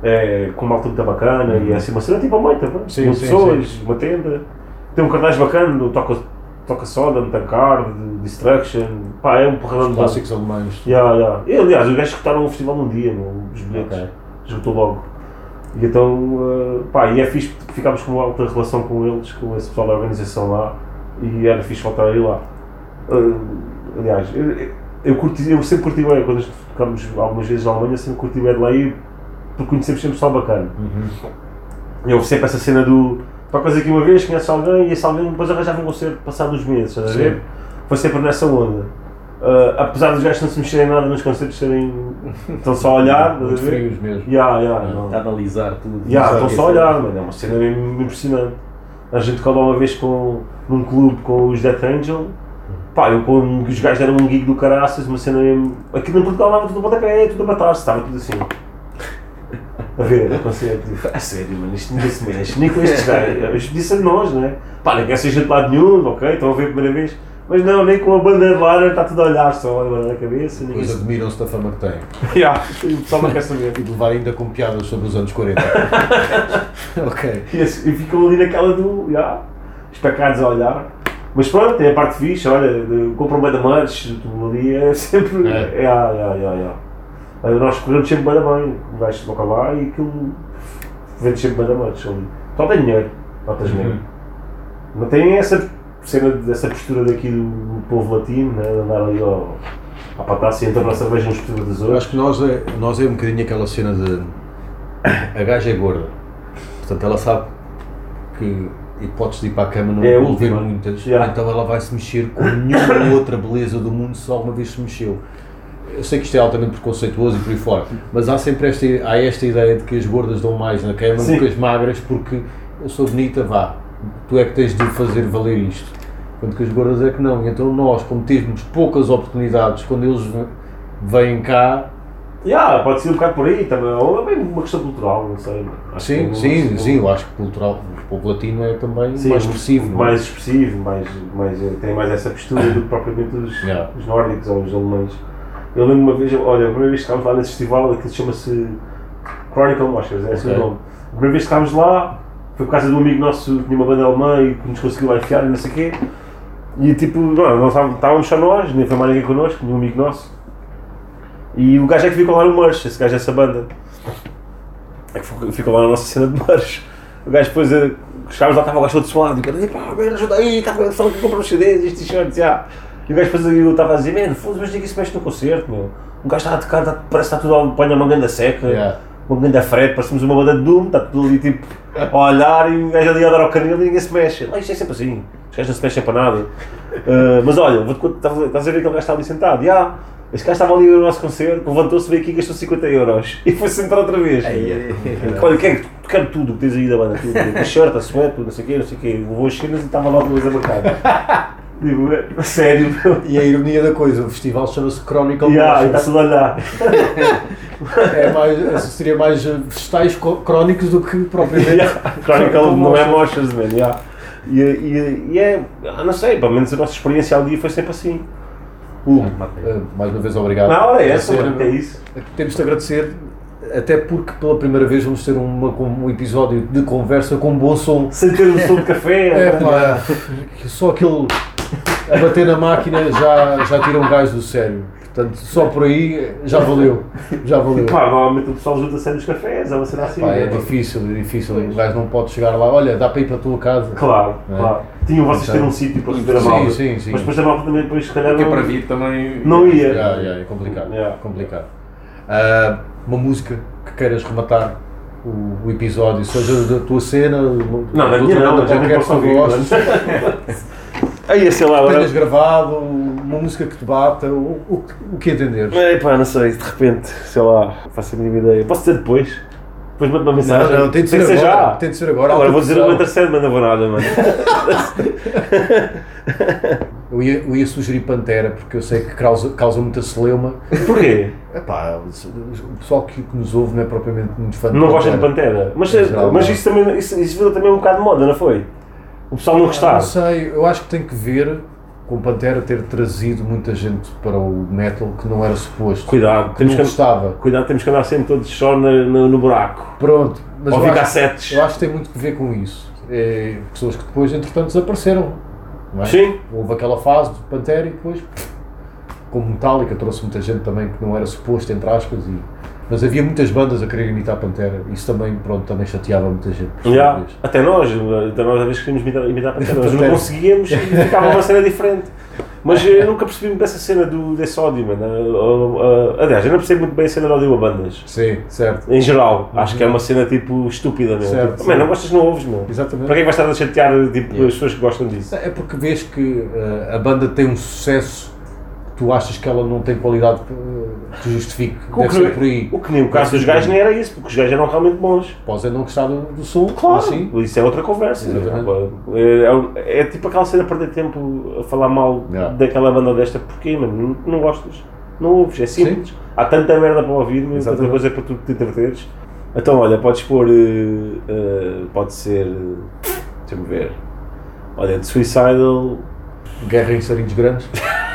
é com uma altura bacana e é assim uma cena tipo a moita. Sim, sim, pessoas, uma tenda. Tem um cartaz bacana, toca, toca soda, no Tancard, Destruction, pá, é um porradão de. Clássicos alemães. Yeah, yeah. E, aliás, os gajos escutaram o festival num dia, meu, os bilhetes. Ok. Esgotou logo. E então, uh, pá, e é fixe porque ficámos com uma alta relação com eles, com esse pessoal da organização lá, e era fixe voltar a ir lá. Uh, aliás, eu, eu, eu curti, eu sempre curti bem, quando tocámos algumas vezes na Alemanha, sempre curti bem de lá ir, porque conhecemos sempre pessoal bacana. E houve sempre essa cena do tocas aqui uma vez, conheces alguém e esse alguém depois arranjava um concerto passado uns meses, estás a ver? Foi sempre nessa onda. Uh, apesar dos gajos não se mexerem nada nos concertos, serem. estão só a olhar, estás Muito a ver? frios mesmo. Yeah, yeah, não. Está a analisar tudo. Yeah, estão só a isso. olhar, mano. É uma cena mesmo impressionante. A gente colou uma vez com, num clube com os Death Angel. Pá, eu com os gajos deram um gig do caraças, uma cena mesmo. Aquilo em Portugal estava tudo a pontapé, tudo a matar-se, estava tudo assim. *laughs* A ver, o concerto. Digo, A sério, mano, isto ninguém se mexe, nem com estes gajos. *laughs* Ser de nós, não é? Pá, nem quer ser gente de lado nenhum, ok, estão a ver a primeira vez. Mas não, nem com a banda de está tudo a olhar, só a olhar na cabeça. Ninguém Depois se... admiram-se da fama que têm. *laughs* Yeah, o pessoal não quer saber. E de levar ainda com piadas sobre os anos 40. *laughs* ok. E, assim, e ficam ali naquela do. já, especados a olhar. Mas pronto, tem a parte fixe, olha, compram bem da merch, tudo ali é sempre. É. É, ah, é, é, é. Nós corremos sempre bem bem, o gajo toca lá e aquilo vende sempre bem merch ali. Só tem dinheiro, notas dinheiro. Não tem essa cena, dessa postura daqui do povo latino, né, de andar ali ao. à patácia entre a nossa cerveja das Eu outras. acho que nós é, nós é um bocadinho aquela cena de. A gaja é gorda. Portanto, ela sabe que hipóteses de ir para a cama não É vão última. muitas. Já. Então ela vai se mexer com nenhuma outra beleza do mundo se alguma vez se mexeu. Eu sei que isto é altamente preconceituoso e por aí fora, mas há sempre esta, há esta ideia de que as gordas dão mais na Sim. do que as magras porque eu sou bonita, vá, tu é que tens de fazer valer isto. Enquanto que as gordas é que não. Então nós, como temos poucas oportunidades, quando eles vêm cá, Yeah, pode ser um bocado por aí também, ou é bem uma questão cultural, não sei. Acho sim, que sim, sim, eu acho que cultural, o povo latino é também Sim, mais expressivo. é? mais expressivo, mais, mais, tem mais essa postura do que propriamente os, Yeah. os nórdicos ou os alemães. Eu lembro uma vez, olha, a primeira vez que estávamos lá nesse festival, aquilo chama-se Chronicle Moshers, é esse Ok. o nome. A primeira vez que estávamos lá, foi por causa de um amigo nosso que tinha uma banda alemã e que nos conseguiu lá enfiar e não sei o quê. E tipo, não, não estávamos, só nós, nem foi mais ninguém connosco, nenhum amigo nosso. E o gajo é que ficou lá no merch, esse gajo dessa banda. É que ficou- lá na nossa cena de merch. O gajo depois, eh, chegámos lá, estava o gajo todo desfolado, e o cara, pá, ajuda aí, está a falar que compra os CDs, estes t-shirts, já. E o gajo eu estava a dizer, man, foda-se, mas ninguém se mexe no concerto, meu. Um gajo está a tocar, tá- parece que está tudo a apanhar uma ganda seca, Yeah. uma ganda frete, parecemos uma banda de Doom, está tudo ali tipo a olhar e o gajo ali a dar ao canil e ninguém se mexe. Ah, isto é sempre assim, os gajos não se mexem para nada. Ah, mas olha, estás a- ver aquele gajo está ali sentado, já. Este gajo estava ali no nosso concerto, levantou-se, veio aqui e gastou 50 euros. E foi sentar outra vez. *laughs* Olha, quero, quero tudo o que tens aí da banda, tudo. A t-shirt, a suéte, não sei o quê, não sei o quê. Levou as cenas e estava lá vez a marcar. Digo, é, sério, meu. E a ironia da coisa, o festival chama-se Chronicle Yeah, e está Motions. tudo a olhar. é mais, seria mais vegetais co- crónicos do que propriamente. Yeah, Chronicle não é mochas, man. Yeah. E, e, e é, não sei, pelo menos a nossa experiência ao dia foi sempre assim. Hugo, eh, mais uma vez obrigado. Na hora é essa, Agradecer- mano, é isso. Temos de agradecer, até porque pela primeira vez vamos ter uma, um episódio de conversa com bom som. Sem ter um som de café. É pá, só aquele bater na máquina já, já tira um gás do sério. Portanto, só por aí já valeu. Já valeu. Pá, normalmente o pessoal junta sério nos cafés, é uma cena assim. Pá, é né? difícil, é difícil. O gajo não pode chegar lá, olha, dá para ir para a tua casa. Claro, É. claro. Tinham vocês ter Então, um sítio para receber a sim, malta. sim, sim. Mas depois a malta também depois se calhar Que é não, para vir também. não ia. Já, já, é complicado. Yeah. complicado. Ah, uma música que queiras rematar o, o episódio, seja da tua cena, Não, da minha não, banda já nem posso ouvir. *laughs* Aí, sei lá, agora. tenhas gravado, uma música que te bata, o, o, o que entenderes. Ei, pá, não sei, de repente, sei lá, faço a mínima ideia. Posso dizer depois? Depois manda uma Não, mensagem. não, tem de ser que agora. já. Tem de ser agora. Agora vou dizer o Enter Sandman, não vou nada, mano. *laughs* Eu ia, eu ia sugerir Pantera, porque eu sei que causa, causa muita celeuma. Porquê? Epá, o pessoal que, que nos ouve não é propriamente muito fã Não gosta de Pantera. Mas, mas não. isso também isso, isso virou também um bocado de moda, não foi? O pessoal não Ah, gostava. Não sei, eu acho que tem que ver com Pantera ter trazido muita gente para o metal que não era suposto. Cuidado, que temos não que, gostava. cuidado, temos que andar sempre todos só no, no, no buraco. Pronto, mas eu Ouvir acho, eu acho que tem muito que ver com isso. É, pessoas que depois, entretanto, desapareceram. É? Sim. Houve aquela fase de Pantera e depois, como Metallica, trouxe muita gente também que não era suposto, entre aspas. E, mas havia muitas bandas a querer imitar Pantera. Isso também, pronto, também chateava muita gente. vez. até nós, até nós às vezes queríamos imitar, imitar Pantera, nós não conseguíamos e ficava uma cena diferente. Mas eu nunca percebi muito essa cena do, desse ódio, mano. Uh, uh, aliás, eu não percebo muito bem a cena do ódio a bandas. Sim, certo. Em geral, acho que é uma cena tipo estúpida mesmo. Certo, Tipo, sim. "Man, não gostas, não ouves, meu. Exatamente. Para quem vai estar a chatear tipo, Yeah. as pessoas que gostam disso? É porque vês que eh, a banda tem um sucesso, tu achas que ela não tem qualidade eh, que justifique. O Deve que, ser por aí. o que nem o caso dos gajos nem era isso, porque os gajos eram realmente bons. Podem não gostar do, do som, Claro, assim. isso é outra conversa. É, é, é tipo aquela cena de perder tempo a falar mal Yeah. daquela banda desta, porquê, mano? Não, não gostas, não ouves, é simples. Há tanta merda para ouvir, mas tanta Exatamente. coisa para tu te entreteres. Então, olha, podes pôr. eh, eh, pode ser. eh, Deixa-me ver. Olha, de Suicidal. Guerra em sarinhos grandes. *laughs*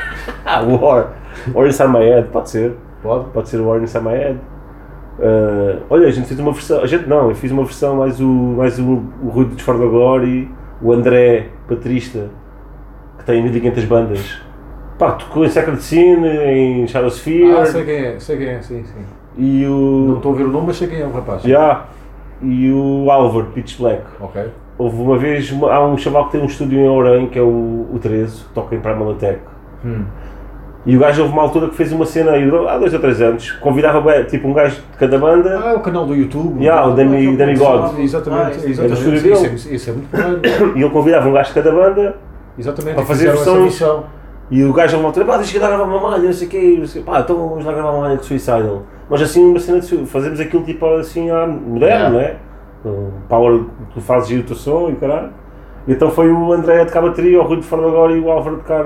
Ah, War. War Inside My Head, pode ser. Pode? Pode ser o War Inside My Head. Eh, olha, a gente fez uma versão. A gente não, eu fiz uma versão mais o, mais o, o Rui de For the Glory, o André, baterista, que tem 1500 bandas. Pá, tocou em Sacred Scene, em Shadow Sphere. Ah, sei quem é, sei quem é, sim, sim. E Não o. estou a ver o nome, mas sei quem é o rapaz. Já. E o Álvaro, Pitch Black. Ok. Houve uma vez, uma- há um chaval que tem um estúdio em Orem, que é o, o 13, que toca em Primalatec. Hum. E o gajo houve uma altura que fez uma cena aí, há dois ou três anos, convidava tipo um gajo de cada banda. Ah, é o canal do YouTube. Yeah, o Demi- Ah, Demi God. Exatamente, Ah, isso é exatamente. do estúdio Isso, dele. é, isso é muito bom. *coughs* E ele convidava um gajo de cada banda Exatamente. Para e fazer versões. versão. e o gajo a uma altura, pá, deixa eu gravar uma malha, não sei o quê, não sei o quê. pá, então vamos lá gravar uma malha de Suicidal. Mas assim, uma cena de fazemos aquilo tipo assim, ah, moderno, Yeah. não é? Um Power, tu fazes aí o teu som e o caralho. E então foi o André a tocar bateria, o Rui de Fora agora e o Álvaro a tocar,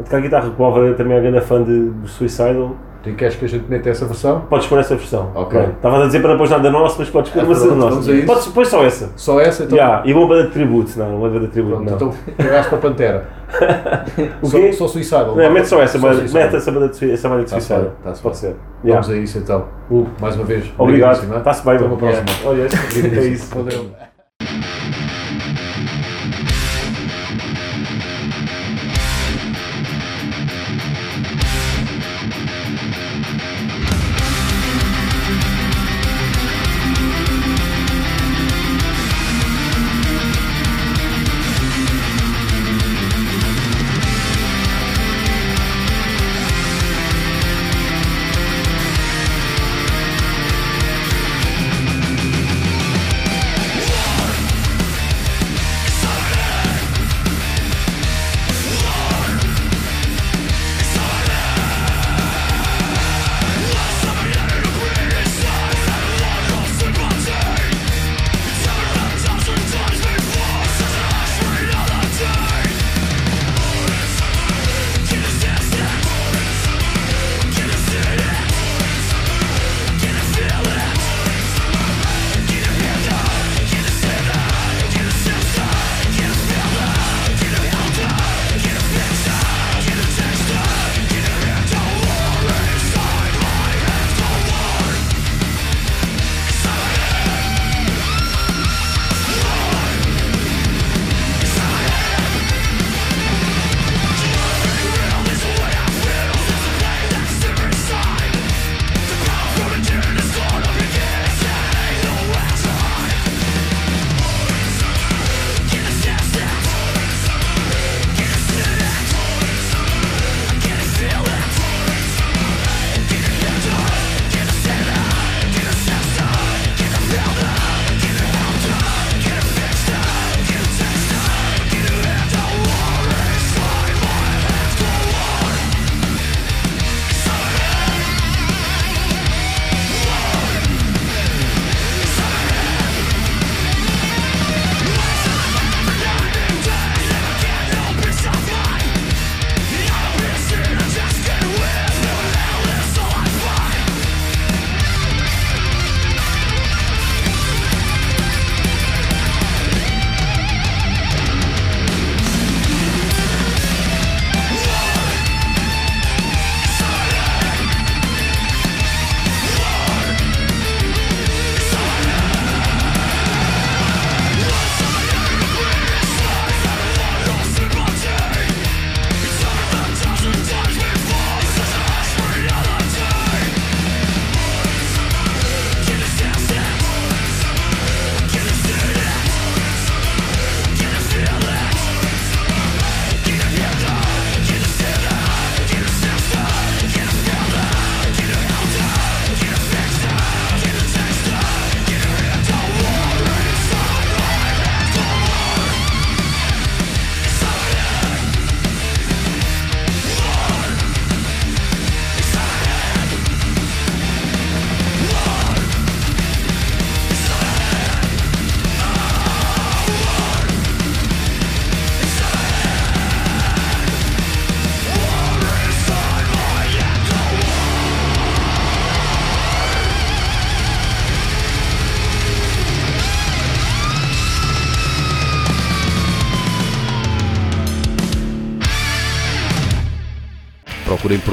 a tocar guitarra, o também é grande fã de, de Suicidal. Tu queres que a gente meta essa versão? Podes pôr essa versão. Ok. Pronto. Estava a dizer para não pôr nada nosso, mas podes pôr Ah, uma cena nossa. Podes pôr só essa. Só essa? Então, Yeah. E uma banda de tributo, não, uma banda de tributo, Pronto, não. então cagaste para a Pantera. *laughs* O quê? Só, só Suicidal. Não, mete só essa, Só Suicidal. mete essa banda de, essa banda de suicídio. bem, tá-se Pode ser. Yeah. Vamos a isso então. Hugo, mais uma vez. Obrigado. Está-se bem, Até uma próxima. Olha, é isso. Valeu.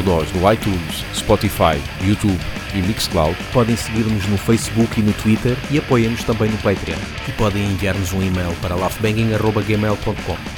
Nós no iTunes, Spotify, YouTube e Mixcloud. Podem seguir-nos no Facebook e no Twitter e apoiem-nos também no Patreon. E podem enviar-nos um e-mail para laughbanging.gmail.com